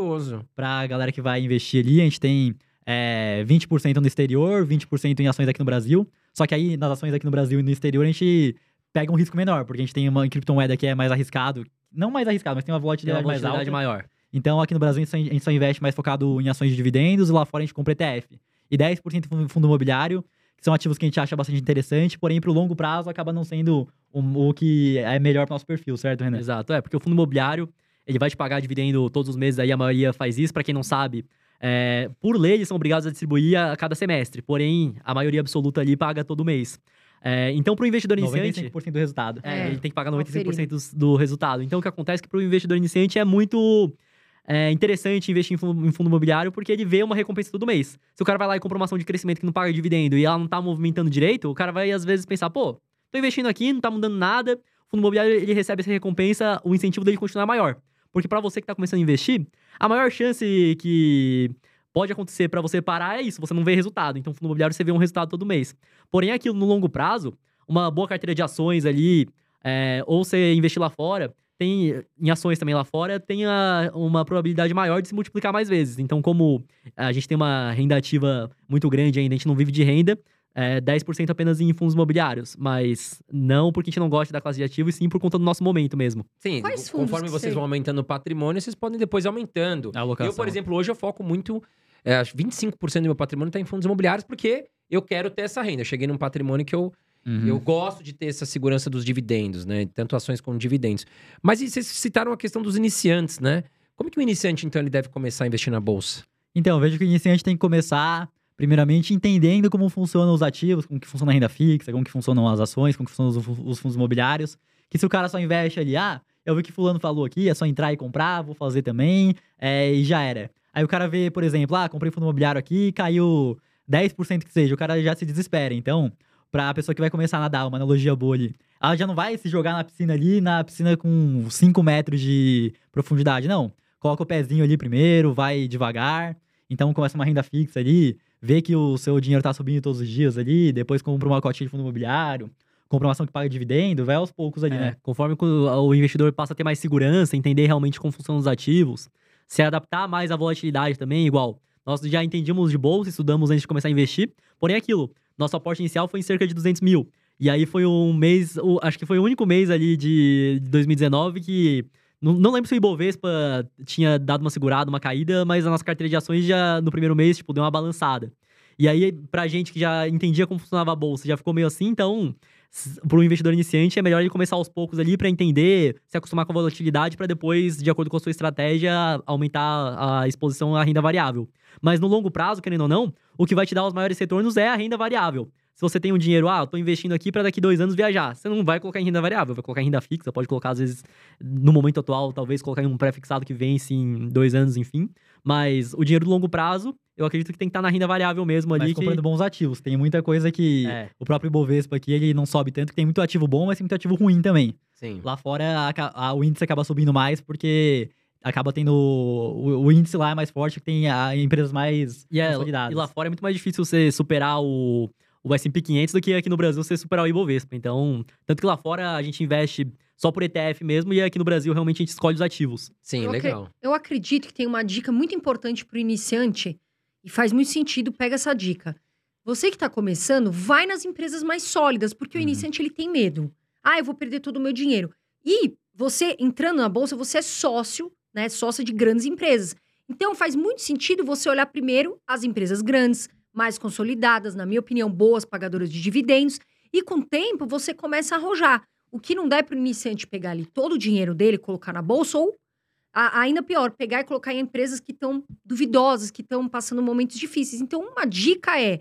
pra galera que vai investir ali. A gente tem é, 20% no exterior, 20% em ações aqui no Brasil. Só que aí, nas ações aqui no Brasil e no exterior, a gente pega um risco menor, porque a gente tem uma criptomoeda que é mais arriscado. Não mais arriscado, mas tem uma Tem uma volatilidade mais volatilidade alta. maior. Então, aqui no Brasil, a gente só- a gente só investe mais focado em ações de dividendos e lá fora a gente compra ETF. E 10% em fundo imobiliário, que são ativos que a gente acha bastante interessante, porém, pro longo prazo, acaba não sendo o, o que é melhor pro nosso perfil, certo, Renan? Exato, é, porque o fundo imobiliário, ele vai te pagar dividendo todos os meses, aí a maioria faz isso, pra quem não sabe. é, por lei, eles são obrigados a distribuir a cada semestre, porém, a maioria absoluta ali paga todo mês. É, então, pro investidor iniciante. 95% do resultado. É, É, ele tem que pagar conferido. 95% dos- do resultado. Então, o que acontece é que para o investidor iniciante é muito é, interessante investir em fundo, em fundo imobiliário porque ele vê uma recompensa todo mês. Se o cara vai lá e compra uma ação de crescimento que não paga dividendo e ela não tá movimentando direito, o cara vai às vezes pensar, pô, tô investindo aqui, não tá mudando nada. O fundo imobiliário ele recebe essa recompensa, o incentivo dele continua maior. Porque para você que tá começando a investir, a maior chance que pode acontecer para você parar é isso, você não vê resultado. Então, fundo imobiliário você vê um resultado todo mês. Porém, aquilo no longo prazo, uma boa carteira de ações ali, é, ou você investir lá fora, tem em ações também lá fora, tem a- uma probabilidade maior de se multiplicar mais vezes. Então, como a gente tem uma renda ativa muito grande ainda, a gente não vive de renda, é, 10% apenas em fundos imobiliários. Mas não porque a gente não gosta da classe de ativo, e sim por conta do nosso momento mesmo. Sim, Quais fundos conforme que vocês você- vão aumentando o patrimônio, vocês podem depois ir aumentando. A alocação. Eu, por exemplo, hoje eu foco muito. É, acho que 25% do meu patrimônio está em fundos imobiliários, porque eu quero ter essa renda. Eu cheguei num patrimônio que eu, Uhum. eu gosto de ter essa segurança dos dividendos, né? Tanto ações como dividendos. Mas vocês citaram a questão dos iniciantes, né? Como que o iniciante, então, ele deve começar a investir na bolsa? Então, eu vejo que o iniciante tem que começar, primeiramente, entendendo como funcionam os ativos, como que funciona a renda fixa, como que funcionam as ações, como que funcionam os, os fundos imobiliários. Que se o cara só investe ali, ah, eu vi que fulano falou aqui, é só entrar e comprar, vou fazer também, é, e já era. Aí o cara vê, por exemplo, ah, comprei fundo imobiliário aqui, caiu 10% que seja, o cara já se desespera. Então, pra pessoa que vai começar a nadar, uma analogia boa ali, ela já não vai se jogar na piscina ali, na piscina com 5 metros de profundidade, não. Coloca o pezinho ali primeiro, vai devagar. Então começa uma renda fixa ali, vê que o seu dinheiro tá subindo todos os dias ali, depois compra uma cotinha de fundo imobiliário, compra uma ação que paga dividendo, vai aos poucos ali, É, né? Conforme o investidor passa a ter mais segurança, entender realmente como funcionam os ativos, se adaptar mais à volatilidade também, igual. Nós já entendíamos de bolsa, estudamos antes de começar a investir, porém é aquilo, nosso aporte inicial foi em cerca de 200 mil. E aí foi um mês, acho que foi o único mês ali de de 2019 que Não, não lembro se o Ibovespa tinha dado uma segurada, uma caída, mas a nossa carteira de ações já no primeiro mês, tipo, deu uma balançada. E aí, pra gente que já entendia como funcionava a bolsa, já ficou meio assim, então, para um investidor iniciante, é melhor ele começar aos poucos ali para entender, se acostumar com a volatilidade, para depois, de acordo com a sua estratégia, aumentar a exposição à renda variável. Mas no longo prazo, querendo ou não, o que vai te dar os maiores retornos é a renda variável. Se você tem um dinheiro, ah, eu tô investindo aqui para daqui dois anos viajar. Você não vai colocar em renda variável, vai colocar em renda fixa, pode colocar, às vezes, no momento atual, talvez colocar em um pré-fixado que vence em dois anos, enfim. Mas o dinheiro do longo prazo, eu acredito que tem que estar na renda variável mesmo ali. Mas que... comprando bons ativos. Tem muita coisa que É. o próprio Ibovespa aqui, ele não sobe tanto, que tem muito ativo bom, mas tem muito ativo ruim também. Sim. Lá fora, a a- o índice acaba subindo mais porque acaba tendo... O, o índice lá é mais forte, que tem a, empresas mais E, é, consolidadas. e lá fora é muito mais difícil você superar o, o S&P 500 do que aqui no Brasil você superar o Ibovespa. Então, tanto que lá fora a gente investe só por ETF mesmo e aqui no Brasil realmente a gente escolhe os ativos. Sim, Eu legal. Eu acredito que tem uma dica muito importante para o iniciante e faz muito sentido, pega essa dica. Você que está começando, vai nas empresas mais sólidas, porque o Uhum. iniciante ele tem medo. Ah, eu vou perder todo o meu dinheiro. E você entrando na bolsa, você é sócio, né, sócio de grandes empresas. Então faz muito sentido você olhar primeiro as empresas grandes, mais consolidadas, na minha opinião, boas pagadoras de dividendos, e com o tempo você começa a arrojar. O que não dá é para o iniciante pegar ali todo o dinheiro dele, colocar na bolsa ou a- ainda pior, pegar e colocar em empresas que estão duvidosas, que estão passando momentos difíceis. Então, uma dica é: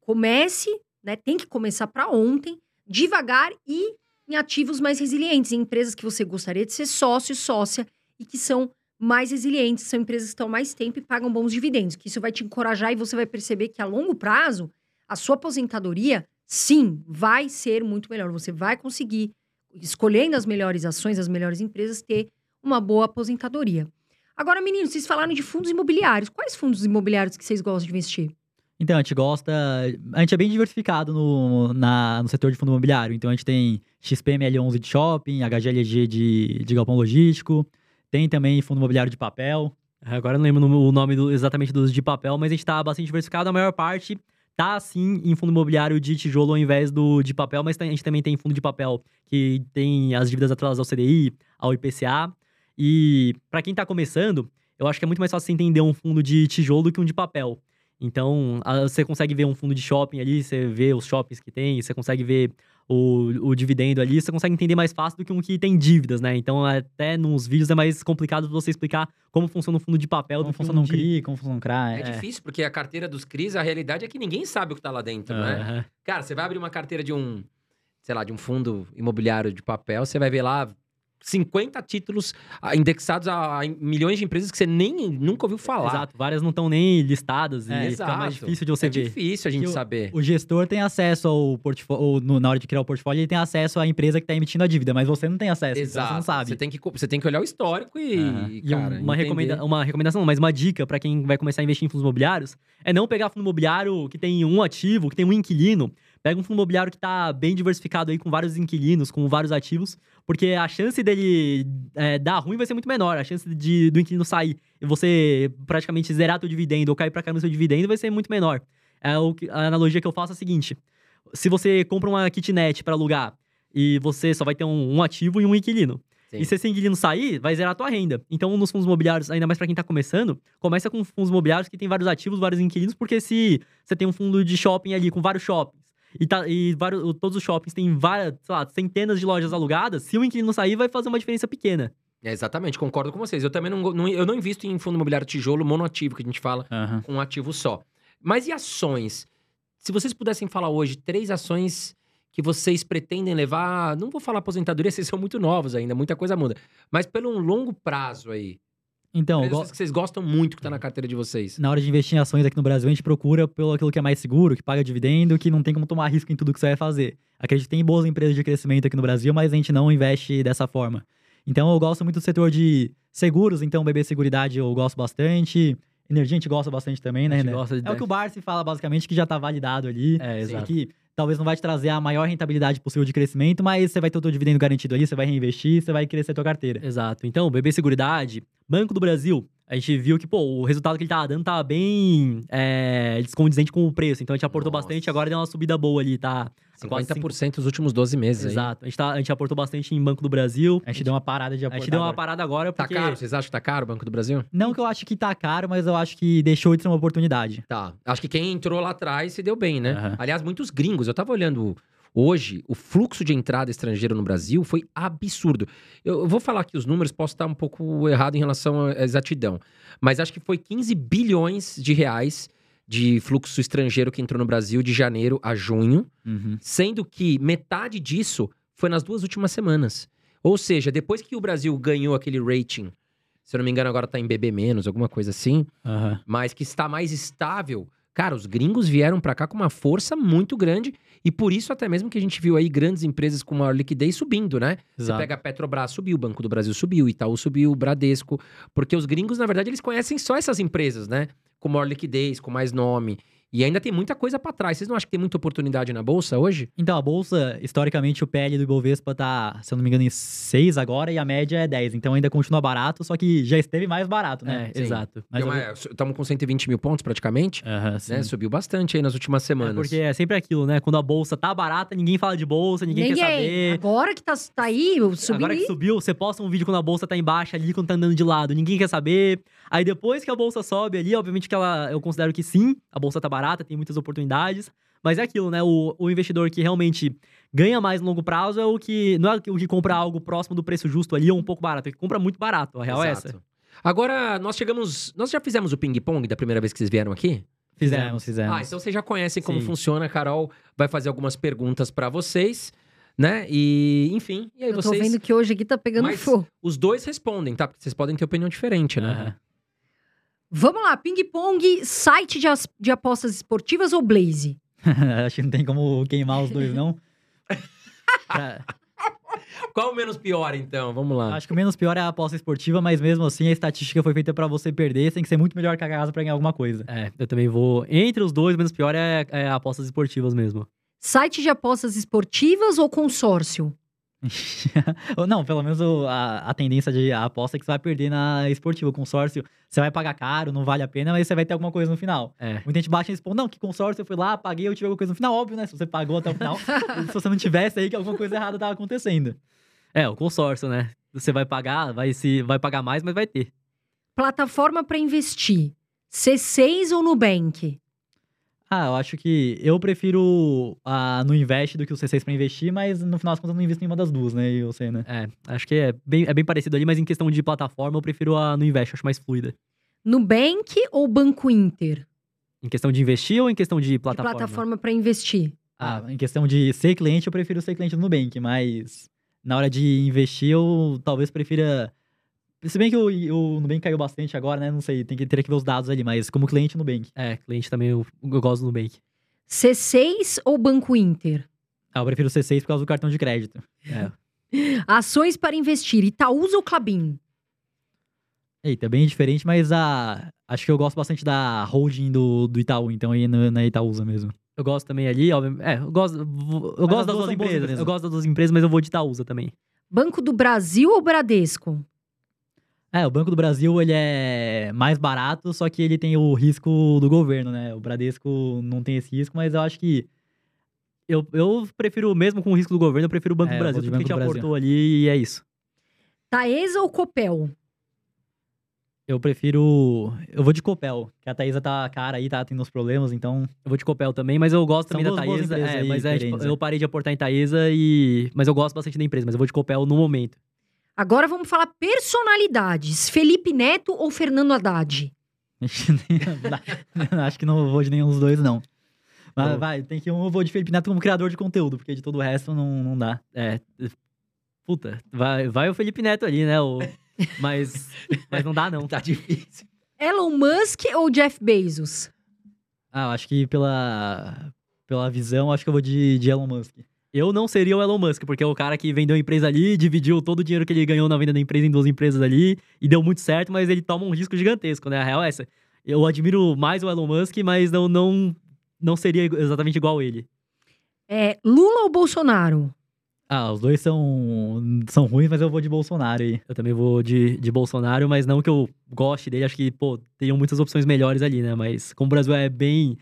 comece, né? Tem que começar para ontem, devagar e em ativos mais resilientes, em empresas que você gostaria de ser sócio, sócia e que são mais resilientes, são empresas que estão mais tempo e pagam bons dividendos. Que isso vai te encorajar e você vai perceber que a longo prazo, a sua aposentadoria, sim, vai ser muito melhor. Você vai conseguir, escolhendo as melhores ações, as melhores empresas, ter uma boa aposentadoria. Agora, meninos, vocês falaram de fundos imobiliários. Quais fundos imobiliários que vocês gostam de investir? Então, a gente gosta. A gente é bem diversificado no, na- no setor de fundo imobiliário. Então, a gente tem XPML11 de shopping, HGLG de, de galpão logístico, tem também fundo imobiliário de papel. Agora não lembro o nome do- exatamente dos de papel, mas a gente tá bastante diversificado. A maior parte tá, sim, em fundo imobiliário de tijolo ao invés do de papel, mas a gente também tem fundo de papel que tem as dívidas atreladas ao CDI, ao IPCA. E para quem tá começando, eu acho que é muito mais fácil você entender um fundo de tijolo do que um de papel. Então, a- você consegue ver um fundo de shopping ali, você vê os shoppings que tem, você consegue ver o, o dividendo ali, você consegue entender mais fácil do que um que tem dívidas, né? Então, até nos vídeos é mais complicado você explicar como funciona um fundo de papel Como do que funciona um um de... CRI, como funciona um CRA. É, É. difícil, porque a carteira dos CRIs, a realidade é que ninguém sabe o que tá lá dentro, né? Aham. Cara, você vai abrir uma carteira de um, sei lá, de um fundo imobiliário de papel, você vai ver lá 50 títulos ah, indexados a, milhões de empresas que você nem nunca ouviu falar. Exato, várias não estão nem listadas É, e fica mais exato. difícil de você é ver. difícil a gente o- saber. O gestor tem acesso ao portfólio, na hora de criar o portfólio, ele tem acesso à empresa que está emitindo a dívida, mas você não tem acesso, então você não sabe. Você tem que, você tem que olhar o histórico e, Aham. e, cara, uma, recomenda uma recomendação, mas uma dica pra quem vai começar a investir em fundos imobiliários é não pegar fundo imobiliário que tem um ativo, que tem um inquilino. Pega um fundo imobiliário que tá bem diversificado aí, com vários inquilinos, com vários ativos, porque a chance dele é, dar ruim vai ser muito menor. A chance de, do inquilino sair e você praticamente zerar teu dividendo ou cair pra caramba seu dividendo vai ser muito menor. É o a analogia que eu faço é a seguinte: se você compra uma kitnet pra alugar e você só vai ter um, um ativo e um inquilino. Sim. E se esse inquilino sair, vai zerar a tua renda. Então, nos fundos imobiliários, ainda mais pra quem tá começando, começa com fundos imobiliários que tem vários ativos, vários inquilinos, porque se você tem um fundo de shopping ali com vários shoppings, e, tá, e vários, todos os shoppings têm várias, sei lá, centenas de lojas alugadas, se o inquilino sair, vai fazer uma diferença pequena. É, exatamente, concordo com vocês. Eu também não, não- eu não invisto em fundo imobiliário tijolo monoativo, que a gente fala, Aham. com um ativo só. Mas e ações? Se vocês pudessem falar hoje três ações que vocês pretendem levar, não vou falar aposentadoria, vocês são muito novos ainda, muita coisa muda. Mas pelo um longo prazo aí, Então, empresas go- que vocês gostam muito que tá na carteira de vocês. na hora de investir em ações aqui no Brasil, a gente procura pelo aquilo que é mais seguro, que paga dividendo, que não tem como tomar risco em tudo que você vai fazer. Acredito que tem boas empresas de crescimento aqui no Brasil, mas a gente não investe dessa forma. Então, eu gosto muito do setor de seguros, então BB Seguridade eu gosto bastante. Energia a gente gosta bastante também, né, A gente René? gosta de- É o que o Barsi fala basicamente, que já tá validado ali. É, exato. que talvez não vai te trazer a maior rentabilidade possível de crescimento, mas você vai ter o teu dividendo garantido ali, você vai reinvestir, você vai crescer a tua carteira. Exato. Então, BB Seguridade, Banco do Brasil, A gente viu que, pô, o resultado que ele tava dando tava bem é, descondizente com o preço. Então a gente aportou Nossa. bastante, agora deu uma subida boa ali, tá? Quase 50% nos últimos 12 meses aí. Exato. A gente, tá, a gente aportou bastante em Banco do Brasil. A gente deu uma parada de A aportar gente deu uma parada agora Tá porque... caro? Vocês acham que tá caro o Banco do Brasil? Não que eu acho que tá caro, mas eu acho que deixou de ser uma oportunidade. Tá. Acho que quem entrou lá atrás se deu bem, né? Aham. Aliás, muitos gringos. Eu tava olhando hoje, o fluxo de entrada estrangeiro no Brasil foi absurdo. Eu, eu vou falar aqui os números, posso estar um pouco errado em relação à exatidão. Mas acho que foi 15 bilhões de reais de fluxo estrangeiro que entrou no Brasil de janeiro a junho. Uhum. Sendo que metade disso foi nas duas últimas semanas. Ou seja, depois que o Brasil ganhou aquele rating, se eu não me engano, agora tá em BB menos, alguma coisa assim, Aham. mas que está mais estável. Cara, os gringos vieram pra cá com uma força muito grande e por isso até mesmo que a gente viu aí grandes empresas com maior liquidez subindo, né? Você Exato. pega a Petrobras, subiu, o Banco do Brasil subiu, Itaú subiu, Bradesco, porque os gringos, na verdade, eles conhecem só essas empresas, né? Com maior liquidez, com mais nome. E ainda tem muita coisa pra trás. Vocês não acham que tem muita oportunidade na bolsa hoje? Então, a bolsa, historicamente, o PL do Ibovespa tá, se eu não me engano, em 6 agora e a média é 10. Então ainda continua barato, só que já esteve mais barato, né? É, exato. Mas eu- Estamos com 120 mil pontos praticamente, Aham, sim. né? Subiu bastante aí nas últimas É semanas. porque é sempre aquilo, né? Quando a bolsa tá barata, ninguém fala de bolsa, ninguém, quer saber. Agora que tá, tá aí, eu subi. Agora que subiu, você posta um vídeo quando a bolsa tá embaixo ali, quando tá andando de lado, ninguém quer saber. Aí depois que a bolsa sobe ali, obviamente que ela, eu considero que sim, a bolsa tá barata, tem muitas oportunidades. Mas é aquilo, né? O, o investidor que realmente ganha mais no longo prazo é o que. Não é o que compra algo próximo do preço justo ali ou um pouco barato, é o que compra muito barato. A real é essa. Exato. Agora, nós chegamos. Nós já fizemos o ping-pong da primeira vez que vocês vieram aqui? Fizemos, fizemos. Ah, então vocês já conhecem como Sim. funciona. A Carol vai fazer algumas perguntas pra vocês, né? E, enfim, e aí Eu tô vocês. vendo que hoje aqui tá pegando Mas- fogo. Os dois respondem, tá? Porque vocês podem ter opinião diferente, né? Aham. Vamos lá, ping-pong, site de, as- de apostas esportivas ou Blaze? Acho que não tem como queimar os dois, não. Pra- Qual o menos pior, então? Vamos lá. Acho que o menos pior é a aposta esportiva, mas mesmo assim a estatística foi feita pra você perder, você tem que ser muito melhor que a casa pra ganhar alguma coisa. É, eu também vou. Entre os dois, o menos pior é, é apostas esportivas mesmo. Site de apostas esportivas ou consórcio? Ou não, pelo menos o- a, a tendência de a aposta é que você vai perder na esportiva. O consórcio, você vai pagar caro, não vale a pena, mas você vai ter alguma coisa no final. É. Muita gente baixa e responde, não, que consórcio, eu fui lá, paguei, eu tive alguma coisa no final. Óbvio, né? Se você pagou até o final, se você não tivesse aí, que alguma coisa errada tava acontecendo. É, o consórcio, né? Você vai pagar, vai, se, vai pagar mais, mas vai ter. Plataforma para investir, C6 ou Nubank? Ah, eu acho que eu prefiro a no Invest do que o C6 pra investir, mas no final das contas eu não invisto em nenhuma das duas, né? E você, né? É, acho que é bem, é bem parecido ali, mas em questão de plataforma, eu prefiro a no Invest, acho mais fluida. Nubank ou Banco Inter? Em questão de investir ou em questão de De plataforma? plataforma para investir. Ah, em questão de ser cliente, eu prefiro ser cliente do Nubank, mas na hora de investir, eu talvez prefira. Se bem que o, o Nubank caiu bastante agora, né? Não sei, tem que ter que ver os dados ali, mas como cliente, Nubank. É, cliente também, eu, eu gosto do Nubank. C6 ou Banco Inter? Ah, eu prefiro o C6 por causa do cartão de crédito. É. Ações para investir, Itaúsa ou Clabin? Eita, é bem diferente, mas a. Acho que eu gosto bastante da holding do, do Itaú, então aí na, na Itaúsa mesmo. Eu gosto também ali, obviamente. É, eu gosto, eu Mas gosto das duas empresas. Eu gosto das duas empresas, mas eu vou de Itaúsa também. Banco do Brasil ou Bradesco? É, o Banco do Brasil, ele é mais barato, só que ele tem o risco do governo, né? O Bradesco não tem esse risco, mas eu acho que. Eu, eu prefiro, mesmo com o risco do governo, eu prefiro o Banco É, do eu Brasil, porque a gente do aportou ali e é isso. Taesa ou Copel? Eu prefiro. Eu vou de Copel, que a Thaisa tá cara aí, tá tendo uns problemas, então. Eu vou de Copel também, mas eu gosto São também da Taesa. É, aí, mas é, tipo, eu parei de aportar em Taesa e. Mas eu gosto bastante da empresa, mas eu vou de Copel no momento. Agora vamos falar personalidades. Felipe Neto ou Fernando Haddad? acho que não vou de nenhum dos dois, não. Mas Bom. vai, tem que um, eu vou de Felipe Neto como criador de conteúdo, porque de todo o resto não, não dá. É. Puta, vai, vai o Felipe Neto ali, né? O, mas, mas não dá, não. Tá difícil. Elon Musk ou Jeff Bezos? Ah, eu acho que pela, pela visão, acho que eu vou de, de Elon Musk. Eu não seria o Elon Musk, porque é o cara que vendeu a empresa ali, dividiu todo o dinheiro que ele ganhou na venda da empresa em duas empresas ali, e deu muito certo, mas ele toma um risco gigantesco, né? A real é essa. Eu admiro mais o Elon Musk, mas não, não, não seria exatamente igual ele. É, Lula ou Bolsonaro? Ah, os dois são, são ruins, mas eu vou de Bolsonaro aí. Eu também vou de, de Bolsonaro, mas não que eu goste dele. Acho que, pô, teriam muitas opções melhores ali, né? Mas como o Brasil é bem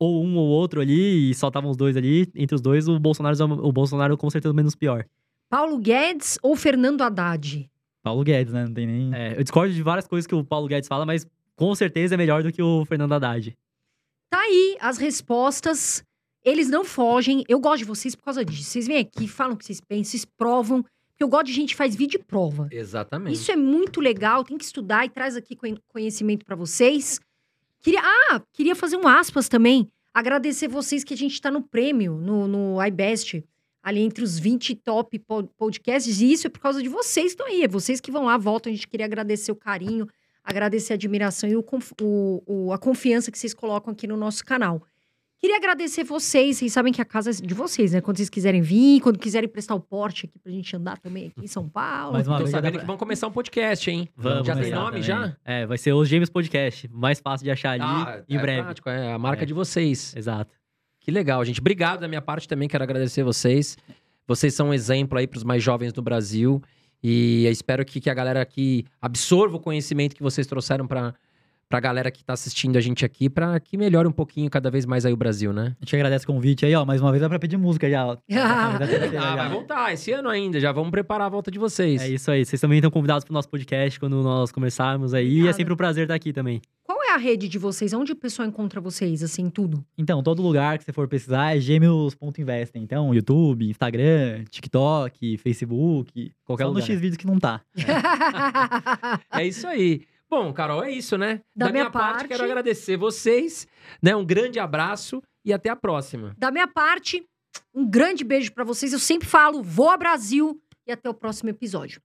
ou um ou outro ali, e só estavam os dois ali, entre os dois, o Bolsonaro, o Bolsonaro com certeza menos pior. Paulo Guedes ou Fernando Haddad? Paulo Guedes, né? Não tem nem. É, eu discordo de várias coisas que o Paulo Guedes fala, mas com certeza é melhor do que o Fernando Haddad. Tá aí as respostas. Eles não fogem. Eu gosto de vocês por causa disso. Vocês vêm aqui, falam o que vocês pensam, vocês provam. Porque eu gosto de gente que faz vídeo e prova. Exatamente. Isso é muito legal, tem que estudar e traz aqui conhe- conhecimento pra vocês. Queria, ah, queria fazer um aspas também. Agradecer vocês que a gente tá no prêmio, no, no iBest, ali entre os 20 top po- podcasts. E isso é por causa de vocês que estão aí. É vocês que vão lá, voltam. A gente queria agradecer o carinho, agradecer a admiração e o- o- a confiança que vocês colocam aqui no nosso canal. Queria agradecer vocês. Vocês sabem que a casa é de vocês, né? Quando vocês quiserem vir, quando quiserem prestar o porte aqui pra gente andar também aqui em São Paulo. Mais uma Tô vez, sabendo pra- que vão começar um podcast, hein? Vamos já tem nome também. já? É, vai ser os Gêmeos Podcast. Mais fácil de achar ali Ah, em é breve. prático, é a marca É. de vocês. Exato. Que legal, gente. Obrigado da minha parte também, quero agradecer vocês. Vocês são um exemplo aí para os mais jovens do Brasil. E espero que, que a galera aqui absorva o conhecimento que vocês trouxeram para a galera que está assistindo a gente aqui, para que melhore um pouquinho cada vez mais aí o Brasil, né? A gente agradece o convite aí, ó. Mais uma vez dá pra pedir música já. ó. Tá Ah, vai voltar esse ano ainda, já vamos preparar a volta de vocês. É isso aí. Vocês também estão convidados pro nosso podcast quando nós começarmos aí. E Obrigada. é sempre um prazer estar aqui também. Qual é a rede de vocês? Onde o pessoal encontra vocês, assim, tudo? Então, todo lugar que você for pesquisar é gêmeos.investem. Então, YouTube, Instagram, TikTok, Facebook. Qualquer só no lugar. X-Vídeos que não tá. É isso aí. Bom, Carol, é isso, né? Da minha parte- quero agradecer vocês, né? Um grande abraço e até a próxima. da minha parte, um grande beijo pra vocês. Eu sempre falo, voa Brasil e até o próximo episódio.